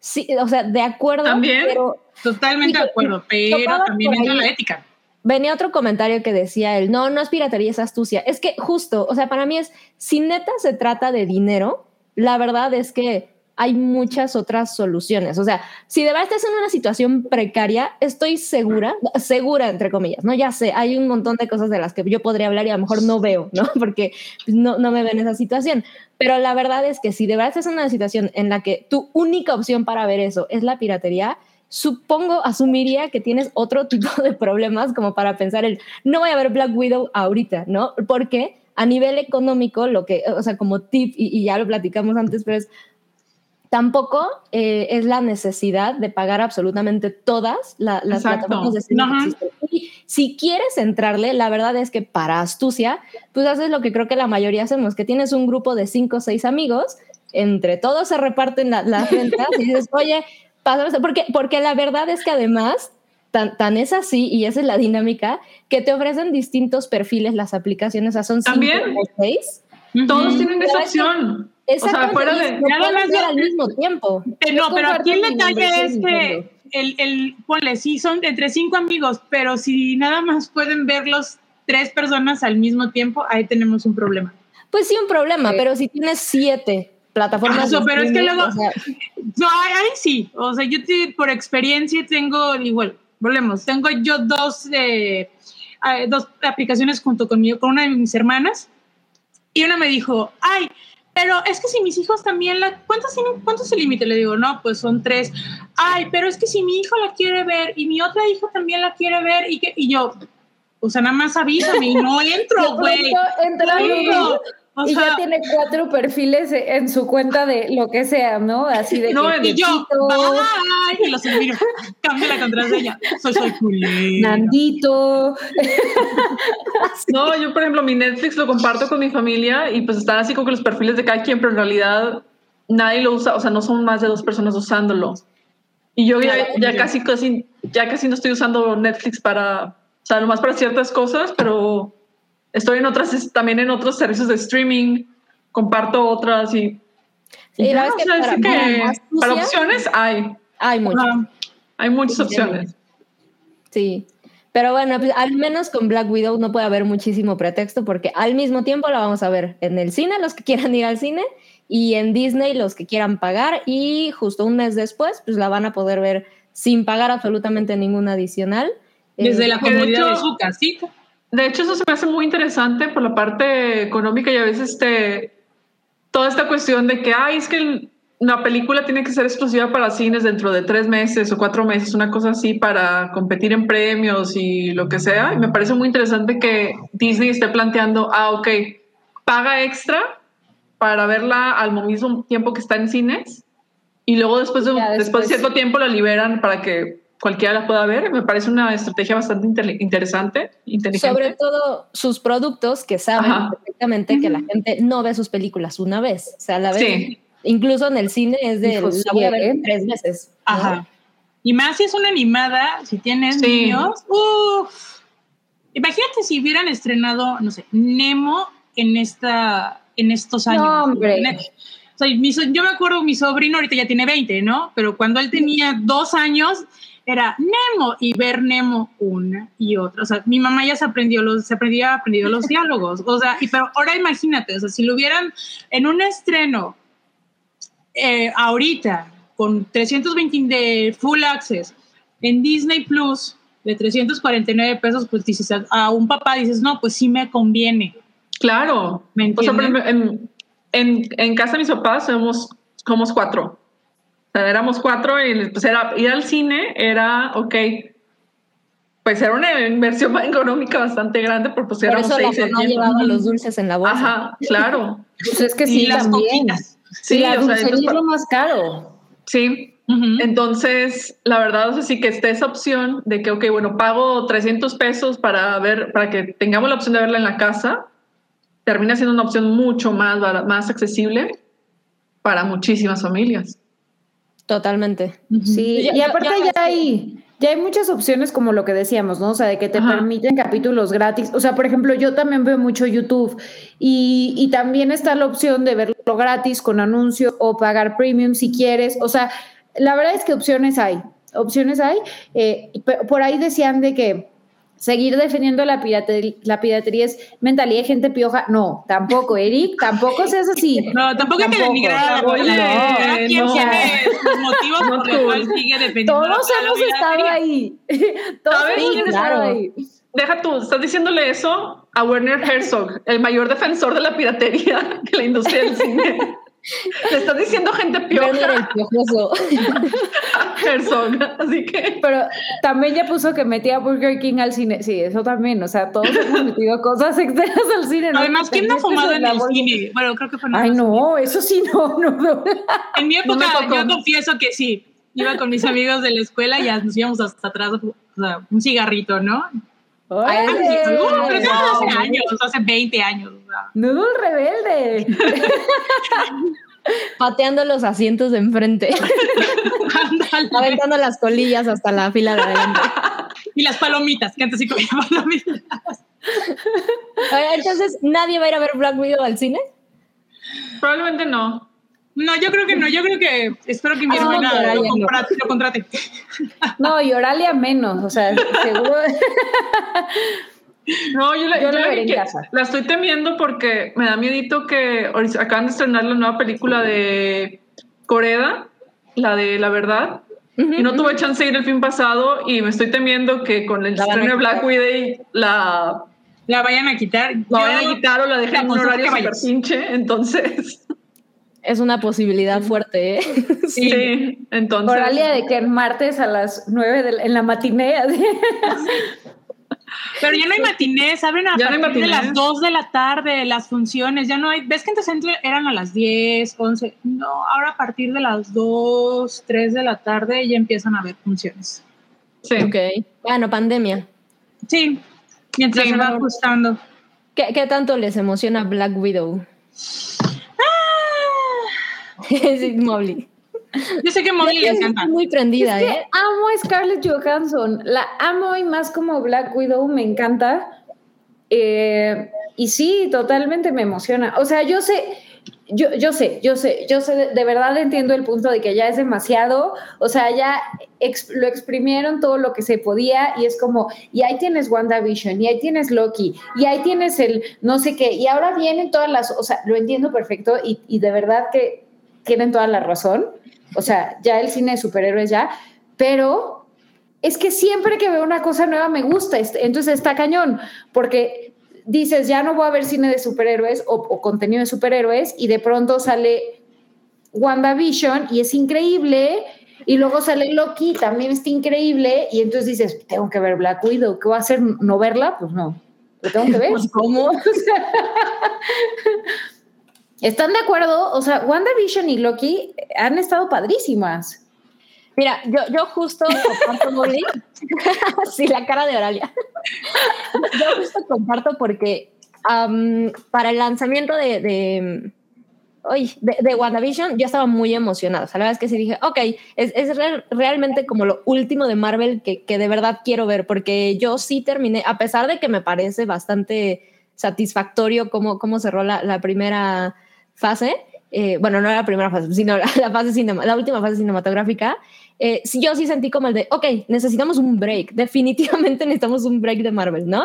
Speaker 5: Sí, o sea, de acuerdo,
Speaker 4: También.
Speaker 5: pero
Speaker 2: Totalmente de acuerdo, pero también entra la ética.
Speaker 5: venía otro comentario que decía él, no, no es piratería, es astucia. Es que justo, o sea, para mí es, si neta se trata de dinero, la verdad es que hay muchas otras soluciones. O sea, si de verdad estás en una situación precaria, estoy segura, segura entre comillas, ¿no? Ya sé, hay un montón de cosas de las que yo podría hablar y a lo mejor no veo, ¿no? (laughs) Porque no, no me veo en esa situación. Pero la verdad es que si de verdad estás en una situación en la que tu única opción para ver eso es la piratería, supongo, asumiría que tienes otro tipo de problemas como para pensar el, no voy a ver Black Widow ahorita, ¿no? Porque a nivel económico, lo que, o sea, como tip, y, y ya lo platicamos antes, pero es, tampoco eh, es la necesidad de pagar absolutamente todas la- las
Speaker 4: Exacto.
Speaker 5: plataformas de streaming que
Speaker 2: Ajá.
Speaker 5: existen. Y si quieres entrarle, la verdad es que para astucia, pues haces lo que creo que la mayoría hacemos, que tienes un grupo de cinco o seis amigos, entre todos se reparten la- las rentas y dices, oye, pásame esto", porque, porque la verdad es que además, tan, tan es así, y esa es la dinámica, que te ofrecen distintos perfiles las aplicaciones, o sea, son cinco o seis.
Speaker 4: Todos tienen esa
Speaker 5: Pero
Speaker 4: opción. O sea,
Speaker 5: Exactamente,
Speaker 4: fuera de...
Speaker 2: de-
Speaker 5: al mismo tiempo.
Speaker 3: Yo
Speaker 2: no, pero aquí el detalle es que el, el, ponle, sí, son entre cinco amigos, pero si nada más pueden verlos tres personas al mismo tiempo, ahí tenemos un problema.
Speaker 5: Pues sí, un problema,
Speaker 3: Sí.
Speaker 5: pero si tienes siete plataformas.
Speaker 2: Ah, eso, pero es que luego-
Speaker 5: o sea,
Speaker 2: No, ahí, ahí sí, o sea, yo te- por experiencia tengo, igual, volvemos, tengo yo dos, eh, eh, dos aplicaciones junto conmigo, con una de mis hermanas, y una me dijo, ay, pero es que si mis hijos también la... ¿Cuántos, tienen, ¿Cuánto es el límite? Le digo, no, pues son tres. Ay, pero es que si mi hijo la quiere ver y mi otra hija también la quiere ver y, que, y yo, o sea, nada más avísame y no (laughs) entro, güey.
Speaker 3: Entra o y ya tiene cuatro perfiles en su cuenta de lo que sea, ¿no? Así de
Speaker 2: no, que, y yo, bye, y los miro, cambia la contraseña. Soy, soy culera.
Speaker 3: Nandito. (laughs)
Speaker 4: no, yo, por ejemplo, mi Netflix lo comparto con mi familia y pues están así como que los perfiles de cada quien, pero en realidad nadie lo usa, o sea, no son más de dos personas usándolo. Y yo ya, ya casi, casi, ya casi no estoy usando Netflix para, o sea, nomás para ciertas cosas, pero estoy en otras, también en otros servicios de streaming, comparto otras y...
Speaker 5: Sí, ya, que para,
Speaker 4: que para, opciones hay.
Speaker 5: Hay muchas.
Speaker 4: hay muchas opciones.
Speaker 5: Sí. Pero bueno, pues, al menos con Black Widow no puede haber muchísimo pretexto porque al mismo tiempo la vamos a ver en el cine, los que (laughs) quieran ir al cine, y en Disney los que quieran pagar, y justo un mes después, pues la van a poder ver sin pagar absolutamente ningún adicional.
Speaker 2: Desde la comodidad de su casita.
Speaker 4: De hecho, eso se me hace muy interesante por la parte económica y a veces este, toda esta cuestión de que, ay, es que una película tiene que ser exclusiva para cines dentro de tres meses o cuatro meses, una cosa así para competir en premios y lo que sea. Y me parece muy interesante que Disney esté planteando, ah, ok, paga extra para verla al mismo tiempo que está en cines y luego después de, después de cierto tiempo la liberan para que cualquiera la pueda ver. Me parece una estrategia bastante interesante, inteligente.
Speaker 5: Sobre todo sus productos que saben perfectamente que la gente no ve sus películas una vez. O sea, la ve incluso en el cine es de la voy a ver tres veces.
Speaker 2: Ajá. Y más si es una animada, si tienes niños, uff. Imagínate si hubieran estrenado, no sé, Nemo en esta, en estos años.
Speaker 3: No, hombre.
Speaker 2: O sea, yo me acuerdo, mi sobrino ahorita ya tiene 20, ¿no? Pero cuando él tenía dos años, era Nemo y ver Nemo una y otra. O sea, mi mamá ya se aprendió los, se aprendía, aprendido los (laughs) diálogos. O sea, y pero ahora imagínate, o sea, si lo hubieran en un estreno eh, ahorita con 320 de full access en Disney Plus de 349 pesos, pues dices a, un papá dices, no, pues sí me conviene.
Speaker 4: Claro. ¿Me o sea, en, en, en, casa de mis papás somos, somos cuatro éramos cuatro y pues era ir al cine, era, ok, pues era una inversión (laughs) económica bastante grande, porque pues éramos
Speaker 5: Por eso no llevaba los dulces en la bolsa.
Speaker 4: Ajá, claro.
Speaker 3: pues es que sí, las también. Sí, la dulcería es lo más caro.
Speaker 4: Sí, Entonces, la verdad, es sí que esté esa opción de que, ok, bueno, pago 300 pesos para ver, para que tengamos la opción de verla en la casa, termina siendo una opción mucho más, más accesible para muchísimas familias.
Speaker 5: Totalmente.
Speaker 3: Sí, y aparte ya, hay, ya hay muchas opciones como lo que decíamos, ¿no? O sea, de que te permiten capítulos gratis. O sea, por ejemplo, yo también veo mucho YouTube y, y también está la opción de verlo gratis con anuncio o pagar premium si quieres. O sea, la verdad es que opciones hay, opciones hay. Eh, por ahí decían de que seguir defendiendo la piratería, la piratería es mentalidad de gente pioja. No, tampoco, Eric, tampoco seas así. (laughs)
Speaker 2: No, tampoco, hay que denigrar a la quien tiene sus motivos por los cuales sigue defendiendo
Speaker 3: Todos hemos estado ahí. (laughs) Todos hemos estado ahí.
Speaker 4: Deja tú, estás diciéndole eso a Werner Herzog, el mayor defensor de la piratería de la industria del cine. (laughs) Le estás diciendo gente pioja.
Speaker 5: Piojoso. (laughs)
Speaker 4: así que.
Speaker 3: Pero también ya puso que metía Burger King al cine. Sí, eso también. O sea, todos hemos metido (laughs) cosas externas al cine.
Speaker 2: Además, ¿quién no ha fumado en el cine? Bueno, creo que fue
Speaker 3: Ay, no, eso sí, no, no,
Speaker 2: En mi (laughs) época, yo confieso que sí. Iba con mis amigos de la escuela y ya nos íbamos hasta atrás, o sea, un cigarrito, ¿no? Ay, hace años, hace 20 años.
Speaker 3: Nudo rebelde.
Speaker 5: Pateando los asientos de enfrente. Aventando las colillas hasta la fila de adelante.
Speaker 2: Y las palomitas, que antes sí comía palomitas.
Speaker 5: Entonces, ¿nadie va a ir a ver Black Widow al cine?
Speaker 4: Probablemente no.
Speaker 2: No, yo creo que no. Yo creo que espero que mi ah, hermana lo, lo, contrate.
Speaker 3: No, y Oralia menos. O sea, seguro. (laughs)
Speaker 4: No, yo, la, la, estoy temiendo porque me da miedito que acaban de estrenar la nueva película de Corea, la de La Verdad, y no tuve chance de ir el fin pasado y me estoy temiendo que con el estreno de Black Widow la...
Speaker 2: La vayan a quitar.
Speaker 4: La vayan a quitar o la dejen en un horario super pinche, entonces...
Speaker 5: Es una posibilidad fuerte, ¿eh? (laughs)
Speaker 4: Sí, entonces.
Speaker 3: Moralia de que el martes a las 9 de la- en la matiné. así. (laughs)
Speaker 2: Pero ya no hay matinés, abren a
Speaker 4: Ya no hay
Speaker 2: partir de las 2 de la tarde las funciones, ya no hay, ves que antes entre- eran a las 10, 11, no, ahora a partir de las 2, 3 de la tarde ya empiezan a haber funciones.
Speaker 4: Sí.
Speaker 5: Ok. Bueno, pandemia.
Speaker 2: Sí, mientras
Speaker 4: Sí,
Speaker 2: se va
Speaker 4: no.
Speaker 2: ajustando.
Speaker 5: ¿Qué, qué tanto les emociona Black Widow? (laughs) sí, Mobley.
Speaker 2: Yo sé que Molly le encanta.
Speaker 5: muy prendida,
Speaker 3: Es que
Speaker 5: ¿eh?
Speaker 3: amo a Scarlett Johansson, la amo y más como Black Widow me encanta. Eh, y sí, totalmente me emociona. O sea, yo sé, yo, yo sé, yo sé, yo sé, de, de verdad entiendo el punto de que ya es demasiado. O sea, ya lo exprimieron todo lo que se podía y es como, y ahí tienes WandaVision, y ahí tienes Loki, y ahí tienes el no sé qué, y ahora vienen todas las, o sea, lo entiendo perfecto y, y de verdad que tienen toda la razón. O sea, ya el cine de superhéroes ya, pero es que siempre que veo una cosa nueva me gusta, entonces está cañón, porque dices, ya no voy a ver cine de superhéroes o, o contenido de superhéroes y de pronto sale WandaVision y es increíble. Y luego sale Loki, también está increíble. Y entonces dices, tengo que ver Black Widow. ¿Qué voy a hacer? ¿No verla? Pues no. Lo tengo que (laughs) ver.
Speaker 5: Pues, ¿cómo? (laughs)
Speaker 3: ¿Están de acuerdo? O sea, WandaVision y Loki han estado padrísimas.
Speaker 5: Mira, yo, yo justo (laughs) comparto, Molly. (laughs) sí, la cara de Oralia. yo justo comparto porque para el lanzamiento de, de, de, de WandaVision yo estaba muy emocionada. O sea, la verdad es que sí dije, ok, es, es real- realmente como lo último de Marvel que, que de verdad quiero ver, porque yo sí terminé, a pesar de que me parece bastante satisfactorio cómo, cómo cerró la, la primera fase, eh, bueno, no la primera fase, sino la, la fase cinema, la última fase cinematográfica, eh, sí, yo sí sentí como el de, ok, necesitamos un break, (laughs) definitivamente necesitamos un break de Marvel, ¿no?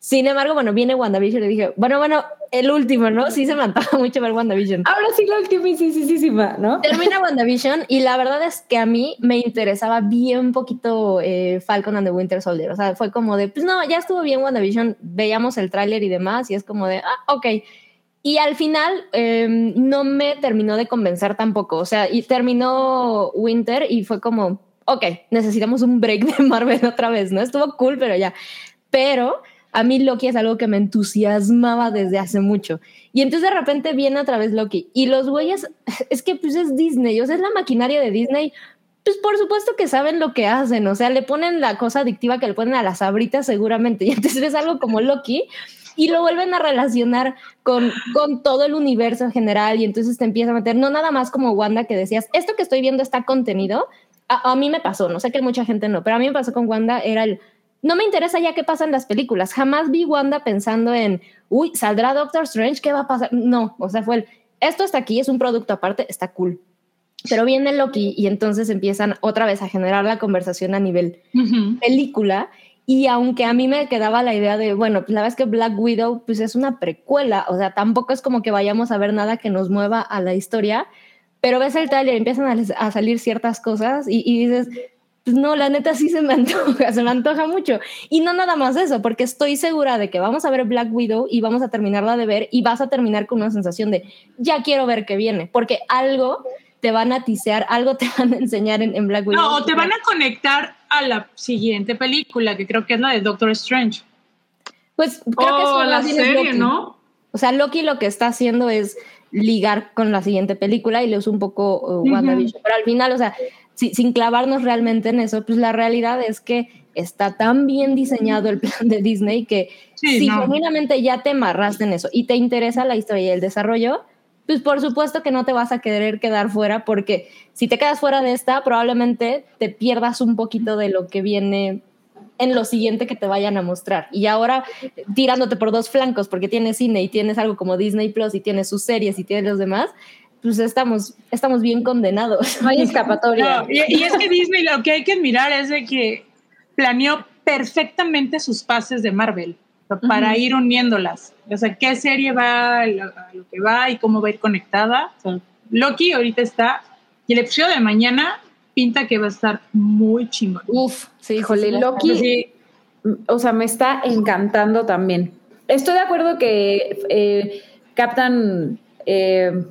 Speaker 5: Sin embargo, bueno, viene WandaVision y dije, bueno, bueno, el último, ¿no? Sí se me antoja (laughs) mucho ver WandaVision.
Speaker 3: Ahora sí la ultimísima, ¿no?
Speaker 5: Termina WandaVision y la verdad es que a mí me interesaba bien poquito eh, Falcon and the Winter Soldier. O sea, fue como de, pues no, ya estuvo bien WandaVision, veíamos el tráiler y demás y es como de, ah, ok. Y al final eh, no me terminó de convencer tampoco. O sea, y terminó Winter y fue como, ok, necesitamos un break de Marvel otra vez, ¿no? Estuvo cool, pero ya. Pero a mí Loki es algo que me entusiasmaba desde hace mucho. Y entonces de repente viene otra vez Loki. Y los güeyes, (laughs) es que pues es Disney, o sea, es la maquinaria de Disney. Pues por supuesto que saben lo que hacen, o sea, le ponen la cosa adictiva que le ponen a las abritas seguramente. (laughs) Y entonces es algo como Loki y lo vuelven a relacionar con, con todo el universo en general y entonces te empieza a meter, no nada más como Wanda que decías, esto que estoy viendo está contenido, a, a mí me pasó, no sé que mucha gente no, pero a mí me pasó con Wanda, era el, no me interesa ya qué pasa en las películas, jamás vi Wanda pensando en, uy, ¿saldrá Doctor Strange? ¿Qué va a pasar? No, o sea, fue el, esto está aquí, es un producto aparte, está cool. Pero viene Loki y entonces empiezan otra vez a generar la conversación a nivel película. Y aunque a mí me quedaba la idea de, bueno, pues la verdad es que Black Widow pues es una precuela, o sea, tampoco es como que vayamos a ver nada que nos mueva a la historia, pero ves el trailer y empiezan a, salir ciertas cosas y, y dices, pues no, la neta sí se me (laughs) antoja, se me antoja mucho. Y no nada más eso, porque estoy segura de que vamos a ver Black Widow y vamos a terminarla de ver y vas a terminar con una sensación de, ya quiero ver qué viene, porque algo te van a tisear, algo te van a enseñar en, en Black Widow.
Speaker 2: No, o te van a conectar a la siguiente película, que creo que es la de Doctor Strange.
Speaker 5: Pues creo que
Speaker 4: Oh,
Speaker 5: eso
Speaker 4: la serie,
Speaker 5: Loki.
Speaker 4: ¿no?
Speaker 5: O sea, Loki lo que está haciendo es ligar con la siguiente película y le usa un poco uh. WandaVision. Pero al final, o sea, si- sin clavarnos realmente en eso, pues la realidad es que está tan bien diseñado el plan de Disney que
Speaker 2: Sí,
Speaker 5: si
Speaker 2: no.
Speaker 5: genuinamente ya te amarraste en eso y te interesa la historia y el desarrollo, pues por supuesto que no te vas a querer quedar fuera porque si te quedas fuera de esta, probablemente te pierdas un poquito de lo que viene en lo siguiente que te vayan a mostrar. Y ahora tirándote por dos flancos porque tienes cine y tienes algo como Disney Plus y tienes sus series y tienes los demás, pues estamos, estamos bien condenados.
Speaker 3: No hay escapatoria.
Speaker 2: No, y, y es que Disney lo que hay que admirar es de que planeó perfectamente sus pases de Marvel para ir uniéndolas. O sea, qué serie va a lo, a lo que va y cómo va a ir conectada. O sea, Loki ahorita está, y el episodio de mañana pinta que va a estar muy chingón.
Speaker 5: Uf, sí,
Speaker 3: Híjole, Loki,
Speaker 2: Sí,
Speaker 3: o sea, me está encantando también. Estoy de acuerdo que eh, Captain, eh,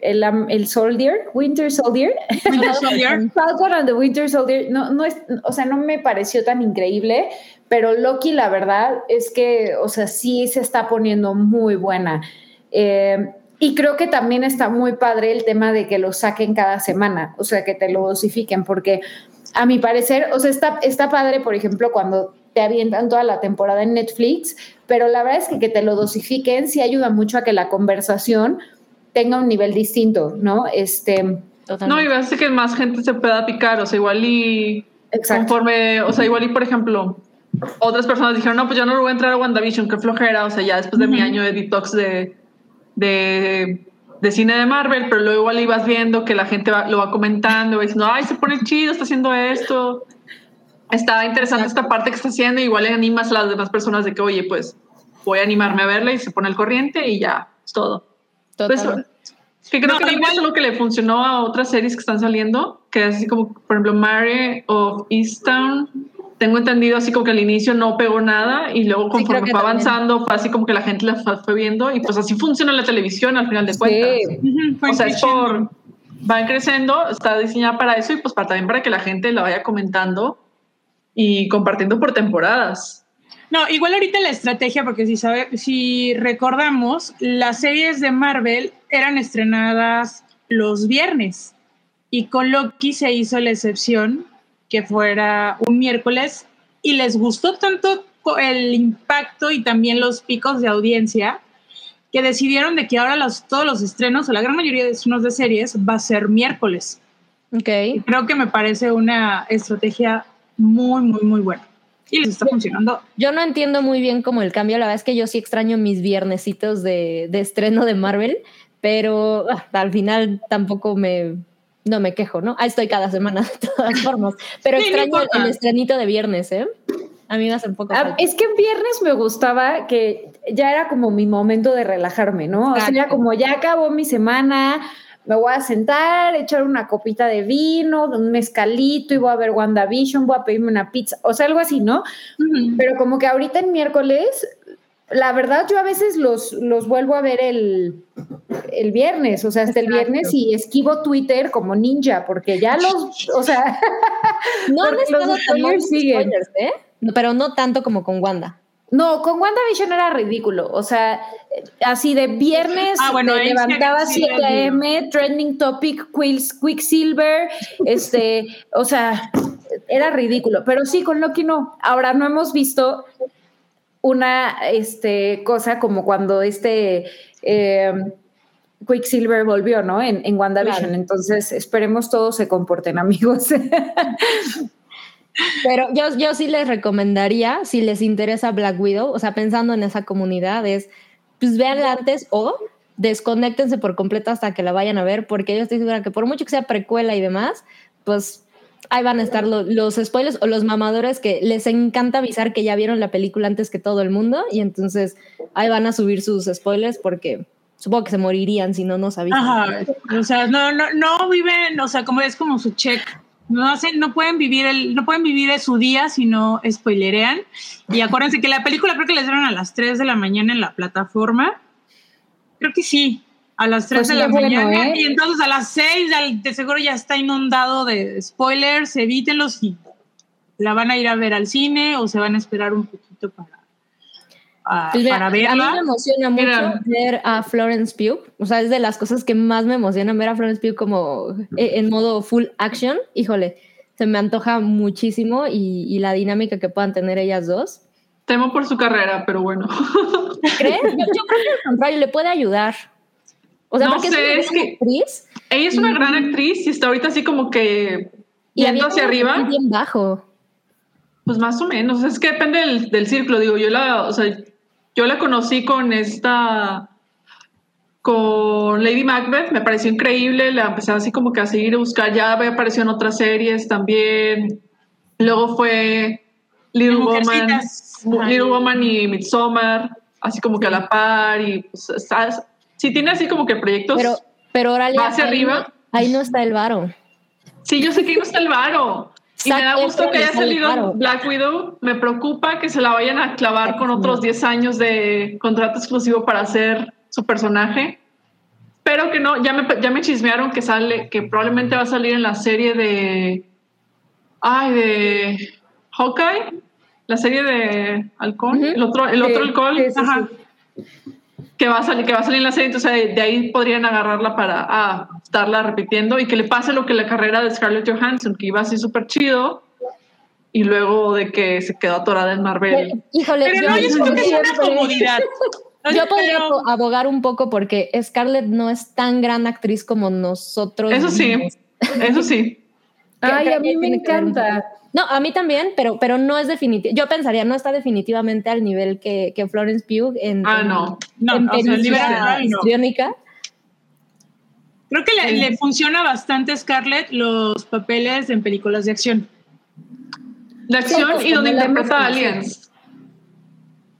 Speaker 3: el, el Soldier, Winter Soldier.
Speaker 2: Winter Soldier. (laughs)
Speaker 3: Falcon and the Winter Soldier, no, no es, o sea, no me pareció tan increíble, pero Loki, la verdad es que, o sea, sí se está poniendo muy buena. Eh, y creo que también está muy padre el tema de que lo saquen cada semana, o sea, que te lo dosifiquen, porque a mi parecer, o sea, está, está padre, por ejemplo, cuando te avientan toda la temporada en Netflix, pero la verdad es que que te lo dosifiquen sí ayuda mucho a que la conversación tenga un nivel distinto, ¿no? Este,
Speaker 4: No, y va a hacer que más gente se pueda picar, o sea, igual y
Speaker 3: exacto.
Speaker 4: conforme, o sea, igual y por ejemplo, otras personas dijeron, no, pues yo no voy a entrar a WandaVision, qué flojera, o sea, ya después de mi
Speaker 2: Ujú.
Speaker 4: año de detox de, de, de cine de Marvel, pero luego igual ibas viendo que la gente va- lo va comentando, va diciendo, ay, se pone chido, está haciendo esto, está interesante esta parte que está haciendo, igual le animas a las demás personas de que, oye, pues voy a animarme a verla y se pone al corriente y ya, es todo. Pues, que creo
Speaker 2: No,
Speaker 4: que
Speaker 2: igual-
Speaker 4: es lo que le funcionó a otras series que están saliendo, que es así como, por ejemplo, Mary of Easttown. Tengo entendido así como que al inicio no pegó nada y luego
Speaker 5: Sí,
Speaker 4: conforme
Speaker 5: que
Speaker 4: fue
Speaker 5: también.
Speaker 4: avanzando fue así como que la gente la fue viendo y pues así funciona la televisión al final de cuentas.
Speaker 3: Sí.
Speaker 4: O sea, es por, van creciendo, está diseñada para eso y pues para, también para que la gente la vaya comentando y compartiendo por temporadas.
Speaker 2: No, igual ahorita la estrategia, porque si, sabe, si recordamos, las series de Marvel eran estrenadas los viernes y con Loki se hizo la excepción que fuera un miércoles y les gustó tanto el impacto y también los picos de audiencia que decidieron de que ahora los, todos los estrenos o la gran mayoría de estrenos de series va a ser miércoles.
Speaker 5: Ok.
Speaker 2: Creo que me parece una estrategia muy, muy, muy buena. Y les está funcionando
Speaker 5: Yo no entiendo muy bien como el cambio. La verdad es que yo sí extraño mis viernesitos de, de estreno de Marvel, pero ah, al final tampoco me, no me quejo, ¿no? Ahí estoy cada semana de todas (laughs) formas. Pero
Speaker 2: Sí,
Speaker 5: extraño el, el estrenito de viernes, ¿eh? A mí me hace un poco.
Speaker 3: Ah,
Speaker 5: falta.
Speaker 3: es que en viernes me gustaba que ya era como mi momento de relajarme, ¿no? O sea, era como ya acabó mi semana, me voy a sentar, echar una copita de vino, un mezcalito y voy a ver WandaVision, voy a pedirme una pizza, o sea, algo así, ¿no? Pero como que ahorita en miércoles, la verdad yo a veces los, los vuelvo a ver el, el viernes, o sea, hasta el viernes y esquivo Twitter como ninja, porque ya los, o sea, (laughs)
Speaker 5: no han estado tan
Speaker 3: siguen.
Speaker 5: ¿eh? No, Pero no tanto como con Wanda.
Speaker 3: No, con WandaVision era ridículo. O sea, así de viernes
Speaker 2: Ah, bueno,
Speaker 3: te levantaba
Speaker 2: sí
Speaker 3: 7
Speaker 2: les digo.
Speaker 3: a.m., trending topic, Quills- Quicksilver, este, o sea, era ridículo. Pero sí, con Loki no. Ahora no hemos visto una este, cosa como cuando este eh, Quicksilver volvió, ¿no? En, en WandaVision.
Speaker 5: Claro.
Speaker 3: Entonces, esperemos todos se comporten, amigos. (laughs)
Speaker 5: Pero yo, yo sí les recomendaría, si les interesa Black Widow, o sea, pensando en esa comunidad, es pues véanla antes o desconéctense por completo hasta que la vayan a ver, porque yo estoy segura que por mucho que sea precuela y demás, pues ahí van a estar lo- los spoilers o los mamadores que les encanta avisar que ya vieron la película antes que todo el mundo y entonces ahí van a subir sus spoilers porque supongo que se morirían si no nos avisan.
Speaker 2: Ajá, o sea, no, no, no viven, o sea, como es como su check. No hacen, no pueden vivir el, no pueden vivir su día si no spoilerean. Y acuérdense que la película creo que les dieron a las 3 de la mañana en la plataforma. Creo que sí, a las 3
Speaker 3: Pues
Speaker 2: de la
Speaker 3: bueno,
Speaker 2: mañana.
Speaker 3: ¿eh?
Speaker 2: Y entonces a las 6 al- de seguro ya está inundado de spoilers, evítenlos y la van a ir a ver al cine o se van a esperar un poquito para, a-
Speaker 5: Pues mira,
Speaker 2: para
Speaker 5: a mí
Speaker 2: verla.
Speaker 5: me emociona mucho
Speaker 4: Mira.
Speaker 5: ver a Florence Pugh. O sea, es de las cosas que más me emocionan ver a Florence Pugh como eh, en modo full action. Híjole, se me antoja muchísimo y, y la dinámica que puedan tener ellas dos.
Speaker 4: Temo por su carrera, pero bueno.
Speaker 5: ¿Crees? Yo, yo creo que al contrario, le puede ayudar. O sea,
Speaker 4: No
Speaker 5: porque
Speaker 4: sé,
Speaker 5: es
Speaker 4: es
Speaker 5: una
Speaker 4: que-
Speaker 5: gran actriz
Speaker 4: Ella es una
Speaker 5: Y-
Speaker 4: gran actriz y está ahorita así como que
Speaker 5: y
Speaker 4: yendo hacia arriba.
Speaker 5: bien bajo.
Speaker 4: Pues más o menos, es que depende del, del círculo, digo, yo la, o sea, yo la conocí con esta, con Lady Macbeth, me pareció increíble, la empecé así como que a seguir a buscar, ya había aparecido en otras series también, luego fue Little Woman. Little Woman y Midsommar, así como que a la par, y pues, sí tiene así como que proyectos,
Speaker 5: Pero, pero
Speaker 4: ¿Va hacia
Speaker 5: ahí
Speaker 4: arriba?
Speaker 5: no- Ahí no está el varo.
Speaker 4: sí, yo sé que no está el varo. Y me da gusto que haya salido. Black Widow. Me preocupa que se la vayan a clavar con otros 10 años de contrato exclusivo para hacer su personaje. pero que no, ya me, ya me chismearon que sale, que probablemente va a salir en la serie de, ay, de Hawkeye, la serie de Halcón,
Speaker 5: Ujú.
Speaker 4: el otro, el otro
Speaker 3: Sí,
Speaker 4: Halcón,
Speaker 3: sí, sí,
Speaker 4: ajá, que va a salir, que va a salir en la serie, entonces de, de ahí podrían agarrarla para ah, estarla repitiendo y que le pase lo que la carrera de Scarlett Johansson, que iba así súper chido, y luego de que se quedó atorada en Marvel.
Speaker 5: Híjole,
Speaker 2: Pero
Speaker 5: yo,
Speaker 2: no, yo siento que es una
Speaker 3: siempre.
Speaker 2: comodidad. (laughs)
Speaker 5: yo podría
Speaker 2: Pero-
Speaker 5: abogar un poco porque Scarlett no es tan gran actriz como nosotros.
Speaker 4: Eso sí, eso sí. (laughs)
Speaker 3: Ay, a mí me encanta.
Speaker 5: No, a mí también, pero, pero no es definitivo. Yo pensaría, no está definitivamente al nivel que, que Florence Pugh en,
Speaker 4: Ah,
Speaker 5: en-
Speaker 4: no.
Speaker 2: No,
Speaker 5: en
Speaker 2: o sea, el nivel
Speaker 5: pericia
Speaker 2: actoral no.
Speaker 5: histriónica.
Speaker 2: Creo que le, le funciona bastante a Scarlett los papeles en películas de acción.
Speaker 4: De acción
Speaker 5: pues,
Speaker 4: y donde interpreta a aliens.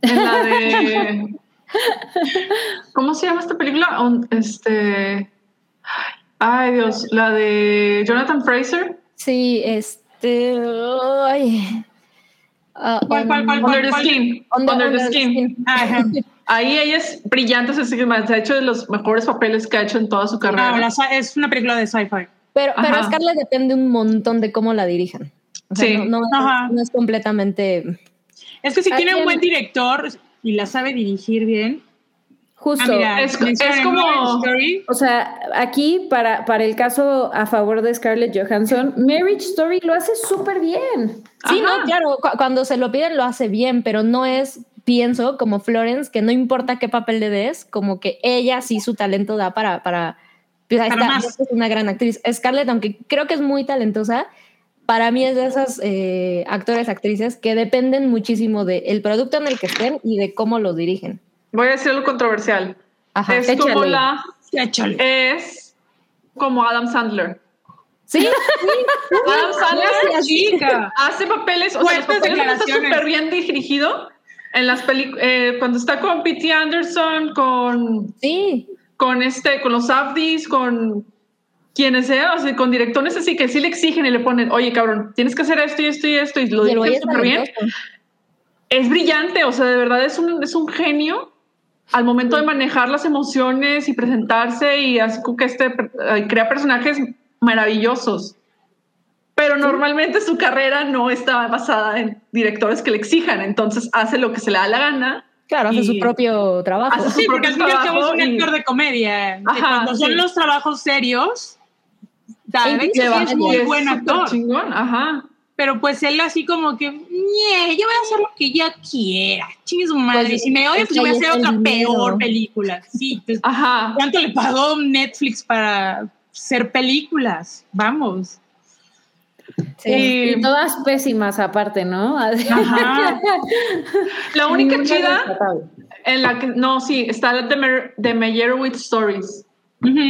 Speaker 4: En la de. (laughs) ¿Cómo se llama esta película? Este. Ay, Dios. La de Jonathan Fraser.
Speaker 5: Sí, este. Ay. Ah,
Speaker 2: ¿Cuál, cuál, cuál?
Speaker 4: Under the Skin.
Speaker 5: Under-
Speaker 4: Under, the Skin.
Speaker 5: Skin.
Speaker 2: Ajá. (laughs)
Speaker 4: Ahí ella es brillante. Se ha hecho de los mejores papeles que ha hecho en toda su carrera.
Speaker 2: Ah, sci- es una película de sci-fi.
Speaker 5: Pero, pero
Speaker 4: Ajá.
Speaker 5: Scarlett depende un montón de cómo la dirijan. O sea,
Speaker 4: Sí.
Speaker 5: no, no es- no es completamente.
Speaker 2: Es que si
Speaker 5: ¿A
Speaker 2: tiene un buen director y la sabe dirigir bien.
Speaker 3: Justo.
Speaker 2: Ah, mira,
Speaker 4: Es- es como-
Speaker 2: Marriage Story.
Speaker 3: O sea, aquí para, para el caso a favor de Scarlett Johansson, Marriage Story lo hace súper bien.
Speaker 5: Sí,
Speaker 4: Ajá.
Speaker 5: no, claro, cu- cuando se lo piden lo hace bien, pero no es, pienso, como Florence, que no importa qué papel le des, como que ella sí su talento da para, para, pues,
Speaker 2: Para
Speaker 5: está, es una gran actriz. Scarlett, aunque creo que es muy talentosa, para mí es de esas eh, actores, actrices que dependen muchísimo del producto en el que estén y de cómo lo dirigen.
Speaker 4: Voy a decir algo controversial.
Speaker 5: Ajá.
Speaker 4: es como la.
Speaker 2: Échale.
Speaker 4: Es como Adam Sandler.
Speaker 5: Sí,
Speaker 4: Adam Sandler
Speaker 2: Gracias, chica.
Speaker 4: hace papeles, o sea, los papeles está súper bien dirigido. En las películas, cuando está con P.T. Anderson, con,
Speaker 5: sí.
Speaker 4: con este, con los Abdis, con quienes sea, o sea, con directores así que sí le exigen y le ponen, oye, cabrón, tienes que hacer esto y esto y esto, y lo dirigen súper bien. Es brillante, o sea, de verdad es un, es un genio al momento de manejar las emociones y presentarse y así como que este eh, crea personajes maravillosos. Pero normalmente su carrera no está basada en directores que le exijan, entonces hace lo que se le da la gana.
Speaker 5: Claro, hace su propio trabajo.
Speaker 4: Hace su
Speaker 2: Sí, porque al fin y al cabo es un
Speaker 4: y-
Speaker 2: actor de comedia.
Speaker 4: Ajá,
Speaker 2: cuando son los trabajos serios, tal vez es muy buen actor.
Speaker 4: chingón, ajá.
Speaker 2: Pero pues él así como que, "Ñe, yo voy a hacer lo que yo quiera. Chingue su madre.
Speaker 5: Pues,
Speaker 2: si me odias,
Speaker 5: es
Speaker 2: pues yo voy a hacer otra
Speaker 5: dinero.
Speaker 2: peor película. Sí, pues,
Speaker 4: Ajá.
Speaker 2: ¿cuánto le pagó Netflix para hacer películas? Vamos.
Speaker 5: Sí.
Speaker 3: Y todas pésimas aparte, ¿no?
Speaker 2: Ajá. (laughs)
Speaker 4: La única chida en la que, no, sí, está la de, Mer- de Meyerowitz Stories. Esa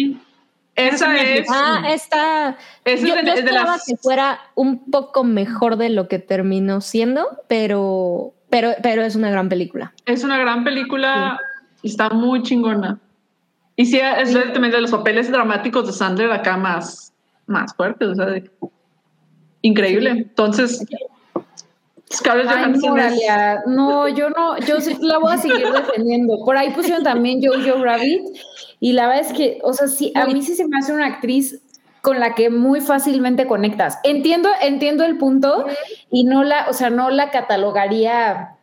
Speaker 2: Esa
Speaker 4: es,
Speaker 5: Ah, esta.
Speaker 4: esa
Speaker 5: Yo,
Speaker 4: es de,
Speaker 5: yo
Speaker 4: es de
Speaker 5: esperaba
Speaker 4: las,
Speaker 5: que fuera un poco mejor de lo que terminó siendo, pero, pero, pero es una gran película.
Speaker 4: Es una gran película y está muy chingona. Y sí, es también de los papeles dramáticos de Sandler acá más, más fuertes, o sea, de- increíble. Entonces, Scarlett Johansson
Speaker 3: no, yo no, yo sí la voy a seguir (laughs) defendiendo. Por ahí pusieron también Jojo Rabbit y la verdad es que, o sea, sí, a mí sí se me hace una actriz con la que muy fácilmente conectas. Entiendo, entiendo el punto y no la, o sea, no la catalogaría.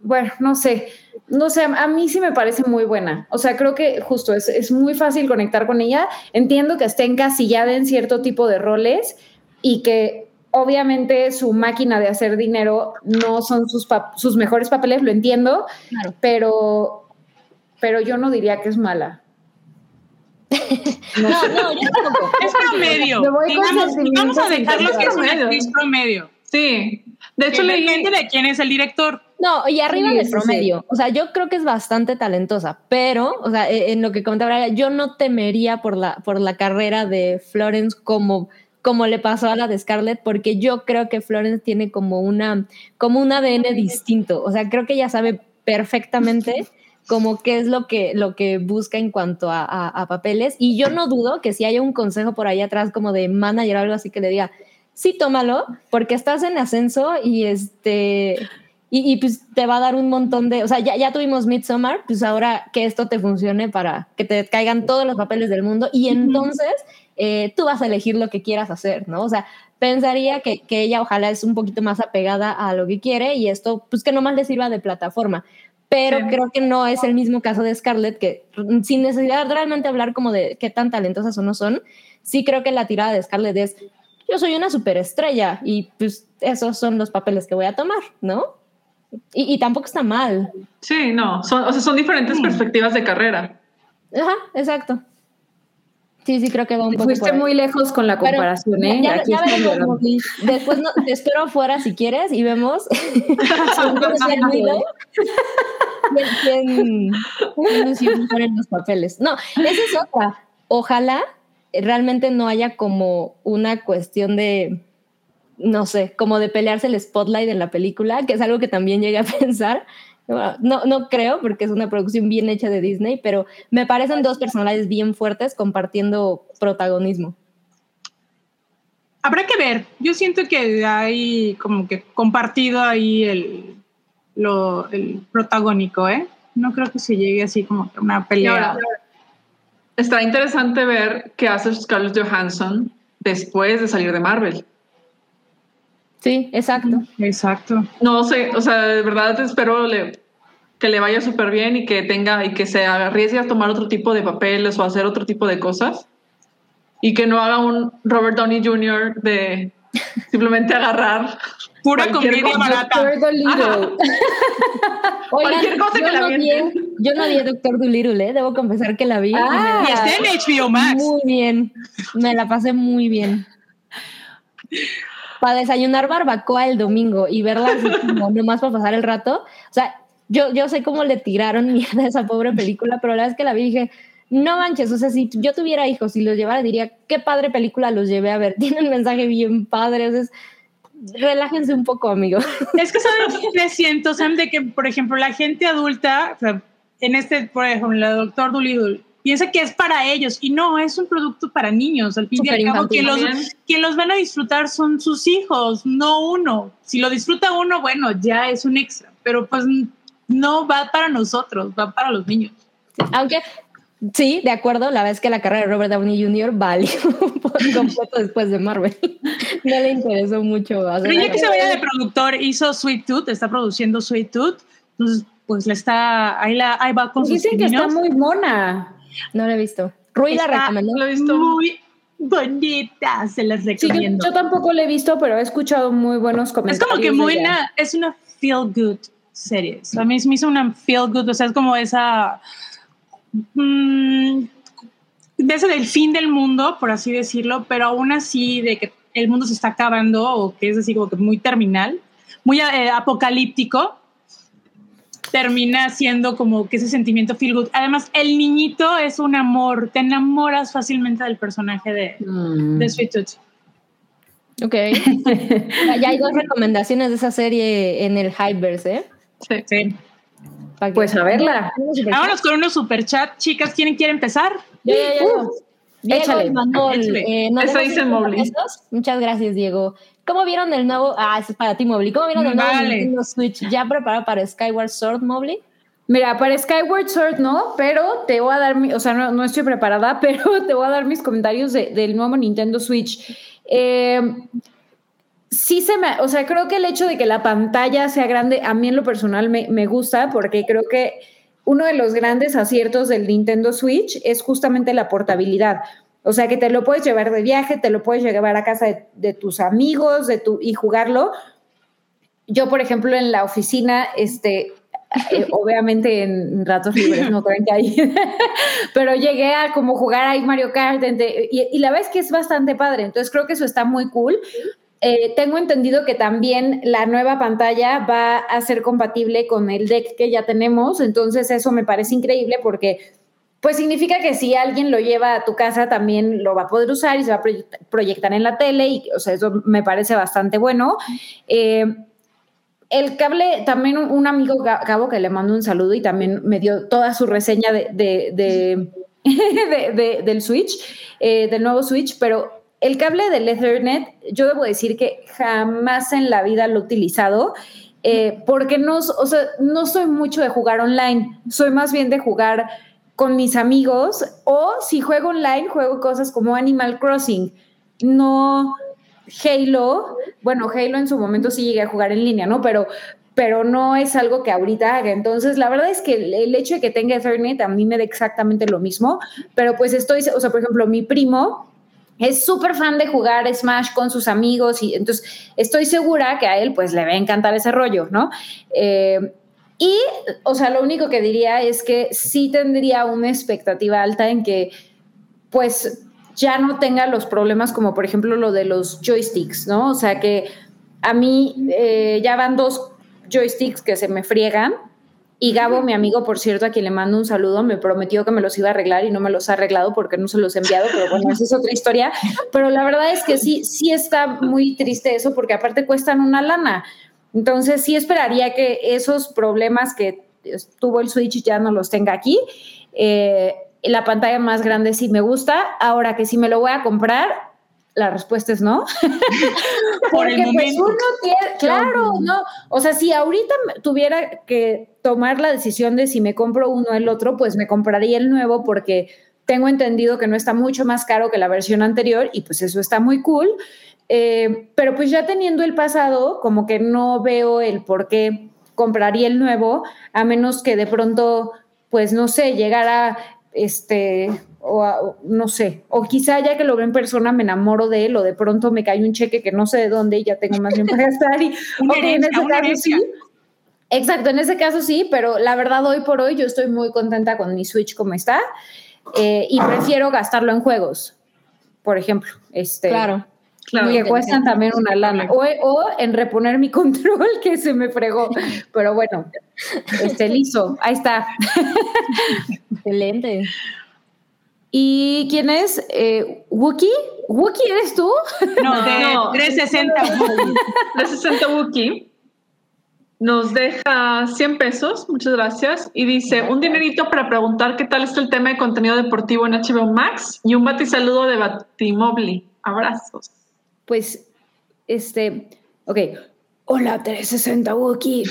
Speaker 3: Bueno, no sé, no sé, a mí sí me parece muy buena. O sea, creo que justo es, es muy fácil conectar con ella. Entiendo que esté encasillada en cierto tipo de roles y que obviamente su máquina de hacer dinero no son sus, sus mejores papeles, lo entiendo,
Speaker 5: Claro.
Speaker 3: pero, pero yo no diría que es mala. (laughs)
Speaker 5: No, no, yo tampoco.
Speaker 2: Es promedio. Vamos a dejarlo que es una actriz promedio.
Speaker 4: Sí. De hecho, leí,
Speaker 2: de quién es el director.
Speaker 5: No, y arriba
Speaker 3: Sí,
Speaker 5: del
Speaker 3: sí,
Speaker 5: promedio. O sea, yo creo que es bastante talentosa, pero, o sea, e- en lo que comentaba, Braga, yo no temería por la, por la carrera de Florence como, como le pasó a la de Scarlett, porque yo creo que Florence tiene como una, como un ADN distinto. O sea, creo que ella sabe perfectamente como qué es lo que, lo que busca en cuanto a, a- a papeles. Y yo no dudo que si haya un consejo por ahí atrás como de manager o algo así que le diga, sí, tómalo, porque estás en ascenso y este Y, y, pues te va a dar un montón de, o sea, ya, ya tuvimos Midsommar, pues ahora que esto te funcione para que te caigan todos los papeles del mundo y entonces eh, tú vas a elegir lo que quieras hacer, ¿no? O sea, pensaría que, que, ella ojalá es un poquito más apegada a lo que quiere y esto, pues que nomás le sirva de plataforma. Pero sí. creo que no es el mismo caso de Scarlett, que sin necesidad realmente hablar como de qué tan talentosas o no son, sí creo que la tirada de Scarlett es, yo soy una superestrella y pues esos son los papeles que voy a tomar, ¿no? Y, y tampoco está mal.
Speaker 4: Sí, no, son, o sea, son diferentes sí. perspectivas de carrera.
Speaker 5: Ajá, exacto. Sí, sí, creo que va un poco.
Speaker 3: Fuiste muy lejos con la comparación,
Speaker 5: Pero,
Speaker 3: ¿eh?
Speaker 5: Ya,
Speaker 3: Aquí
Speaker 5: ya veremos, Después no, te espero afuera si quieres y vemos (laughs) (laughs) quién, quién, quién los papeles. No, esa es otra. Ojalá realmente no haya como una cuestión de, no sé, como de pelearse el spotlight en la película, que es algo que también llegué a (laughs) pensar. No, no creo, porque es una producción bien hecha de Disney, pero me parecen dos personajes bien fuertes compartiendo protagonismo.
Speaker 2: Habrá que ver. Yo siento que hay como que compartido ahí el, lo, el protagónico, ¿eh? No creo que se llegue así como que una pelea.
Speaker 4: Está interesante ver qué hace Scarlett Johansson después de salir de Marvel.
Speaker 5: Sí, exacto.
Speaker 2: Exacto.
Speaker 4: No sé, o sea, de verdad espero le, que le vaya súper bien y que tenga y que se arriesgue a tomar otro tipo de papeles o hacer otro tipo de cosas y que no haga un Robert Downey Jr. de (laughs) simplemente agarrar
Speaker 2: pura comedia barata. (laughs)
Speaker 5: Oigan, cosa yo, que no vi, yo no vi Doctor Dolittle, ¿eh? debo confesar que la vi.
Speaker 2: Ah, y, está en HBO Max.
Speaker 5: Muy bien, me la pasé muy bien. (laughs) Para desayunar barbacoa el domingo y verla así como (laughs) nomás para pasar el rato. O sea, yo, yo sé cómo le tiraron mierda a esa pobre película, pero la vez que la vi dije, no manches, o sea, si yo tuviera hijos y los llevara, diría, qué padre película los llevé a ver. (laughs) Tiene un mensaje bien padre, o sea, es, relájense un poco, amigo. (laughs)
Speaker 2: Es que sabes qué siento, Sam, de que, por ejemplo, la gente adulta, o sea, en este, por ejemplo, el doctor Dolittle, piensa que es para ellos y no, es un producto para niños. Al fin y al cabo, quien los, quien los van a disfrutar son sus hijos, no uno. Si lo disfruta uno, bueno, ya es un extra, pero pues no va para nosotros, va para los niños.
Speaker 5: Aunque Sí, de acuerdo. La vez que la carrera de Robert Downey Jr. valió (laughs) por completo después de Marvel. No le interesó mucho.
Speaker 2: Pero ya que se vaya de productor, hizo Sweet Tooth, está produciendo Sweet Tooth. Entonces, pues le está, ahí, la, ahí va con
Speaker 3: Dicen
Speaker 2: sus
Speaker 3: que está muy mona.
Speaker 5: No la he visto. Rui la recomendó.
Speaker 2: Lo he visto. Muy bonita, se las recomiendo.
Speaker 3: Sí, yo, yo, tampoco la he visto, pero he escuchado muy buenos comentarios.
Speaker 2: Es como que muy una, es una feel good serie. A mí me hizo una feel good, o sea, es como esa desde el fin del mundo, por así decirlo, pero aún así de que el mundo se está acabando o que es así como que muy terminal, muy eh, apocalíptico, termina siendo como que ese sentimiento feel good. Además, el niñito es un amor, te enamoras fácilmente del personaje de, mm. de Sweet Tooth.
Speaker 5: Ok. (laughs) ya hay dos recomendaciones de esa serie en el Hypeverse, ¿eh?
Speaker 2: Sí. sí.
Speaker 3: Pues a verla.
Speaker 2: Vámonos con unos superchat. Chicas, ¿quién quiere empezar?
Speaker 5: Ya, ya. Uh, Diego
Speaker 3: échale.
Speaker 5: Manuel, eh, ¿no
Speaker 4: Eso dice.
Speaker 5: Muchas gracias, Diego. ¿Cómo vieron el nuevo? Ah, eso es para ti, Mobley. ¿Cómo vieron el
Speaker 2: vale.
Speaker 5: nuevo Nintendo Switch? ¿Ya preparado para Skyward Sword, Mobley?
Speaker 3: Mira, para Skyward Sword no, pero te voy a dar, mi, o sea, no, no, estoy preparada, (laughs) pero te voy a dar mis comentarios de, del nuevo Nintendo Switch. Eh, sí se me, o sea, creo que el hecho de que la pantalla sea grande, a mí en lo personal me, me, gusta porque creo que uno de los grandes aciertos del Nintendo Switch es justamente la portabilidad. O sea, que te lo puedes llevar de viaje, te lo puedes llevar a casa de, de tus amigos de tu, y jugarlo. Yo, por ejemplo, en la oficina, este, eh, (laughs) obviamente en ratos libres, no creen que hay, (laughs) pero llegué a como jugar ahí Mario Kart y, y la vez que es bastante padre, entonces creo que eso está muy cool. Eh, tengo entendido que también la nueva pantalla va a ser compatible con el deck que ya tenemos, entonces eso me parece increíble porque pues significa que si alguien lo lleva a tu casa también lo va a poder usar y se va a proyectar en la tele y o sea, eso me parece bastante bueno. Eh, el cable, también un, amigo Gabo que le mando un saludo y también me dio toda su reseña de, de (laughs) del Switch, eh, del nuevo Switch, pero el cable del Ethernet, yo debo decir que jamás en la vida lo he utilizado. eh, porque no, o sea, no soy mucho de jugar online, soy más bien de jugar con mis amigos o si juego online, juego cosas como Animal Crossing, no Halo, bueno, Halo en su momento sí llegué a jugar en línea, ¿no? Pero, pero no es algo que ahorita haga. Entonces, la verdad es que el, hecho de que tenga Ethernet a mí me da exactamente lo mismo, pero pues estoy, o sea, por ejemplo, mi primo es súper fan de jugar Smash con sus amigos y entonces estoy segura que a él pues le va a encantar ese rollo, ¿no? Eh, y, o sea, lo único que diría es que sí tendría una expectativa alta en que, pues, ya no tenga los problemas como, por ejemplo, lo de los joysticks, ¿no? O sea, que a mí eh, ya van dos joysticks que se me friegan. Y Gabo, mi amigo, por cierto, a quien le mando un saludo, me prometió que me los iba a arreglar y no me los ha arreglado porque no se los he enviado, pero bueno, es otra historia. Pero la verdad es que sí, sí está muy triste eso porque aparte cuestan una lana. Entonces sí esperaría que esos problemas que tuvo el Switch ya no los tenga aquí. Eh, la pantalla más grande sí me gusta. Ahora que si me lo voy a comprar, la respuesta es no. (laughs)
Speaker 2: Por el pues,
Speaker 3: uno tiene, claro, no. O sea, si ahorita tuviera que tomar la decisión de si me compro uno o el otro, pues me compraría el nuevo porque tengo entendido que no está mucho más caro que la versión anterior y pues eso está muy cool. Eh, pero pues ya teniendo el pasado, como que no veo el por qué compraría el nuevo, a menos que de pronto, pues no sé, llegara este, o no sé, o quizá ya que lo veo en persona me enamoro de él, o de pronto me cae un cheque que no sé de dónde y ya tengo más bien para gastar. Y, (laughs) en ese caso sí. Exacto, en ese caso sí, pero la verdad hoy por hoy yo estoy muy contenta con mi Switch como está eh, y prefiero gastarlo en juegos, por ejemplo. Este,
Speaker 5: claro
Speaker 3: que cuestan también una lana. O, en reponer mi (laughs) control que se me fregó. Pero bueno, este listo, ahí está.
Speaker 5: Excelente.
Speaker 3: ¿Y quién es? Eh, ¿Wookie? ¿Wookie eres tú?
Speaker 2: No, de 360 Wookie.
Speaker 4: 360 Wookie. Nos deja 100 pesos, muchas gracias. Y dice, un dinerito para preguntar qué tal está el tema de contenido deportivo en HBO Max y un batisaludo de Batimobli. Abrazos
Speaker 3: pues, este, ok, hola 360 Wookie,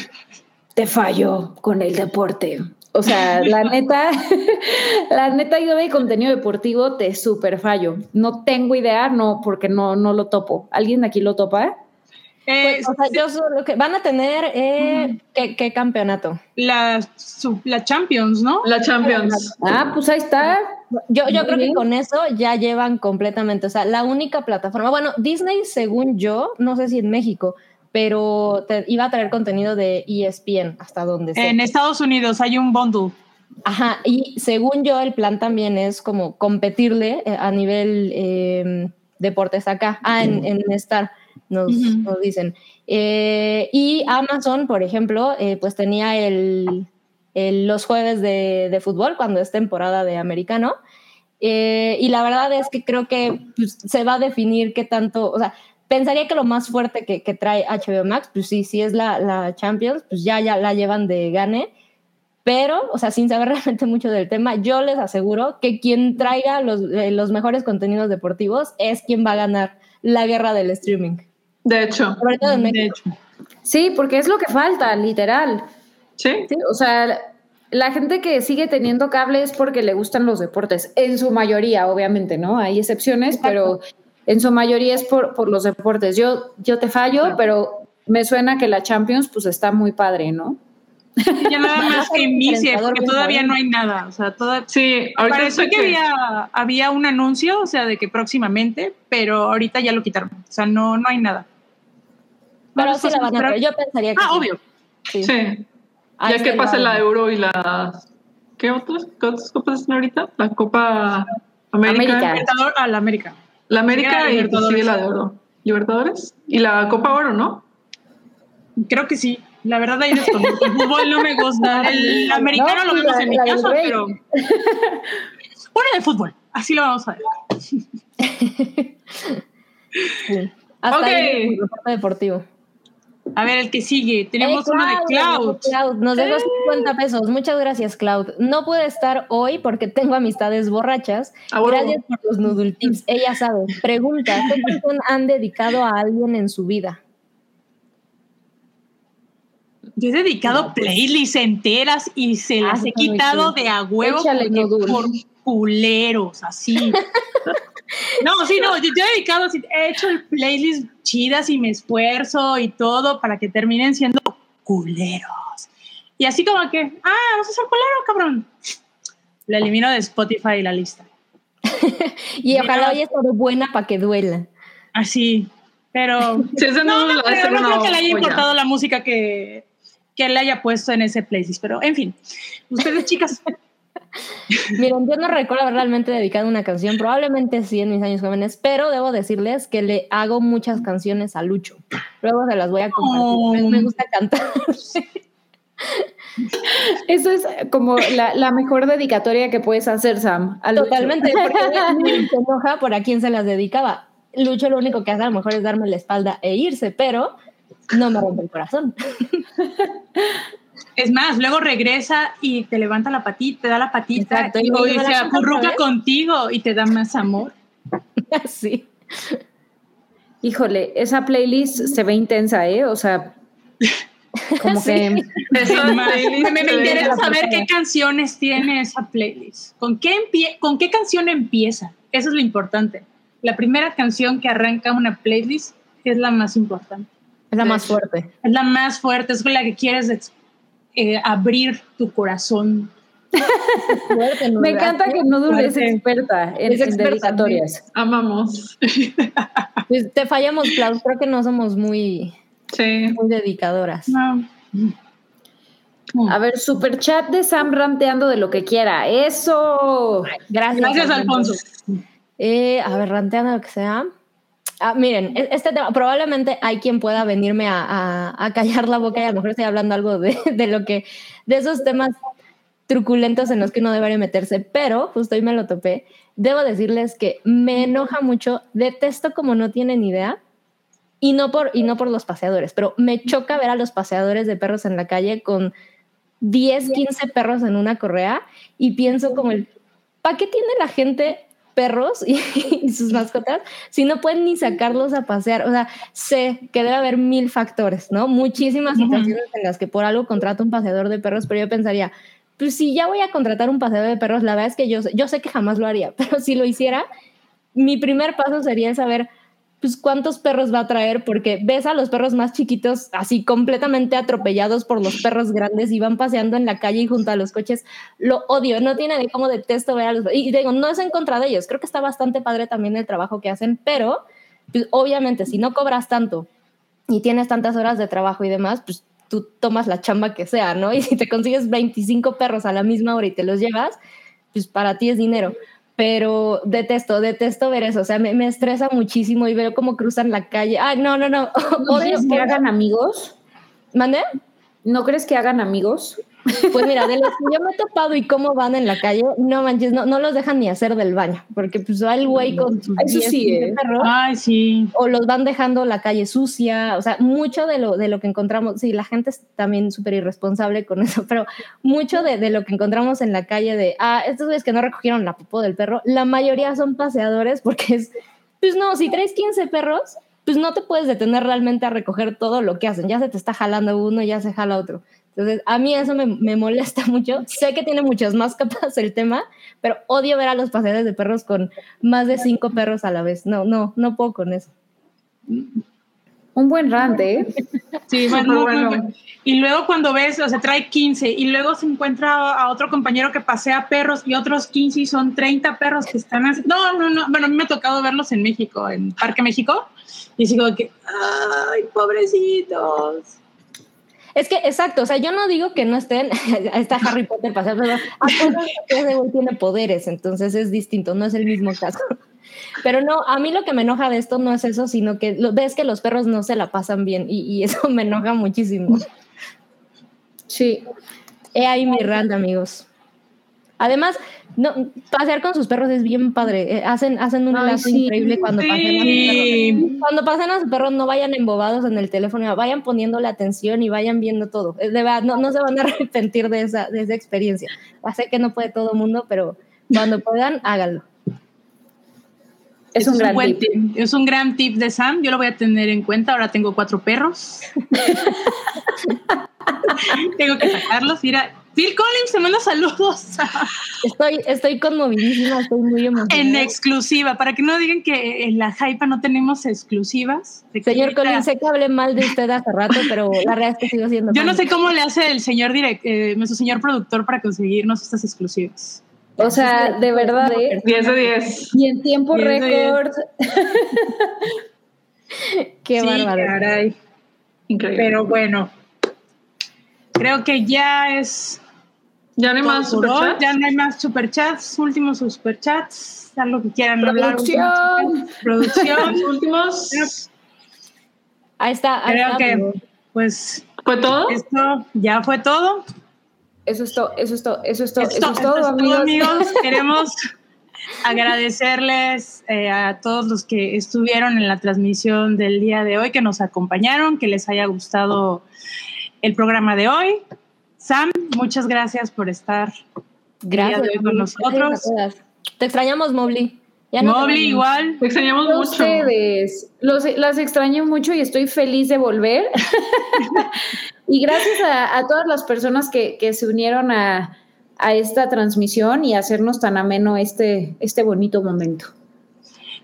Speaker 3: te fallo con el deporte. O sea, la (laughs) neta, (laughs) la neta yo de contenido deportivo te super fallo. No tengo idea, no, porque no, no lo topo. ¿Alguien de aquí lo topa?
Speaker 5: Pues, o sea, yo solo que van a tener eh, ¿qué, campeonato?
Speaker 2: La, la Champions, ¿no?
Speaker 4: La Champions.
Speaker 3: Ah, pues ahí está.
Speaker 5: Yo, yo creo que con eso ya llevan completamente, o sea, la única plataforma. Bueno, Disney, según yo, no sé si en México, pero iba a traer contenido de ESPN hasta donde sea.
Speaker 2: En Estados Unidos hay un bundle.
Speaker 5: Ajá, y según yo, el plan también es como competirle eh, a nivel eh, deportes acá. Ah, en, en Star nos, dicen. Eh, y Amazon, por ejemplo, eh, pues tenía el, los jueves de, fútbol cuando es temporada de americano. Eh, y la verdad es que creo que pues, se va a definir qué tanto, o sea, pensaría que lo más fuerte que, trae HBO Max, pues sí, sí es la, la, Champions, pues ya, ya la llevan de gane. Pero, o sea, sin saber (laughs) realmente mucho del tema, yo les aseguro que quien traiga los, los mejores contenidos deportivos es quien va a ganar la guerra del streaming.
Speaker 4: De hecho.
Speaker 5: de hecho.
Speaker 3: Sí, porque es lo que falta, literal.
Speaker 4: ¿Sí?
Speaker 3: O sea, la gente que sigue teniendo cable es porque le gustan los deportes, en su mayoría, obviamente, ¿no? Hay excepciones, pero en su mayoría es por, por los deportes. Yo, yo te fallo, pero me suena que la Champions pues está muy padre, ¿no?
Speaker 2: Ya nada más que (laughs) inicie, porque todavía no hay nada. O sea, toda,
Speaker 4: sí,
Speaker 2: pareció que, que, había, había un anuncio, o sea, de que próximamente, pero ahorita ya lo quitaron. O sea, no, no hay nada.
Speaker 5: Pero sí la van a Yo pensaría que.
Speaker 2: Ah, obvio.
Speaker 4: Sí. Ya que pase la Euro y la. ¿Qué otras, ¿Qué otras copas están ahorita? La Copa América.
Speaker 2: América. Ah, la América.
Speaker 4: La América y la de Oro. Libertadores. Y la Copa Oro, ¿no?
Speaker 2: Creo que sí. La verdad, ahí esto. El fútbol no me gusta. (laughs) El americano lo vemos en mi casa, pero. (laughs) Bueno, de fútbol. Así lo vamos a ver.
Speaker 5: sí. Hasta okay. ahí, deportivo.
Speaker 2: A ver, el que sigue. Tenemos uno de Cloud.
Speaker 5: Cloud. Nos dejó 50 pesos. Muchas gracias, Cloud. No pude estar hoy porque tengo amistades borrachas. Ah, gracias por los noodle tips. Ella sabe. Pregunta, ¿qué (laughs) han dedicado a alguien en su vida?
Speaker 2: Yo he dedicado playlists enteras y se
Speaker 3: Ah,
Speaker 2: las
Speaker 3: sí,
Speaker 2: he quitado de a huevo por culeros, así. (laughs) No, sí, no, yo, yo he dedicado, he hecho el playlist chidas y me esfuerzo y todo para que terminen siendo culeros. Y así como que, ah, vas a ser culero, cabrón. Lo elimino de Spotify la lista. (laughs)
Speaker 5: Y ojalá haya estado buena para que duela.
Speaker 2: Así, pero (laughs)
Speaker 4: Si ese
Speaker 2: no,
Speaker 4: no,
Speaker 2: no, creo, no creo que le haya importado la música que, que él haya puesto en ese playlist, pero en fin, ustedes chicas,
Speaker 5: Miren, yo no recuerdo haber realmente dedicado una canción, probablemente sí en mis años jóvenes, pero debo decirles que le hago muchas canciones a Lucho. Luego se las voy a compartir.
Speaker 2: Oh.
Speaker 5: Me gusta cantar. (laughs)
Speaker 3: Eso es como la, la mejor dedicatoria que puedes hacer, Sam. a.
Speaker 5: Totalmente, porque (laughs) se enoja por a quién se las dedicaba. Lucho lo único que hace a lo mejor es darme la espalda e irse, pero no me rompe el corazón. (laughs)
Speaker 2: es más, luego regresa y te levanta la patita, te da la patita
Speaker 5: Exacto,
Speaker 2: y,
Speaker 5: y
Speaker 2: se contigo y te da más amor. (laughs)
Speaker 5: sí.
Speaker 3: Híjole, esa playlist se ve intensa, ¿eh? O sea, (laughs) como
Speaker 5: Sí. (laughs)
Speaker 3: que
Speaker 2: me, me interesa saber qué canciones tiene esa playlist. ¿Con qué, ¿Con qué canción empieza? Eso es lo importante. La primera canción que arranca una playlist es la más importante.
Speaker 5: Es la más fuerte.
Speaker 2: Es la más fuerte, es con la que quieres eh, abrir tu corazón.
Speaker 5: Fuerte, ¿no? (laughs)
Speaker 3: me encanta que Nodul es
Speaker 2: Fuerte.
Speaker 3: experta en,
Speaker 5: Es
Speaker 3: en
Speaker 5: experta,
Speaker 3: dedicatorias.
Speaker 4: Amamos.
Speaker 5: Pues te fallamos, Klaus. Creo que no somos muy,
Speaker 4: Sí.
Speaker 5: muy dedicadoras.
Speaker 2: No.
Speaker 3: A ver, super chat de Sam ranteando de lo que quiera. Eso.
Speaker 5: Gracias.
Speaker 2: Gracias, Alfonso.
Speaker 5: Eh, a ver, ranteando lo que sea. Ah, miren, e- este tema, probablemente hay quien pueda venirme a, a- callar la boca y a lo mejor estoy hablando algo de, (laughs) de lo que, de esos temas truculentos en los que uno debería meterse, pero justo hoy me lo topé. Debo decirles que me enoja mucho, detesto como no tienen idea, y no por, y no por los paseadores, pero me choca ver a los paseadores de perros en la calle con 10, 15 perros en una correa y pienso como el, ¿para qué tiene la gente perros y, (laughs) y sus mascotas si no pueden ni sacarlos a pasear? O sea, sé que debe haber mil factores, ¿no? Muchísimas situaciones en las que por algo contrato un paseador de perros, pero yo pensaría, pues si ya voy a contratar un paseador de perros, la verdad es que yo, yo sé que jamás lo haría, (laughs) pero si lo hiciera, mi primer paso sería el saber pues cuántos perros va a traer, porque ves a los perros más chiquitos así completamente atropellados por los perros grandes y van paseando en la calle y junto a los coches. Lo odio, no tiene de cómo detesto ver a los Y digo, no es en contra de ellos, creo que está bastante padre también el trabajo que hacen, pero pues, obviamente si no cobras tanto y tienes tantas horas de trabajo y demás, pues tú tomas la chamba que sea, ¿no? Y si te consigues 25 perros a la misma hora y te los llevas, pues para ti es dinero. Pero detesto, detesto ver eso. O sea, me, me estresa muchísimo y veo cómo cruzan la calle. Ay, no, no, no.
Speaker 3: ¿No (laughs) crees que hagan amigos?
Speaker 5: ¿Mandé?
Speaker 3: ¿No crees que hagan amigos?
Speaker 5: Pues mira, de los que yo me he topado y cómo van en la calle, no manches, no, no los dejan ni hacer del baño, porque pues va el güey con sus
Speaker 3: Eso
Speaker 5: 10,
Speaker 3: sí,
Speaker 5: 15
Speaker 3: ¿eh?
Speaker 5: perros,
Speaker 2: Ay, sí.
Speaker 5: o los van dejando la calle sucia, o sea, mucho de lo, de lo que encontramos, sí, la gente es también súper irresponsable con eso, pero mucho de, de lo que encontramos en la calle de, ah, estos güeyes que no recogieron la popó del perro, la mayoría son paseadores porque es, pues no, si traes 15 perros, pues no te puedes detener realmente a recoger todo lo que hacen, ya se te está jalando uno, ya se jala otro. Entonces, a mí eso me, me molesta (laughs) mucho. Sé que tiene muchas más capas el tema, pero odio ver a los paseadores de perros con más de cinco perros a la vez. No, no, no puedo con eso.
Speaker 3: Un buen rant, ¿eh?
Speaker 2: Sí, (laughs) bueno,
Speaker 4: bueno.
Speaker 2: bueno. Y luego cuando ves, o sea, trae 15 y luego se encuentra a otro compañero que pasea perros y otros 15 y son 30 perros que están así. No, no, no. Bueno, a mí me ha tocado verlos en México, en Parque México. Y sigo que, ay, pobrecitos.
Speaker 5: Es que, exacto, o sea, yo no digo que no estén, (laughs) está Harry Potter paseando, pero tiene poderes, entonces es distinto, no es el mismo caso. Pero no, a mí lo que me enoja de esto no es eso, sino que lo, ves que los perros no se la pasan bien y, eso (laughs) me enoja muchísimo.
Speaker 3: Sí.
Speaker 5: He ahí mi rant, amigos. Además, no, pasear con sus perros es bien padre. eh, hacen, hacen un
Speaker 3: Ay,
Speaker 5: lazo
Speaker 3: sí.
Speaker 5: increíble cuando pasean a sus perros.
Speaker 2: Sí.
Speaker 5: Cuando pasen a sus perros, no vayan embobados en el teléfono, vayan poniéndole atención y vayan viendo todo. Es De verdad, no, no se van a (laughs) arrepentir de esa, de esa experiencia. Ya sé que no puede todo el mundo, pero cuando puedan, háganlo.
Speaker 3: Es
Speaker 2: Ese
Speaker 3: un gran
Speaker 2: buen
Speaker 3: tip.
Speaker 2: tip. Es un gran tip de Sam. Yo lo voy a tener en cuenta. Ahora tengo cuatro perros. (laughs) Tengo que sacarlos. Mira, Phil Collins te manda saludos.
Speaker 5: Estoy, estoy conmovidísima, estoy muy emocionada.
Speaker 2: En exclusiva, para que no digan que en la Hypa no tenemos exclusivas.
Speaker 5: Señor Collins, sé que hablé mal de usted hace rato, pero la realidad es que sigo siendo.
Speaker 2: Yo no sé cómo le hace el señor direct, eh, nuestro señor productor para conseguirnos estas exclusivas.
Speaker 3: O sea, de verdad, ¿eh?
Speaker 4: 10 de 10.
Speaker 3: Y en tiempo récord. (laughs)
Speaker 5: Qué
Speaker 2: sí,
Speaker 5: bárbaro.
Speaker 2: Caray.
Speaker 4: Increíble.
Speaker 2: Pero bueno, creo que ya es
Speaker 4: ya no hay más superchats.
Speaker 2: Ya no hay más superchats, últimos superchats, algo que quieran hablar.
Speaker 3: Producción.
Speaker 2: últimos. Producción. (laughs)
Speaker 5: Ahí está. Ahí
Speaker 2: Creo
Speaker 5: está,
Speaker 2: que,
Speaker 5: amigo.
Speaker 2: pues,
Speaker 4: ¿Fue todo?
Speaker 2: esto ya fue todo.
Speaker 3: Eso es todo, eso es todo, eso es todo,
Speaker 2: Esto-
Speaker 3: eso es
Speaker 2: esto
Speaker 3: todo, amigos.
Speaker 2: amigos. (laughs) Queremos agradecerles eh, a todos los que estuvieron en la transmisión del día de hoy, que nos acompañaron, que les haya gustado el programa de hoy. Sam, muchas gracias por estar
Speaker 5: Gracias
Speaker 2: día de hoy con nosotros.
Speaker 5: Te extrañamos, Mobley. Ya no te
Speaker 2: Mobley igual.
Speaker 4: Te extrañamos
Speaker 3: A
Speaker 4: mucho.
Speaker 3: ustedes. Los, las extraño mucho y estoy feliz de volver. (laughs) y gracias a, a todas las personas que, que se unieron a, a esta transmisión y hacernos tan ameno este, este bonito momento.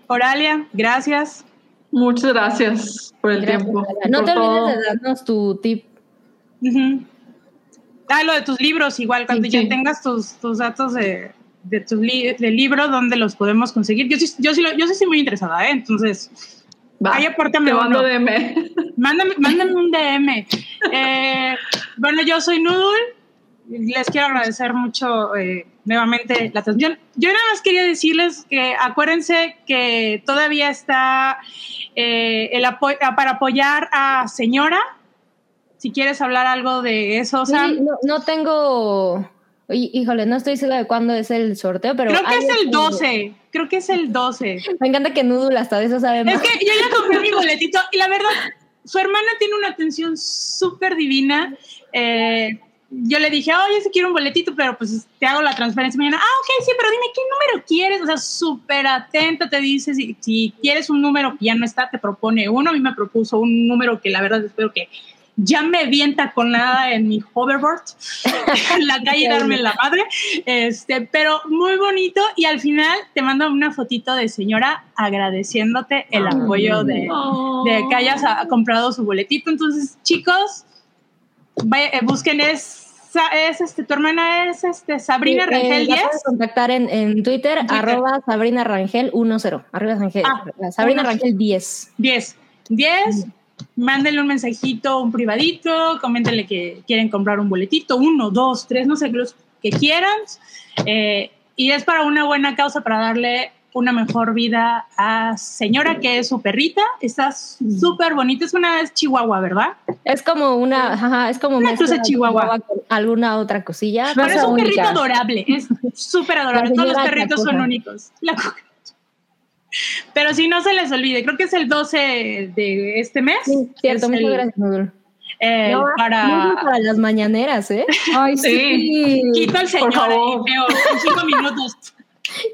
Speaker 2: Oralia, gracias.
Speaker 4: Muchas gracias por el
Speaker 5: Gracias,
Speaker 4: tiempo.
Speaker 5: No te
Speaker 4: todo.
Speaker 5: olvides de darnos tu tip.
Speaker 2: Ujú. Ah, lo de tus libros, igual, cuando
Speaker 4: Sí,
Speaker 2: ya
Speaker 4: sí.
Speaker 2: tengas tus, tus datos de, de tus li- de libro, ¿dónde los podemos conseguir? Yo sí, yo sí, yo sí estoy muy interesada, ¿eh? Entonces,
Speaker 4: Va,
Speaker 2: ahí apórtame
Speaker 4: te mando
Speaker 2: uno.
Speaker 4: DM.
Speaker 2: Mándame, mándame un DM. (laughs) Eh, bueno, yo soy Nudul. Les quiero agradecer mucho eh, nuevamente la transmisión. Yo nada más quería decirles que acuérdense que todavía está eh, el apo- para apoyar a Señora. Si quieres hablar algo de eso,
Speaker 5: Sí,
Speaker 2: Sam.
Speaker 5: no, no tengo. Hí- Híjole, no estoy segura de cuándo es el sorteo, pero.
Speaker 2: Creo que es el
Speaker 5: este-
Speaker 2: 12. Creo que es el 12.
Speaker 5: Me encanta que Noodle hasta de eso sabe más.
Speaker 2: Es que yo ya compré mi boletito y la verdad, su hermana tiene una atención súper divina. Eh, yo le dije, oye, si quiero un boletito, pero pues te hago la transferencia mañana. Ah, ok, sí, pero dime qué número quieres. O sea, súper atenta, te dice si, si quieres un número que ya no está, te propone uno. A mí me propuso un número que la verdad espero que ya me vienta con nada en mi hoverboard (laughs) en la calle y darme la madre. Este, pero muy bonito. Y al final te mando una fotito de señora agradeciéndote el apoyo de,
Speaker 4: Oh.
Speaker 2: de que hayas ah, comprado su boletito. Entonces, chicos, vaya- eh, busquen es, es este, tu hermana es este Sabrina
Speaker 5: Sí,
Speaker 2: Rangel
Speaker 5: eh, la
Speaker 2: 10.
Speaker 5: puedes contactar en, en Twitter,
Speaker 2: Twitter.
Speaker 5: arroba Sabrina Rangel 10. Arriba Rangel.
Speaker 2: Ah,
Speaker 5: Sabrina
Speaker 2: uno.
Speaker 5: Rangel 10.
Speaker 2: 10. 10. Mándenle un mensajito, un privadito, coméntenle que quieren comprar un boletito, uno, dos, tres, no sé, los que quieran. Eh, y es para una buena causa, para darle una mejor vida a señora que es su perrita. Está súper bonita, es una es chihuahua, ¿verdad?
Speaker 5: Es como una, ajá, es como
Speaker 2: Una cruza
Speaker 5: de
Speaker 2: chihuahua.
Speaker 5: con alguna otra cosilla.
Speaker 3: Pero
Speaker 2: es un
Speaker 3: única.
Speaker 2: perrito adorable, es súper (laughs) adorable. Todos los perritos son únicos. La. Pero si no se les olvide, creo que es el 12 de este mes.
Speaker 5: Sí, cierto,
Speaker 2: Es
Speaker 5: muchas
Speaker 2: el-
Speaker 5: gracias, Noodle.
Speaker 2: el
Speaker 5: No,
Speaker 2: para...
Speaker 5: Las mañaneras, ¿eh?
Speaker 3: Ay,
Speaker 4: Sí.
Speaker 3: sí.
Speaker 2: Quito al señor ahí, feo, en cinco minutos. (laughs)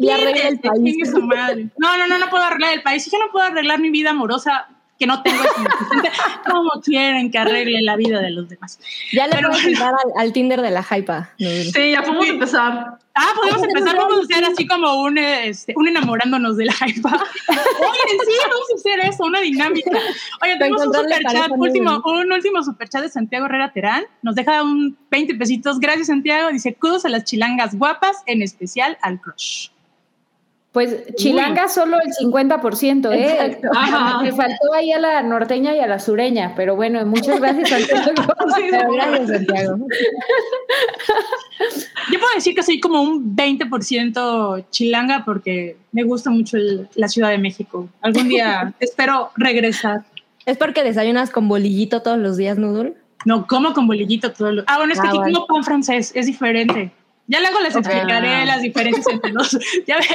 Speaker 5: Y arregla el país.
Speaker 2: chingue su madre. No, no, no, no puedo arreglar el país. Yo no puedo arreglar mi vida amorosa que no tengo (laughs) ¿cómo quieren que arregle la vida de los demás?
Speaker 5: Ya le
Speaker 2: Pero
Speaker 5: puedes
Speaker 2: bueno.
Speaker 5: entrar al, al Tinder de la Hypa.
Speaker 4: Sí, ya podemos empezar.
Speaker 2: Ah, podemos empezar, vamos a hacer
Speaker 5: sí.
Speaker 2: así como un, este, un enamorándonos de la hypa. (laughs) Oigan, sí, vamos a hacer eso, una dinámica. Oye, tenemos un superchat, último, un último superchat de Santiago Herrera Terán. Nos deja un 20 pesitos. Gracias, Santiago. Dice, kudos a las chilangas guapas, en especial al crush.
Speaker 3: Pues chilanga solo el 50%, ¿eh?
Speaker 5: Exacto.
Speaker 4: Ajá.
Speaker 3: Me faltó ahí a la norteña y a la sureña, pero bueno, muchas gracias Santiago. (laughs)
Speaker 5: Gracias, Santiago.
Speaker 2: Yo puedo decir que soy como un 20% chilanga porque me gusta mucho el- la Ciudad de México. Algún día (laughs) espero regresar.
Speaker 5: ¿Es porque desayunas con bolillito todos los días, Noodle?
Speaker 2: No, como con bolillito todo lo... Ah, bueno, es que
Speaker 5: Ah,
Speaker 2: aquí
Speaker 5: bueno.
Speaker 2: como pan francés, es diferente. Ya luego les explicaré las diferencias entre los... (laughs) Ya es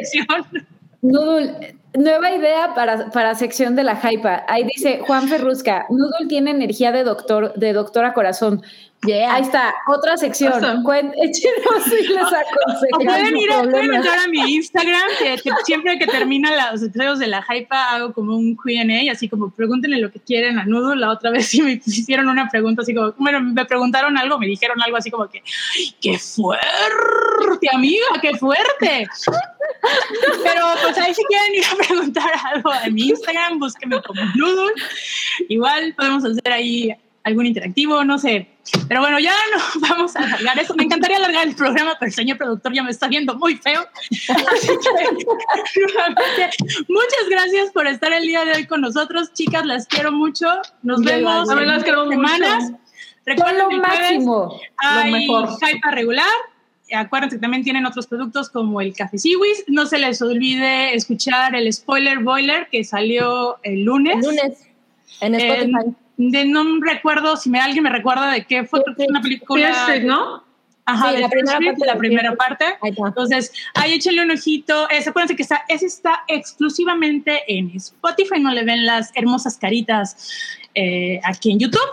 Speaker 2: sección.
Speaker 3: Nudul, Nueva idea para, para sección de la hypa. Ahí dice Juan Ferrusca, Noodle tiene energía de doctor, de doctora corazón. Ahí está, otra sección.
Speaker 4: Awesome.
Speaker 3: Cuen- échenos y les (laughs)
Speaker 2: pueden ir a, pueden entrar a mi Instagram, que, que siempre que termina los episodios de la Hypa hago como un Q&A, así como pregúntenle lo que quieren a Nudo. La otra vez (laughs) sí me hicieron una pregunta así como, bueno, me preguntaron algo, me dijeron algo así como que, "Ay, ¡qué fuerte, amiga, qué fuerte! Pero pues ahí si quieren ir a preguntar algo en mi Instagram, búsquenme como Noodle. Igual podemos hacer ahí algún interactivo, no sé. Pero bueno, ya no (laughs) vamos a alargar eso. Me encantaría alargar el programa, pero el señor productor ya me está viendo muy feo. Así que, nuevamente, (laughs) muchas gracias por estar el día de hoy con nosotros. Chicas, las quiero mucho. Nos vemos en
Speaker 4: las
Speaker 2: semanas. Recuerden
Speaker 3: lo
Speaker 2: que
Speaker 3: máximo.
Speaker 2: hay
Speaker 4: mejor.
Speaker 2: Hypa regular. Acuérdense que también tienen otros productos como el Café Siwis. No se les olvide escuchar el Spoiler Boiler que salió el lunes.
Speaker 5: El lunes en
Speaker 2: Eh,
Speaker 5: Spotify.
Speaker 2: De, no recuerdo si me, alguien me recuerda de qué fue, creo que es una película.
Speaker 4: Street, ¿no?
Speaker 2: Ajá,
Speaker 5: Sí,
Speaker 2: de
Speaker 5: la primera parte
Speaker 2: la primera. Entonces, ahí échenle un ojito. Es, acuérdense que está, ese está exclusivamente en Spotify, no le ven las hermosas caritas eh, aquí en YouTube.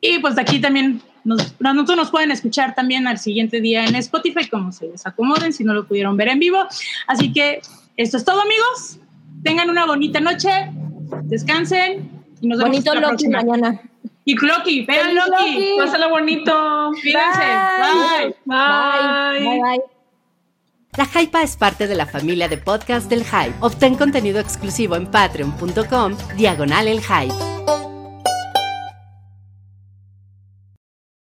Speaker 2: Y pues de aquí también, nos, nosotros nos pueden escuchar también al siguiente día en Spotify, como se les acomoden, si no lo pudieron ver en vivo. Así que esto es todo, amigos. Tengan una bonita noche, descansen y nos vemos
Speaker 5: Bonito
Speaker 2: la
Speaker 5: Loki
Speaker 2: próxima.
Speaker 5: mañana.
Speaker 2: Y Loki, vean Loki.
Speaker 3: Loki.
Speaker 4: Pásala bonito.
Speaker 2: Cuídense.
Speaker 3: Bye.
Speaker 2: Bye.
Speaker 5: Bye. Bye. bye.
Speaker 1: La Hypa es parte de la familia de podcast del Hype. Obtén contenido exclusivo en patreon.com, diagonal el Hype.